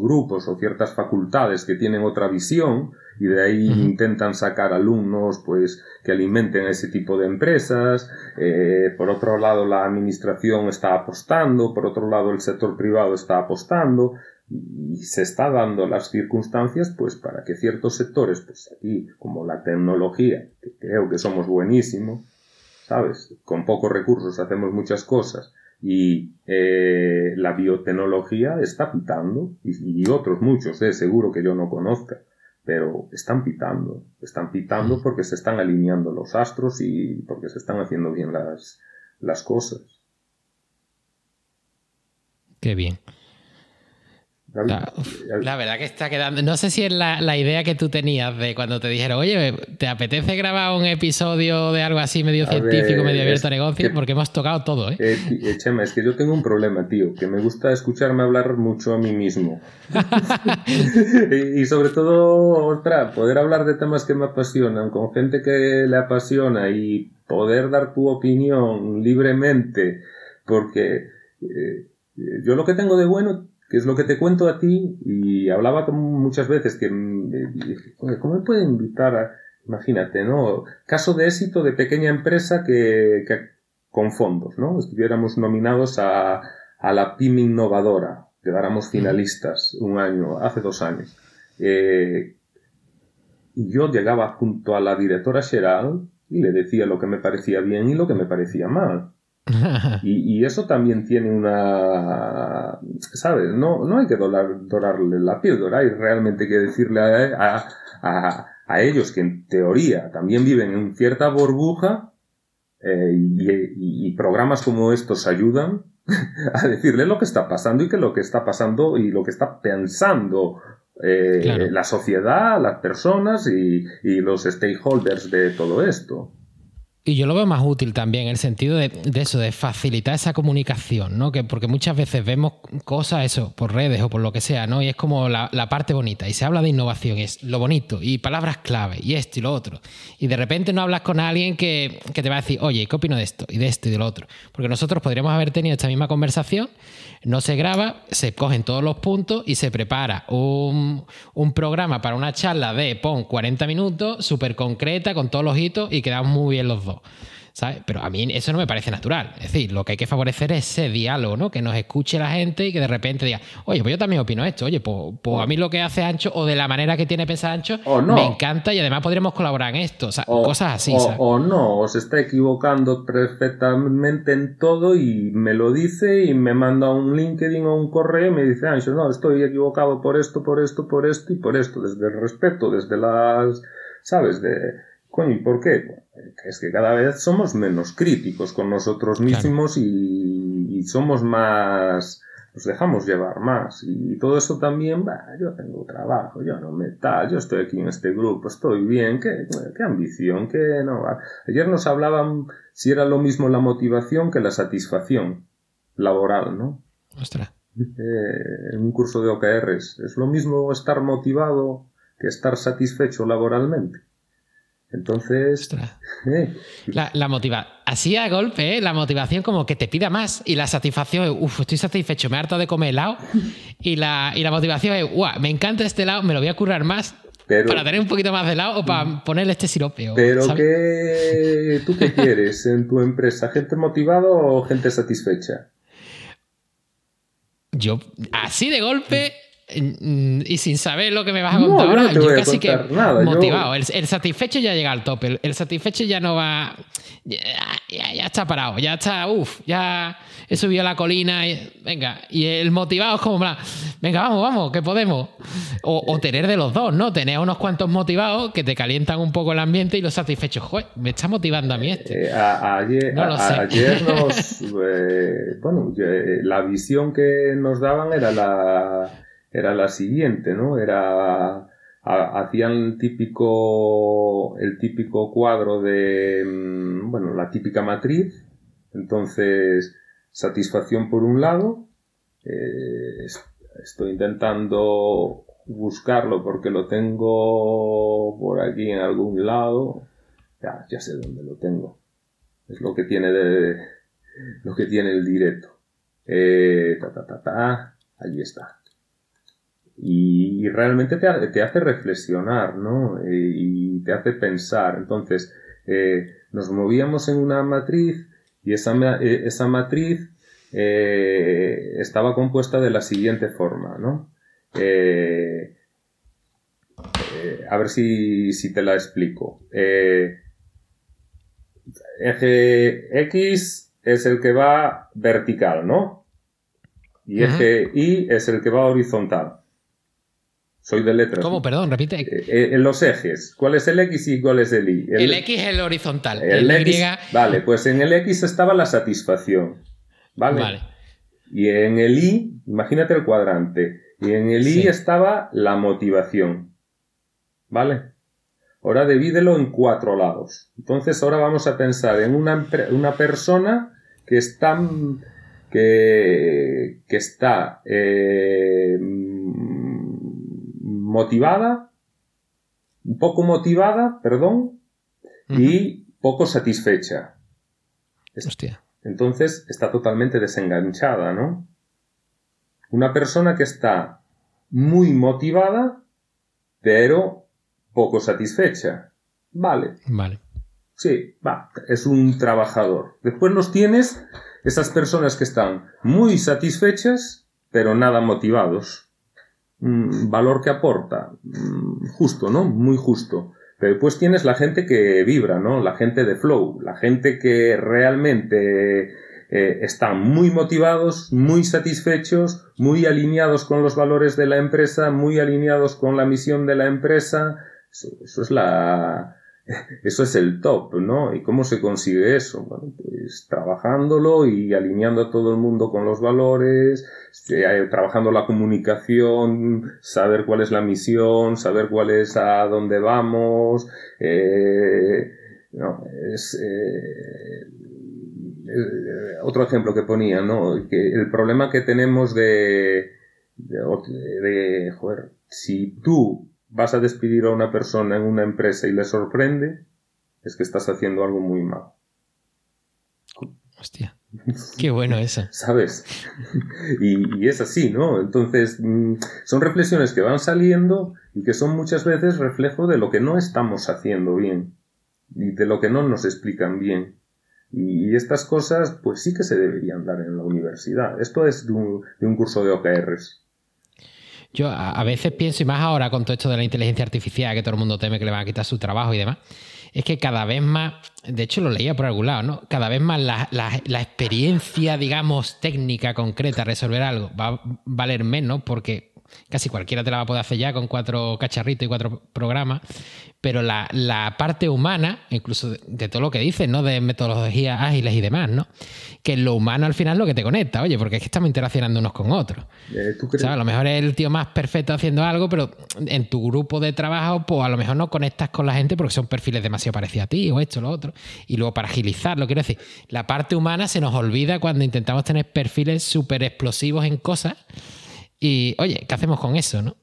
grupos o ciertas facultades que tienen otra visión y de ahí intentan sacar alumnos pues que alimenten a ese tipo de empresas. Eh, por otro lado la administración está apostando por otro lado el sector privado está apostando y se está dando las circunstancias pues para que ciertos sectores pues aquí como la tecnología que creo que somos buenísimos sabes con pocos recursos hacemos muchas cosas y eh, la biotecnología está pitando, y, otros muchos, eh, seguro que yo no conozca, pero están pitando, están pitando porque se están alineando los astros y porque se están haciendo bien las, las cosas. Qué bien. La, verdad que está quedando. No sé si es la, idea que tú tenías de cuando te dijeron, oye, ¿te apetece grabar un episodio de algo así medio científico, medio abierto a negocios? Porque hemos tocado todo, ¿eh? ¿eh? ¿eh? Chema, es que yo tengo un problema, tío, que me gusta escucharme hablar mucho a mí mismo. y, sobre todo, otra, poder hablar de temas que me apasionan, con gente que le apasiona y poder dar tu opinión libremente, porque eh, yo lo que tengo de bueno que es lo que te cuento a ti y hablaba muchas veces que ¿cómo me puede invitar a, imagínate, ¿no? Caso de éxito de pequeña empresa que, con fondos, ¿no? Estuviéramos nominados a, a la PYME innovadora, quedáramos finalistas un año, hace dos años. Eh, y yo llegaba junto a la directora Sheral y le decía lo que me parecía bien y lo que me parecía mal. y, eso también tiene una, ¿sabes? No, no hay que dorarle la píldora, hay realmente que decirle a, a, a, ellos que en teoría también viven en cierta burbuja eh, y, programas como estos ayudan a decirle lo que está pasando y que lo que está pasando y lo que está pensando eh, la sociedad, las personas y, y los stakeholders de todo esto. Y yo lo veo más útil también en el sentido de, eso, de facilitar esa comunicación, ¿no? Que porque muchas veces vemos cosas, eso, por redes o por lo que sea, ¿no? Y es como la, parte bonita. Y se habla de innovación, es lo bonito, y palabras clave, y esto y lo otro. Y de repente no hablas con alguien que, que te va a decir, oye, ¿qué opino de esto? Y de esto y de lo otro. Porque nosotros podríamos haber tenido esta misma conversación, no se graba, se cogen todos los puntos y se prepara un, un programa para una charla de, pon, 40 minutos, súper concreta, con todos los hitos, y quedamos muy bien los dos. ¿Sabes? Pero a mí eso no me parece natural. Es decir, lo que hay que favorecer es ese diálogo, ¿no? Que nos escuche la gente y que de repente diga, oye, pues yo también opino esto, oye, pues, pues a mí lo que hace Ancho o de la manera que tiene pensar Ancho me encanta y además podríamos colaborar en esto, o sea, cosas así. O, o no, os está equivocando perfectamente en todo y me lo dice y me manda un LinkedIn o un correo y me dice, Ancho, no, estoy equivocado por esto, por esto, por esto y por esto, desde el respeto, desde las, ¿sabes? De Coño, ¿y por qué? Es que cada vez somos menos críticos con nosotros mismos y, somos más, nos dejamos llevar más. Y todo eso también, yo tengo trabajo, yo no me tal, yo estoy aquí en este grupo, estoy bien, qué, qué ambición, qué no. Ayer nos hablaban si era lo mismo la motivación que la satisfacción laboral, ¿no? Ostras. eh, en un curso de OKRs. Es lo mismo estar motivado que estar satisfecho laboralmente. Entonces. Eh. La, la motiva así a golpe, ¿eh? la motivación como que te pida más y la satisfacción es, uff, estoy satisfecho, me harto de comer helado. Y la, y la motivación es, guau, me encanta este helado, me lo voy a currar más para tener un poquito más de helado o para ponerle este sirope. pero ¿qué, ¿tú qué quieres en tu empresa? ¿Gente motivada o gente satisfecha? Yo, así de golpe, y sin saber lo que me vas a contar ahora, yo, casi que motivado. El, satisfecho ya llega al tope. El, satisfecho ya no va. Ya, está parado. Ya está. Uf, ya he subido la colina. Y, venga. Y el motivado es como. Venga, vamos, vamos, que podemos. O, tener de los dos, ¿no? Tener unos cuantos motivados que te calientan un poco el ambiente y los satisfechos. Joder, me está motivando a mí este. Eh, ayer, ayer nos. Eh, bueno, eh, la visión que nos daban era la era la siguiente, ¿no? Era hacían el típico el típico cuadro de mm, bueno la típica matriz. Entonces satisfacción por un lado eh, estoy intentando buscarlo porque lo tengo por aquí en algún lado ya, sé dónde lo tengo. Es lo que tiene de lo que tiene el directo. Eh, ta ta ta ta allí está y, realmente te, te, hace reflexionar, ¿no? Eh, y te hace pensar. Entonces, eh, nos movíamos en una matriz y esa, eh, esa matriz estaba compuesta de la siguiente forma, ¿no? a ver si, si, te la explico. eje X es el que va vertical, ¿no? Y eje Y es el que va horizontal. Soy de letras. ¿Cómo? Perdón, repite. Eh, eh, en los ejes. ¿Cuál es el X y cuál es el Y? El, X es el horizontal. El, X, Vale, pues en el X estaba la satisfacción. ¿Vale? Vale. Y en el Y, imagínate el cuadrante. Y en el Y estaba la motivación. ¿Vale? Ahora divídelo en cuatro lados. Entonces ahora vamos a pensar en una, una persona que está que, que está eh, motivada, un poco motivada, perdón, y poco satisfecha. Hostia. Entonces está totalmente desenganchada, ¿no? Una persona que está muy motivada, pero poco satisfecha. Vale. Vale. Sí, va, es un trabajador. Después los tienes esas personas que están muy satisfechas, pero nada motivados. Mm, valor que aporta, mm, justo, ¿no? Muy justo. Pero después tienes la gente que vibra, ¿no? La gente de flow, la gente que realmente eh, están muy motivados, muy satisfechos, muy alineados con los valores de la empresa, muy alineados con la misión de la empresa. eso es la, eso es el top, ¿no? ¿Y cómo se consigue eso? Bueno, pues trabajándolo y alineando a todo el mundo con los valores, eh, trabajando la comunicación, saber cuál es la misión, saber cuál es a dónde vamos, eh, no, es, eh, otro ejemplo que ponía, ¿no? Que el problema que tenemos de, de, de joder, si tú vas a despedir a una persona en una empresa y le sorprende, es que estás haciendo algo muy mal. Hostia. Qué bueno eso. ¿Sabes? Y, es así, ¿no? Entonces, mm, son reflexiones que van saliendo y que son muchas veces reflejo de lo que no estamos haciendo bien y de lo que no nos explican bien. Y estas cosas, pues sí que se deberían dar en la universidad. Esto es de un, de un curso de OKRs. Yo a, veces pienso, y más ahora con todo esto de la inteligencia artificial, que todo el mundo teme que le van a quitar su trabajo y demás, es que cada vez más, de hecho lo leía por algún lado, ¿no? Cada vez más la, experiencia, digamos, técnica concreta, resolver algo, va a valer menos porque casi cualquiera te la va a poder hacer ya con cuatro cacharritos y cuatro programas, pero la, parte humana, incluso de, todo lo que dices, ¿no? De metodologías ágiles y demás, ¿no? Que lo humano al final es lo que te conecta, oye, porque es que estamos interaccionando unos con otros. Eh, a lo mejor es el tío más perfecto haciendo algo, pero en tu grupo de trabajo, pues a lo mejor no conectas con la gente porque son perfiles demasiado parecidos a ti, o esto, lo otro. Y luego para agilizarlo, quiero decir, la parte humana se nos olvida cuando intentamos tener perfiles súper explosivos en cosas. Y oye, ¿qué hacemos con eso? ¿no?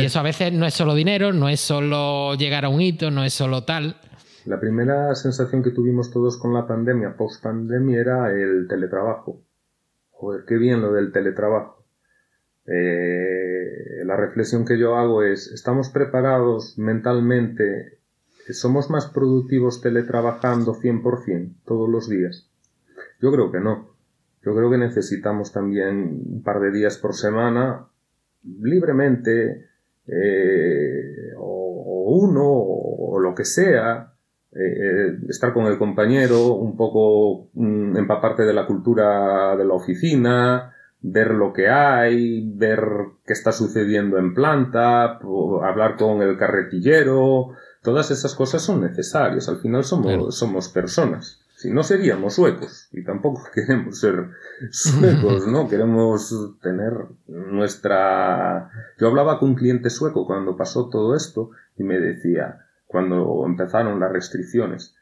Y eso a veces no es solo dinero, no es solo llegar a un hito, no es solo tal. La primera sensación que tuvimos todos con la pandemia, post pandemia, era el teletrabajo. Joder, qué bien lo del teletrabajo. Eh, la reflexión que yo hago es, ¿estamos preparados mentalmente? ¿Somos más productivos teletrabajando 100% todos los días? Yo creo que no. Yo creo que necesitamos también un par de días por semana libremente eh, o, uno o, lo que sea eh, estar con el compañero un poco mm, empaparte de la cultura de la oficina ver lo que hay ver qué está sucediendo en planta hablar con el carretillero. Todas esas cosas son necesarias al final somos, somos personas si no seríamos suecos y tampoco queremos ser suecos, ¿no? Queremos tener nuestra... Yo hablaba con un cliente sueco cuando pasó todo esto y me decía, cuando empezaron las restricciones,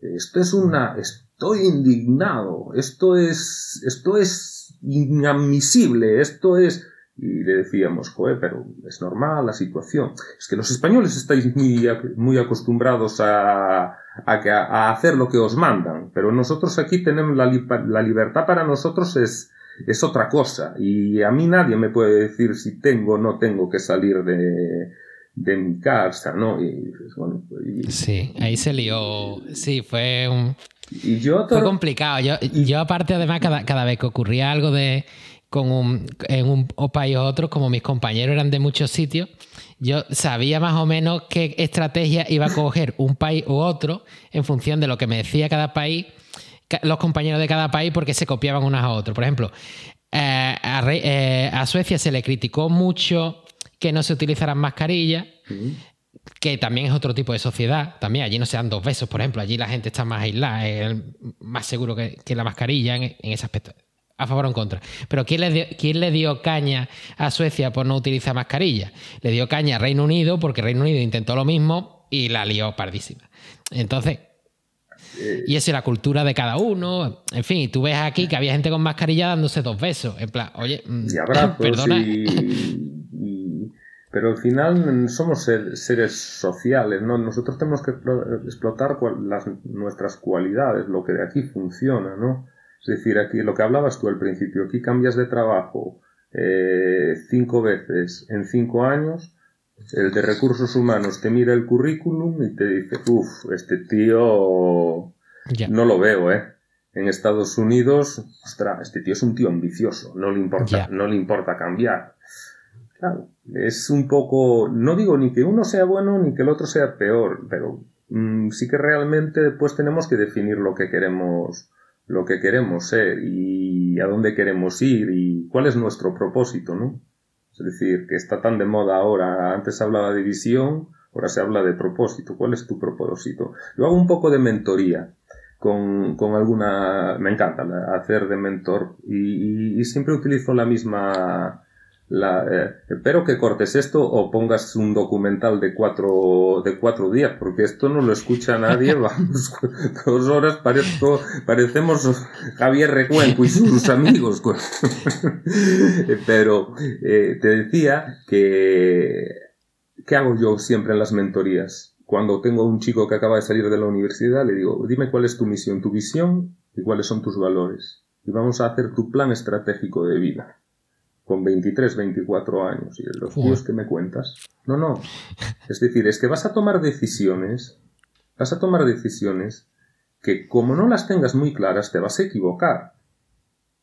esto es una... Estoy indignado, esto es... Esto es inadmisible, esto es... Y le decíamos, joder, pero es normal la situación. Es que los españoles estáis muy, muy acostumbrados a, a, hacer lo que os mandan, pero nosotros aquí tenemos la, la libertad para nosotros es, es otra cosa y a mí nadie me puede decir si tengo o no tengo que salir de, de mi casa, ¿no? Y, bueno, Sí, ahí se lió, sí, fue un... Y yo Fue complicado. Yo, yo aparte, además, cada, cada vez que ocurría algo de con un, en un país o otro, como mis compañeros eran de muchos sitios, yo sabía más o menos qué estrategia iba a coger un país u otro en función de lo que me decía cada país, los compañeros de cada país, porque se copiaban unos a otros. Por ejemplo, eh, eh, a, Suecia se le criticó mucho que no se utilizaran mascarillas. que también es otro tipo de sociedad. También allí no se dan dos besos, por ejemplo. Allí la gente está más aislada, es más seguro que, la mascarilla en, ese aspecto a favor o en contra. Pero ¿quién le, dio, ¿quién le dio caña a Suecia por no utilizar mascarilla? Le dio caña a Reino Unido porque Reino Unido intentó lo mismo y la lió pardísima. Entonces, y eso es la cultura de cada uno. En fin, tú ves aquí que había gente con mascarilla dándose dos besos. En plan, oye, mm, perdona. pero al final somos seres sociales, ¿no? Nosotros tenemos que explotar nuestras cualidades, lo que de aquí funciona, ¿no? Es decir, aquí lo que hablabas tú al principio, aquí cambias de trabajo eh, cinco veces en cinco años, el de recursos humanos te mira el currículum y te dice, uff, este tío no lo veo, ¿eh? En Estados Unidos, ostras, este tío es un tío ambicioso, no le importa, no le importa cambiar. Claro, es un poco, no digo ni que uno sea bueno ni que el otro sea peor, pero mm, sí que realmente después tenemos que definir lo que queremos lo que queremos ser y a dónde queremos ir y cuál es nuestro propósito, ¿no? Es decir, que está tan de moda ahora, antes se hablaba de visión, ahora se habla de propósito, ¿cuál es tu propósito? Yo hago un poco de mentoría con, con alguna, me encanta hacer de mentor y siempre utilizo la misma, la, eh, espero que cortes esto o pongas un documental de cuatro, de cuatro días, porque esto no lo escucha nadie, vamos, dos horas parezco, parecemos Javier Recuenco y sus amigos. Pero eh, te decía que, ¿qué hago yo siempre en las mentorías? Cuando tengo un chico que acaba de salir de la universidad, le digo, dime cuál es tu misión, tu visión y cuáles son tus valores. Y vamos a hacer tu plan estratégico de vida con 23, 24 años y los tíos que me cuentas. No, no. Es decir, es que vas a tomar decisiones, vas a tomar decisiones que como no las tengas muy claras te vas a equivocar.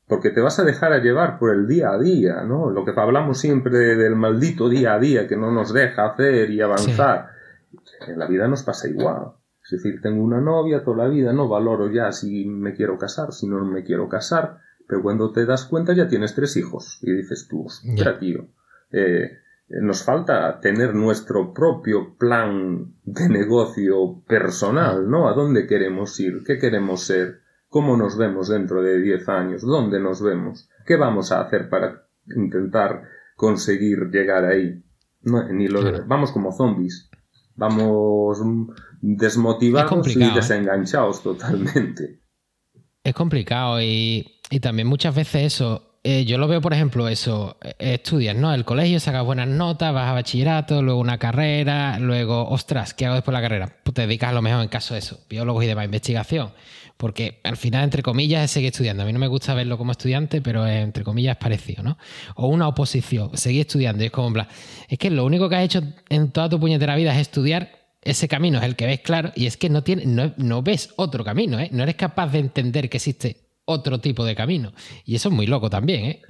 Porque te vas a dejar a llevar por el día a día, ¿no? Lo que hablamos siempre del maldito día a día que no nos deja hacer y avanzar. En la vida nos pasa igual. Es decir, tengo una novia toda la vida, no valoro ya si me quiero casar, si no me quiero casar pero cuando te das cuenta ya tienes tres hijos y dices tú, ostras, tío, Eh, nos falta tener nuestro propio plan de negocio personal, ¿no? ¿A dónde queremos ir? ¿Qué queremos ser? ¿Cómo nos vemos dentro de 10 años? ¿Dónde nos vemos? ¿Qué vamos a hacer para intentar conseguir llegar ahí? ni lo, Vamos como zombies. Vamos desmotivados y ¿eh? desenganchados totalmente. Es complicado y, y también muchas veces eso eh, yo lo veo, por ejemplo, eso, eh, estudias, ¿no? El colegio, sacas buenas notas, vas a bachillerato, luego una carrera, luego, ostras, ¿qué hago después de la carrera? Pues te dedicas a lo mejor en caso de eso, biólogos y demás, investigación. Porque al final, entre comillas, es seguir estudiando. A mí no me gusta verlo como estudiante, pero entre comillas es parecido, ¿no? O una oposición, seguir estudiando. Y es como, en plan, es que lo único que has hecho en toda tu puñetera vida es estudiar ese camino es el que ves claro y es que no, tiene, no, no ves otro camino, ¿eh? No eres capaz de entender que existe otro tipo de camino. Y eso es muy loco también, ¿eh?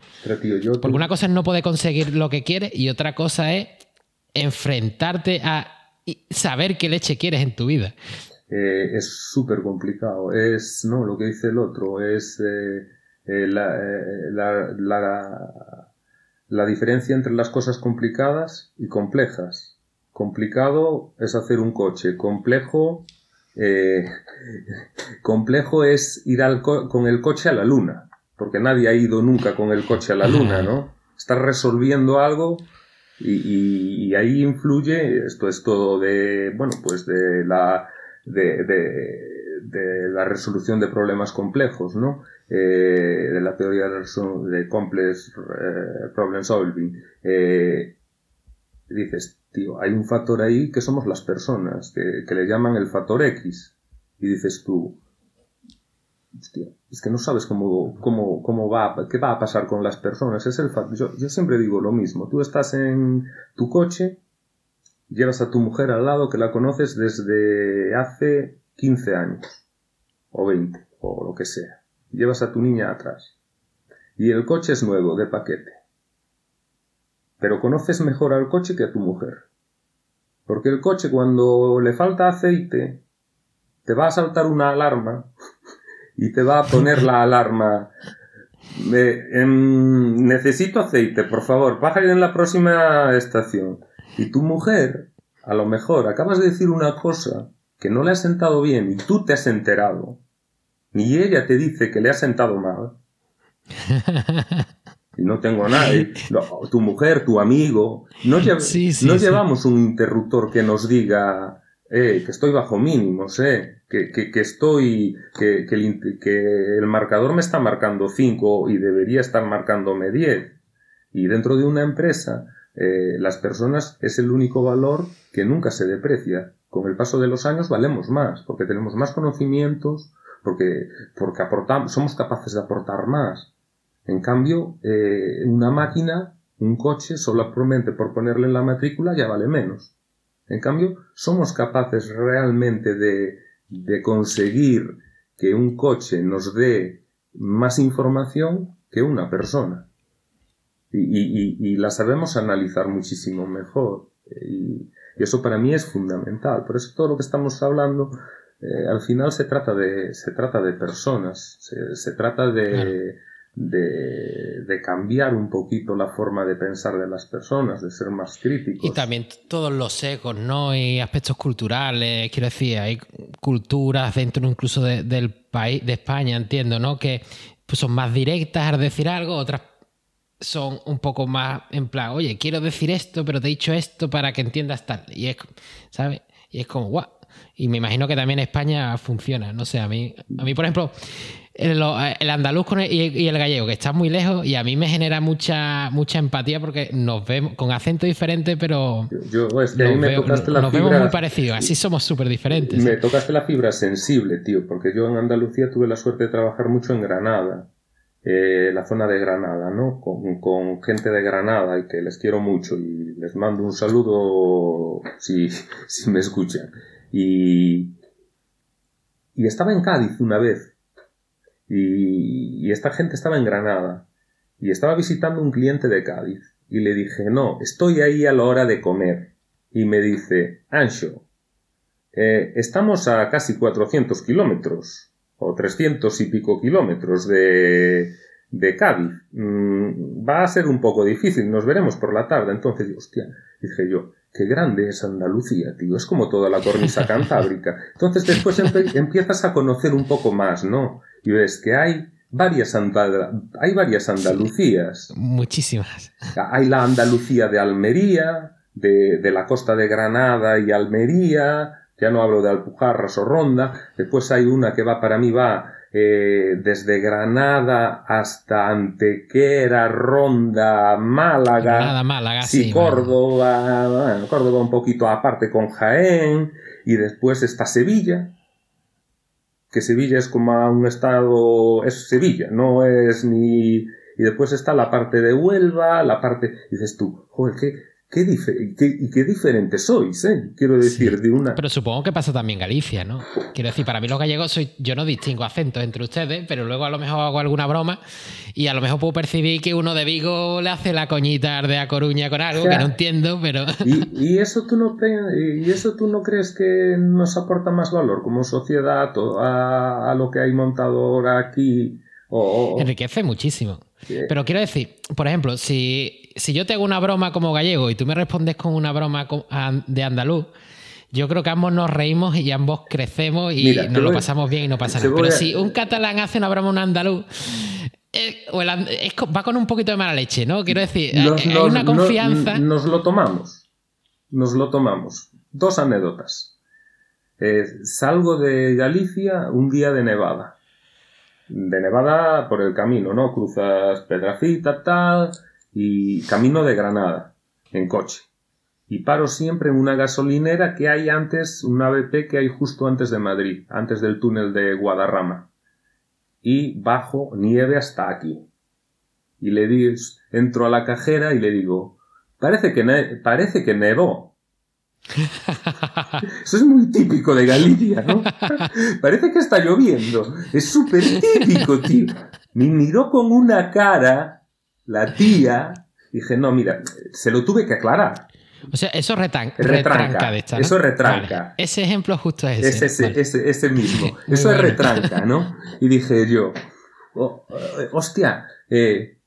Porque una cosa es no poder conseguir lo que quieres y otra cosa es enfrentarte a saber qué leche quieres en tu vida. Eh, es súper complicado. Es, no, lo que dice el otro, es eh, eh, la, la, la diferencia entre las cosas complicadas y complejas. Complicado es hacer un coche, complejo eh, complejo es ir al con el coche a la luna, porque nadie ha ido nunca con el coche a la luna, ¿no? Estás resolviendo algo y, ahí influye, esto es todo de, bueno, pues de la, de, de, la resolución de problemas complejos, ¿no? Eh, de la teoría de, complex eh, problem solving. dices, tío, hay un factor ahí que somos las personas, que, le llaman el factor X. Y dices tú, hostia, es que no sabes cómo, cómo, cómo va, qué va a pasar con las personas. Es el yo, yo siempre digo lo mismo. Tú estás en tu coche, llevas a tu mujer al lado que la conoces desde hace 15 años, o 20, o lo que sea. Llevas a tu niña atrás. Y el coche es nuevo, de paquete pero conoces mejor al coche que a tu mujer. Porque el coche cuando le falta aceite, te va a saltar una alarma y te va a poner la alarma. Em, necesito aceite, por favor, bájale en la próxima estación. Y tu mujer, a lo mejor, acabas de decir una cosa que no le ha sentado bien y tú te has enterado. Y ella te dice que le ha sentado mal. y no tengo a nadie, tu mujer, tu amigo, no, llevamos un interruptor que nos diga eh, que estoy bajo mínimos, eh, que, que, estoy, que, que, el, que el marcador me está marcando 5 y debería estar marcándome 10. Y dentro de una empresa, eh, las personas es el único valor que nunca se deprecia. Con el paso de los años valemos más, porque tenemos más conocimientos, porque, porque aportamos, somos capaces de aportar más. En cambio, eh, una máquina, un coche, solamente por ponerle la matrícula ya vale menos. En cambio, somos capaces realmente de, de conseguir que un coche nos dé más información que una persona. Y, la sabemos analizar muchísimo mejor. Y, eso para mí es fundamental. Por eso todo lo que estamos hablando, eh, al final se trata de, se trata de personas, se, trata de, de, cambiar un poquito la forma de pensar de las personas, de ser más críticos. Y también todos los ecos, ¿no? Y aspectos culturales, quiero decir, hay culturas dentro incluso del país, de España, entiendo, ¿no? Que pues, son más directas al decir algo, otras son un poco más en plan, oye, quiero decir esto, pero te he dicho esto para que entiendas tal. Y es, ¿sabes? Y es como, guau. Y me imagino que también en España funciona. No sé, a mí, a mí por ejemplo, el, andaluz y, el gallego, que están muy lejos, y a mí me genera mucha, mucha empatía porque nos vemos con acento diferente, pero yo, es que me tocaste la nos vemos muy parecidos, así somos súper diferentes. Me tocaste la fibra sensible, tío, porque yo en Andalucía tuve la suerte de trabajar mucho en Granada, eh, la zona de Granada, ¿no? Con, con, gente de Granada y que les quiero mucho y les mando un saludo si, si me escuchan. Y, y estaba en Cádiz una vez y, esta gente estaba en Granada y estaba visitando un cliente de Cádiz y le dije, no, estoy ahí a la hora de comer. Y me dice, Ancho, eh, estamos a casi 400 kilómetros o 300 y pico kilómetros de, de Cádiz. Mm, va a ser un poco difícil, nos veremos por la tarde. Entonces, hostia, dije yo, qué grande es Andalucía, tío, es como toda la cornisa cantábrica. Entonces después empiezas a conocer un poco más, ¿no? Y ves que hay varias, hay varias Andalucías. Muchísimas. Hay la Andalucía de Almería, de, de la costa de Granada y Almería, ya no hablo de Alpujarras o Ronda, después hay una que va, para mí va eh, desde Granada hasta Antequera, Ronda, Málaga, Granada, Málaga sí, Córdoba, Córdoba un poquito aparte con Jaén, y después está Sevilla, que Sevilla es como un estado, es Sevilla, no es ni... Y después está la parte de Huelva, la parte... dices tú, joder, qué, qué, y qué diferentes sois, ¿eh? Quiero decir, de una... Pero supongo que pasa también Galicia, ¿no? Quiero decir, para mí los gallegos, soy, yo no distingo acentos entre ustedes, pero luego a lo mejor hago alguna broma y a lo mejor puedo percibir que uno de Vigo le hace la coñita de A Coruña con algo que no entiendo, pero... ¿Y, y, eso tú no, ¿Y eso tú no crees que nos aporta más valor como sociedad a, a lo que hay montado ahora aquí? Enriquece muchísimo. Pero quiero decir, por ejemplo, si, si yo te hago una broma como gallego y tú me respondes con una broma de andaluz, yo creo que ambos nos reímos y ambos crecemos y nos lo pasamos bien y no pasa nada. Pero si un catalán hace una broma un andaluz, eh, va con un poquito de mala leche, ¿no? Quiero decir, hay una confianza. nos lo tomamos. Nos lo tomamos. Dos anécdotas. Eh, salgo de Galicia un día de nevada de Nevada por el camino, ¿no? Cruzas Pedrafita, tal, y camino de Granada, en coche. Y paro siempre en una gasolinera que hay antes, una BP que hay justo antes de Madrid, antes del túnel de Guadarrama. Y bajo nieve hasta aquí. Y le digo, entro a la cajera y le digo, parece que, parece que nevó. Eso es muy típico de Galicia, ¿no? Parece que está lloviendo. Es súper típico, tío. Me miró con una cara la tía. Dije, no, mira, se lo tuve que aclarar. O sea, eso retranca, retranca de Eso retranca. Ese ejemplo justo es ese. ese, ese, mismo. eso es retranca, ¿no? Y dije yo, oh, eh, hostia, eh,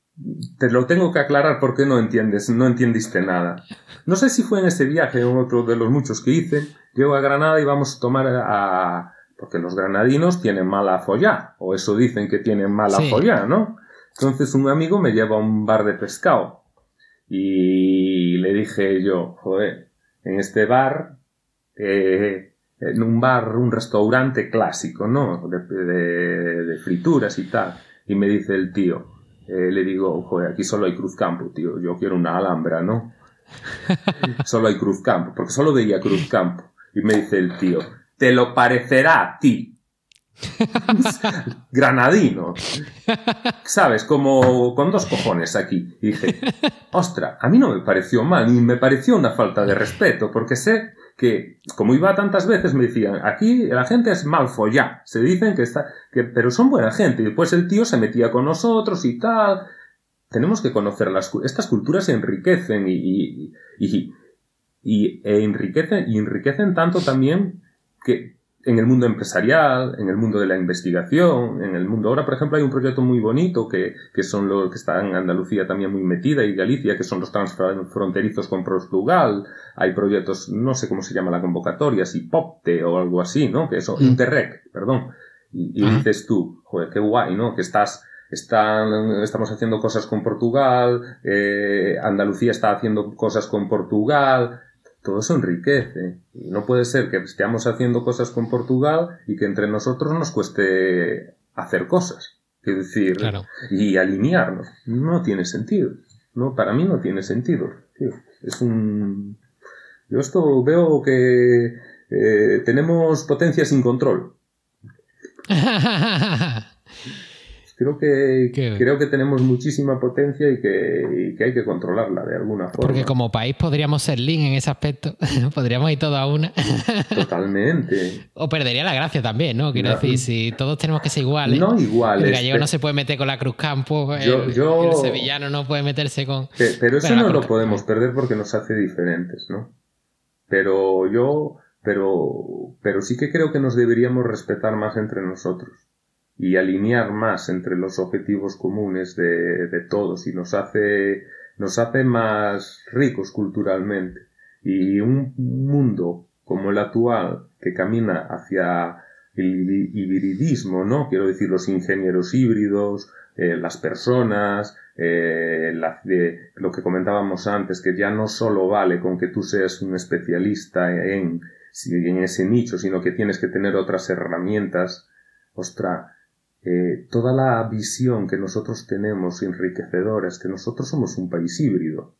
te lo tengo que aclarar porque no entiendes, no entendiste nada. No sé si fue en ese viaje o otro de los muchos que hice. Llego a Granada y vamos a tomar a... porque los granadinos tienen mala follá, o eso dicen que tienen mala follá, ¿no? Entonces un amigo me lleva a un bar de pescado y le dije yo, joder, en este bar, eh, en un bar, un restaurante clásico, ¿no? De, de frituras y tal. Y me dice el tío, eh, le digo, joder, aquí solo hay Cruzcampo, tío, yo quiero una Alhambra, ¿no? solo hay Cruzcampo, porque solo veía Cruzcampo. Y me dice el tío, te lo parecerá a ti. Granadino. ¿Sabes? Como con dos cojones aquí. Y dije, ostra, a mí no me pareció mal, ni me pareció una falta de respeto, porque sé que, como iba tantas veces, me decían, aquí la gente es mal follá, se dicen que está, que, pero son buena gente, y después el tío se metía con nosotros y tal. Tenemos que conocer las, estas culturas enriquecen y, y, y, y e enriquecen, y enriquecen tanto también que, en el mundo empresarial, en el mundo de la investigación, en el mundo. Ahora, por ejemplo, hay un proyecto muy bonito que, que son los que está en Andalucía también muy metida y Galicia, que son los transfronterizos con Portugal. Hay proyectos, no sé cómo se llama la convocatoria, si POPTE o algo así, ¿no? Que eso, mm. Interreg, perdón. Y, dices tú, joder, qué guay, ¿no? Que estás, están, estamos haciendo cosas con Portugal, eh, Andalucía está haciendo cosas con Portugal, todo eso enriquece. Y no puede ser que estemos haciendo cosas con Portugal y que entre nosotros nos cueste hacer cosas. Es decir, y alinearnos. No tiene sentido. No, para mí no tiene sentido. Es un. Yo esto veo que eh, tenemos potencia sin control. Creo que, creo que tenemos muchísima potencia y que, hay que controlarla de alguna forma. Porque como país podríamos ser lean en ese aspecto. podríamos ir todo a una. Totalmente. o perdería la gracia también, ¿no? Quiero decir, si todos tenemos que ser iguales. No iguales. El gallego no se puede meter con la Cruz Campo. El, sevillano no puede meterse con. Pero eso no lo podemos perder porque nos hace diferentes, ¿no? Pero yo. Pero, pero sí que creo que nos deberíamos respetar más entre nosotros y alinear más entre los objetivos comunes de, de todos y nos hace, nos hace más ricos culturalmente. Y un mundo como el actual, que camina hacia el hibridismo, ¿no? Quiero decir, los ingenieros híbridos, eh, las personas, eh, lo que comentábamos antes, que ya no solo vale con que tú seas un especialista en, en ese nicho, sino que tienes que tener otras herramientas. Ostra, eh, toda la visión que nosotros tenemos enriquecedora es que nosotros somos un país híbrido.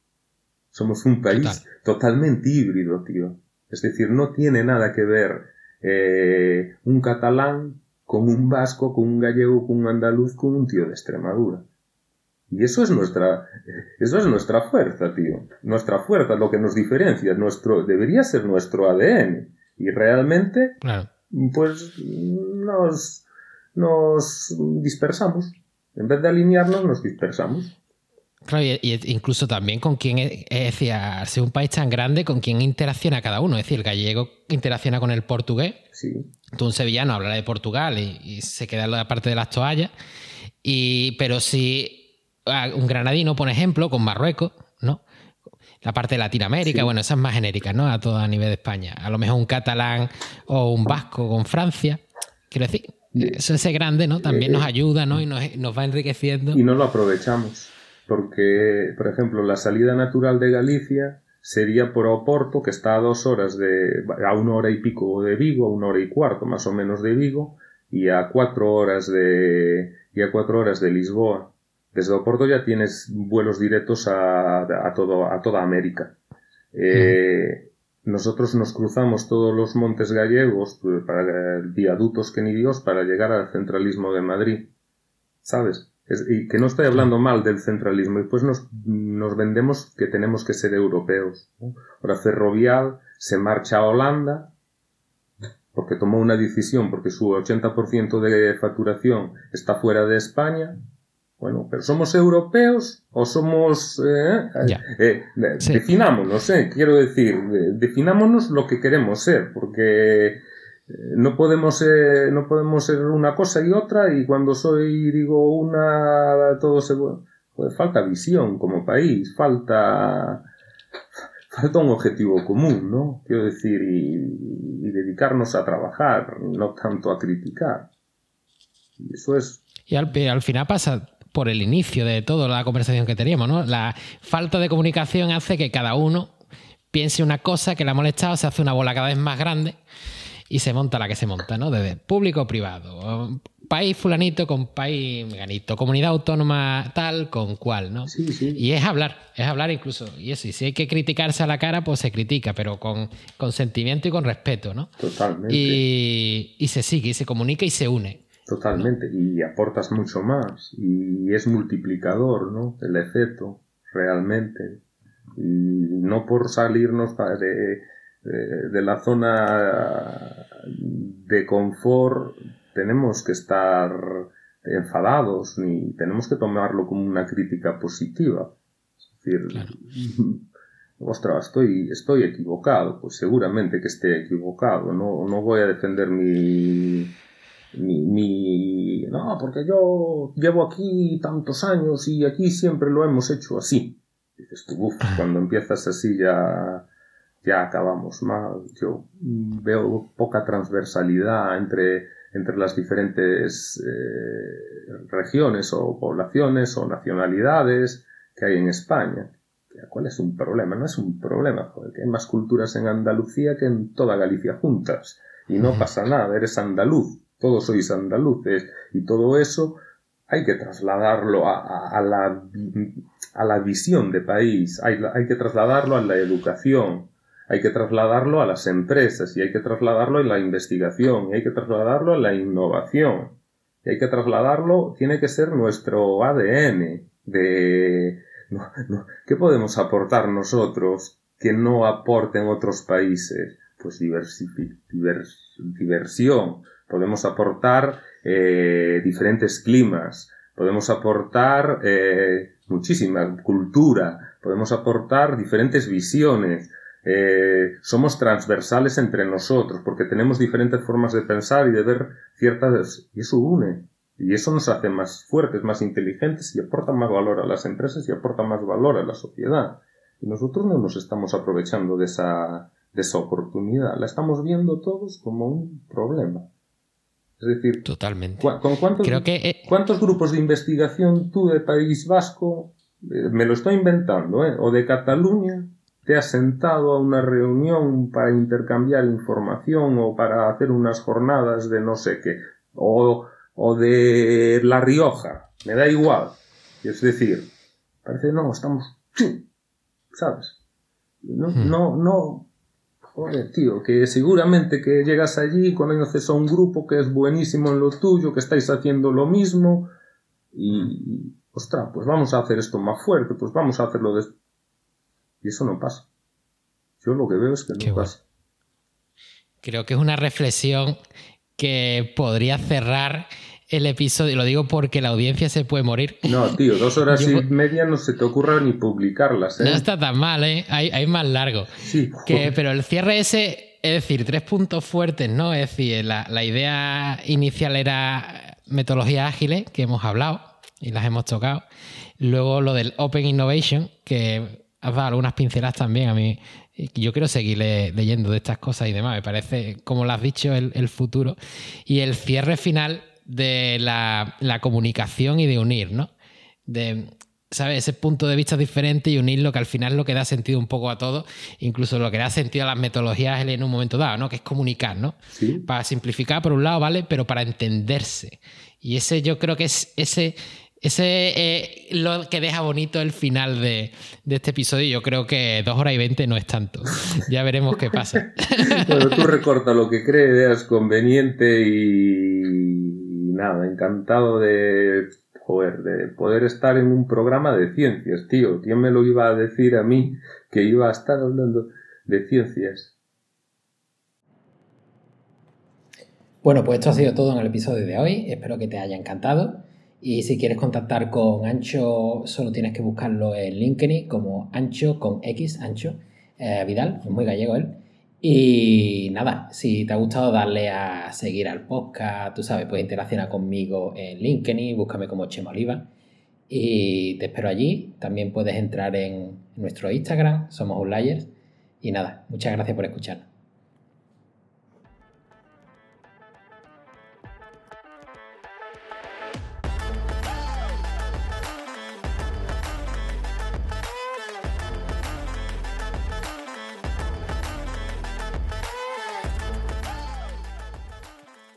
Somos un país totalmente híbrido, tío. Es decir, no tiene nada que ver eh, un catalán con un vasco, con un gallego, con un andaluz, con un tío de Extremadura. Y eso es nuestra, eso es nuestra fuerza, tío. Nuestra fuerza, lo que nos diferencia, nuestro, debería ser nuestro ADN. Y realmente, pues, nos, nos dispersamos. En vez de alinearnos, nos dispersamos. Claro, y, incluso también con quién, es decir, al ser un país tan grande, con quién interacciona cada uno. Es decir, el gallego interacciona con el portugués. Sí. Tú, un sevillano, hablará de Portugal y, se queda en la parte de las toallas. Y, pero si un granadino, por ejemplo, con Marruecos, ¿no? La parte de Latinoamérica, bueno, esa es más genérica, ¿no? A todo a nivel de España. A lo mejor un catalán o un vasco con Francia. Quiero decir, eso ese grande, ¿no? También nos ayuda, ¿no? Y nos, nos va enriqueciendo. Y no lo aprovechamos porque, por ejemplo, la salida natural de Galicia sería por Oporto, que está a dos horas de, a una hora y pico de Vigo, a una hora y cuarto más o menos de Vigo, y a cuatro horas de, y a cuatro horas de Lisboa. Desde Oporto ya tienes vuelos directos a, a, todo, a toda América. Eh, nosotros nos cruzamos todos los montes gallegos pues, para viaductos que ni Dios para llegar al centralismo de Madrid. ¿Sabes? y que no estoy hablando mal del centralismo, y pues nos, nos vendemos que tenemos que ser europeos. Ahora Ferrovial se marcha a Holanda porque tomó una decisión, porque su 80% de facturación está fuera de España. Bueno, pero ¿somos europeos o somos... Eh, eh, Definámonos, eh, quiero decir, definámonos lo que queremos ser, porque no podemos ser, no podemos ser una cosa y otra y cuando soy digo una todo se pues falta visión como país falta falta un objetivo común no quiero decir y, dedicarnos a trabajar no tanto a criticar. Y eso es y al, al final pasa por el inicio de toda la conversación que teníamos no la falta de comunicación hace que cada uno piense una cosa que le ha molestado se hace una bola cada vez más grande y se monta la que se monta, ¿no? Desde público privado, país fulanito con país meganito, comunidad autónoma tal con cual, ¿no? Sí, sí. Y es hablar, es hablar incluso. Y eso, y si hay que criticarse a la cara, pues se critica, pero con, con sentimiento y con respeto, ¿no? Totalmente. Y, y se sigue, y se comunica y se une. Totalmente, y aportas mucho más, y es multiplicador, ¿no? El efecto, realmente. Y no por salirnos de de la zona de confort tenemos que estar enfadados ni tenemos que tomarlo como una crítica positiva. Es decir, ostras, estoy, estoy equivocado, pues seguramente que esté equivocado, no, no voy a defender mi, mi, mi, no, porque yo llevo aquí tantos años y aquí siempre lo hemos hecho así. Dices tú, uff, cuando empiezas así ya ya acabamos mal. Yo veo poca transversalidad entre, entre las diferentes eh, regiones o poblaciones o nacionalidades que hay en España. ¿Cuál es un problema? No es un problema, joder, que hay más culturas en Andalucía que en toda Galicia juntas. Y no pasa nada, eres andaluz, todos sois andaluces, y todo eso hay que trasladarlo a, a, la, a la visión de país, hay, hay que trasladarlo a la educación, hay que trasladarlo a las empresas y hay que trasladarlo en la investigación y hay que trasladarlo en la innovación y hay que trasladarlo, tiene que ser nuestro ADN de ¿qué podemos aportar nosotros que no aporten otros países? Pues diversión, podemos aportar eh, diferentes climas, podemos aportar eh, muchísima cultura, podemos aportar diferentes visiones, eh, somos transversales entre nosotros, porque tenemos diferentes formas de pensar y de ver ciertas... Y eso une. Y eso nos hace más fuertes, más inteligentes y aporta más valor a las empresas y aporta más valor a la sociedad. Y nosotros no nos estamos aprovechando de esa, de esa oportunidad. La estamos viendo todos como un problema. Es decir, Totalmente. ¿con cuántos, Creo que, eh, cuántos grupos de investigación tú de País Vasco, eh, me lo estoy inventando, ¿eh? o de Cataluña, te has sentado a una reunión para intercambiar información o para hacer unas jornadas de no sé qué, o, o de La Rioja, me da igual. Es decir, parece, no, estamos, ¿sabes? No, Hmm. no, no, joder, tío, que seguramente que llegas allí conoces a un grupo que es buenísimo en lo tuyo, que estáis haciendo lo mismo y, ostras, pues vamos a hacer esto más fuerte, pues vamos a hacerlo de... Y eso no pasa. Yo lo que veo es que no Qué pasa. creo que es una reflexión que podría cerrar el episodio. Lo digo porque la audiencia se puede morir. No, tío, dos horas Yo- y media no se te ocurra ni publicarlas, ¿eh? No está tan mal, ¿eh? Hay, hay más largo. Sí, Que, pero el cierre ese, es decir, tres puntos fuertes, ¿no? Es decir, la, la idea inicial era metodologías ágiles, que hemos hablado y las hemos tocado. Luego lo del Open Innovation, que has dado algunas pinceladas también a mí. Yo quiero seguir le- leyendo de estas cosas y demás. Me parece, como lo has dicho, el, el futuro. Y el cierre final de la, la comunicación y de unir, ¿no? De, ¿sabes? Ese punto de vista diferente y unirlo, que al final es lo que da sentido un poco a todo, incluso lo que da sentido a las metodologías en un momento dado, ¿no? Que es comunicar, ¿no? Sí, Para simplificar por un lado, ¿vale? Pero para entenderse. Y ese yo creo que es ese, ese eh, lo que deja bonito el final de, de este episodio. Yo creo que dos horas y veinte no es tanto. Ya veremos qué pasa. Bueno, tú recorta lo que creas conveniente y, y nada, encantado de, poder estar en un programa de ciencias, tío. ¿Quién me lo iba a decir a mí que iba a estar hablando de ciencias? Bueno, pues esto ha sido todo en el episodio de hoy. Espero que te haya encantado. Y si quieres contactar con Ancho, solo tienes que buscarlo en LinkedIn como Ancho con X, Ancho eh, Vidal, es muy gallego él. Y nada, si te ha gustado, darle a seguir al podcast, tú sabes, puedes interaccionar conmigo en LinkedIn, búscame como Chema Oliva. Y te espero allí. También puedes entrar en nuestro Instagram, somos Outliers. Y nada, muchas gracias por escuchar.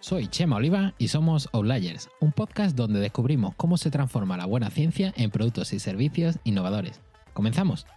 Soy Chema Oliva y somos Outliers, un podcast donde descubrimos cómo se transforma la buena ciencia en productos y servicios innovadores. ¿Comenzamos?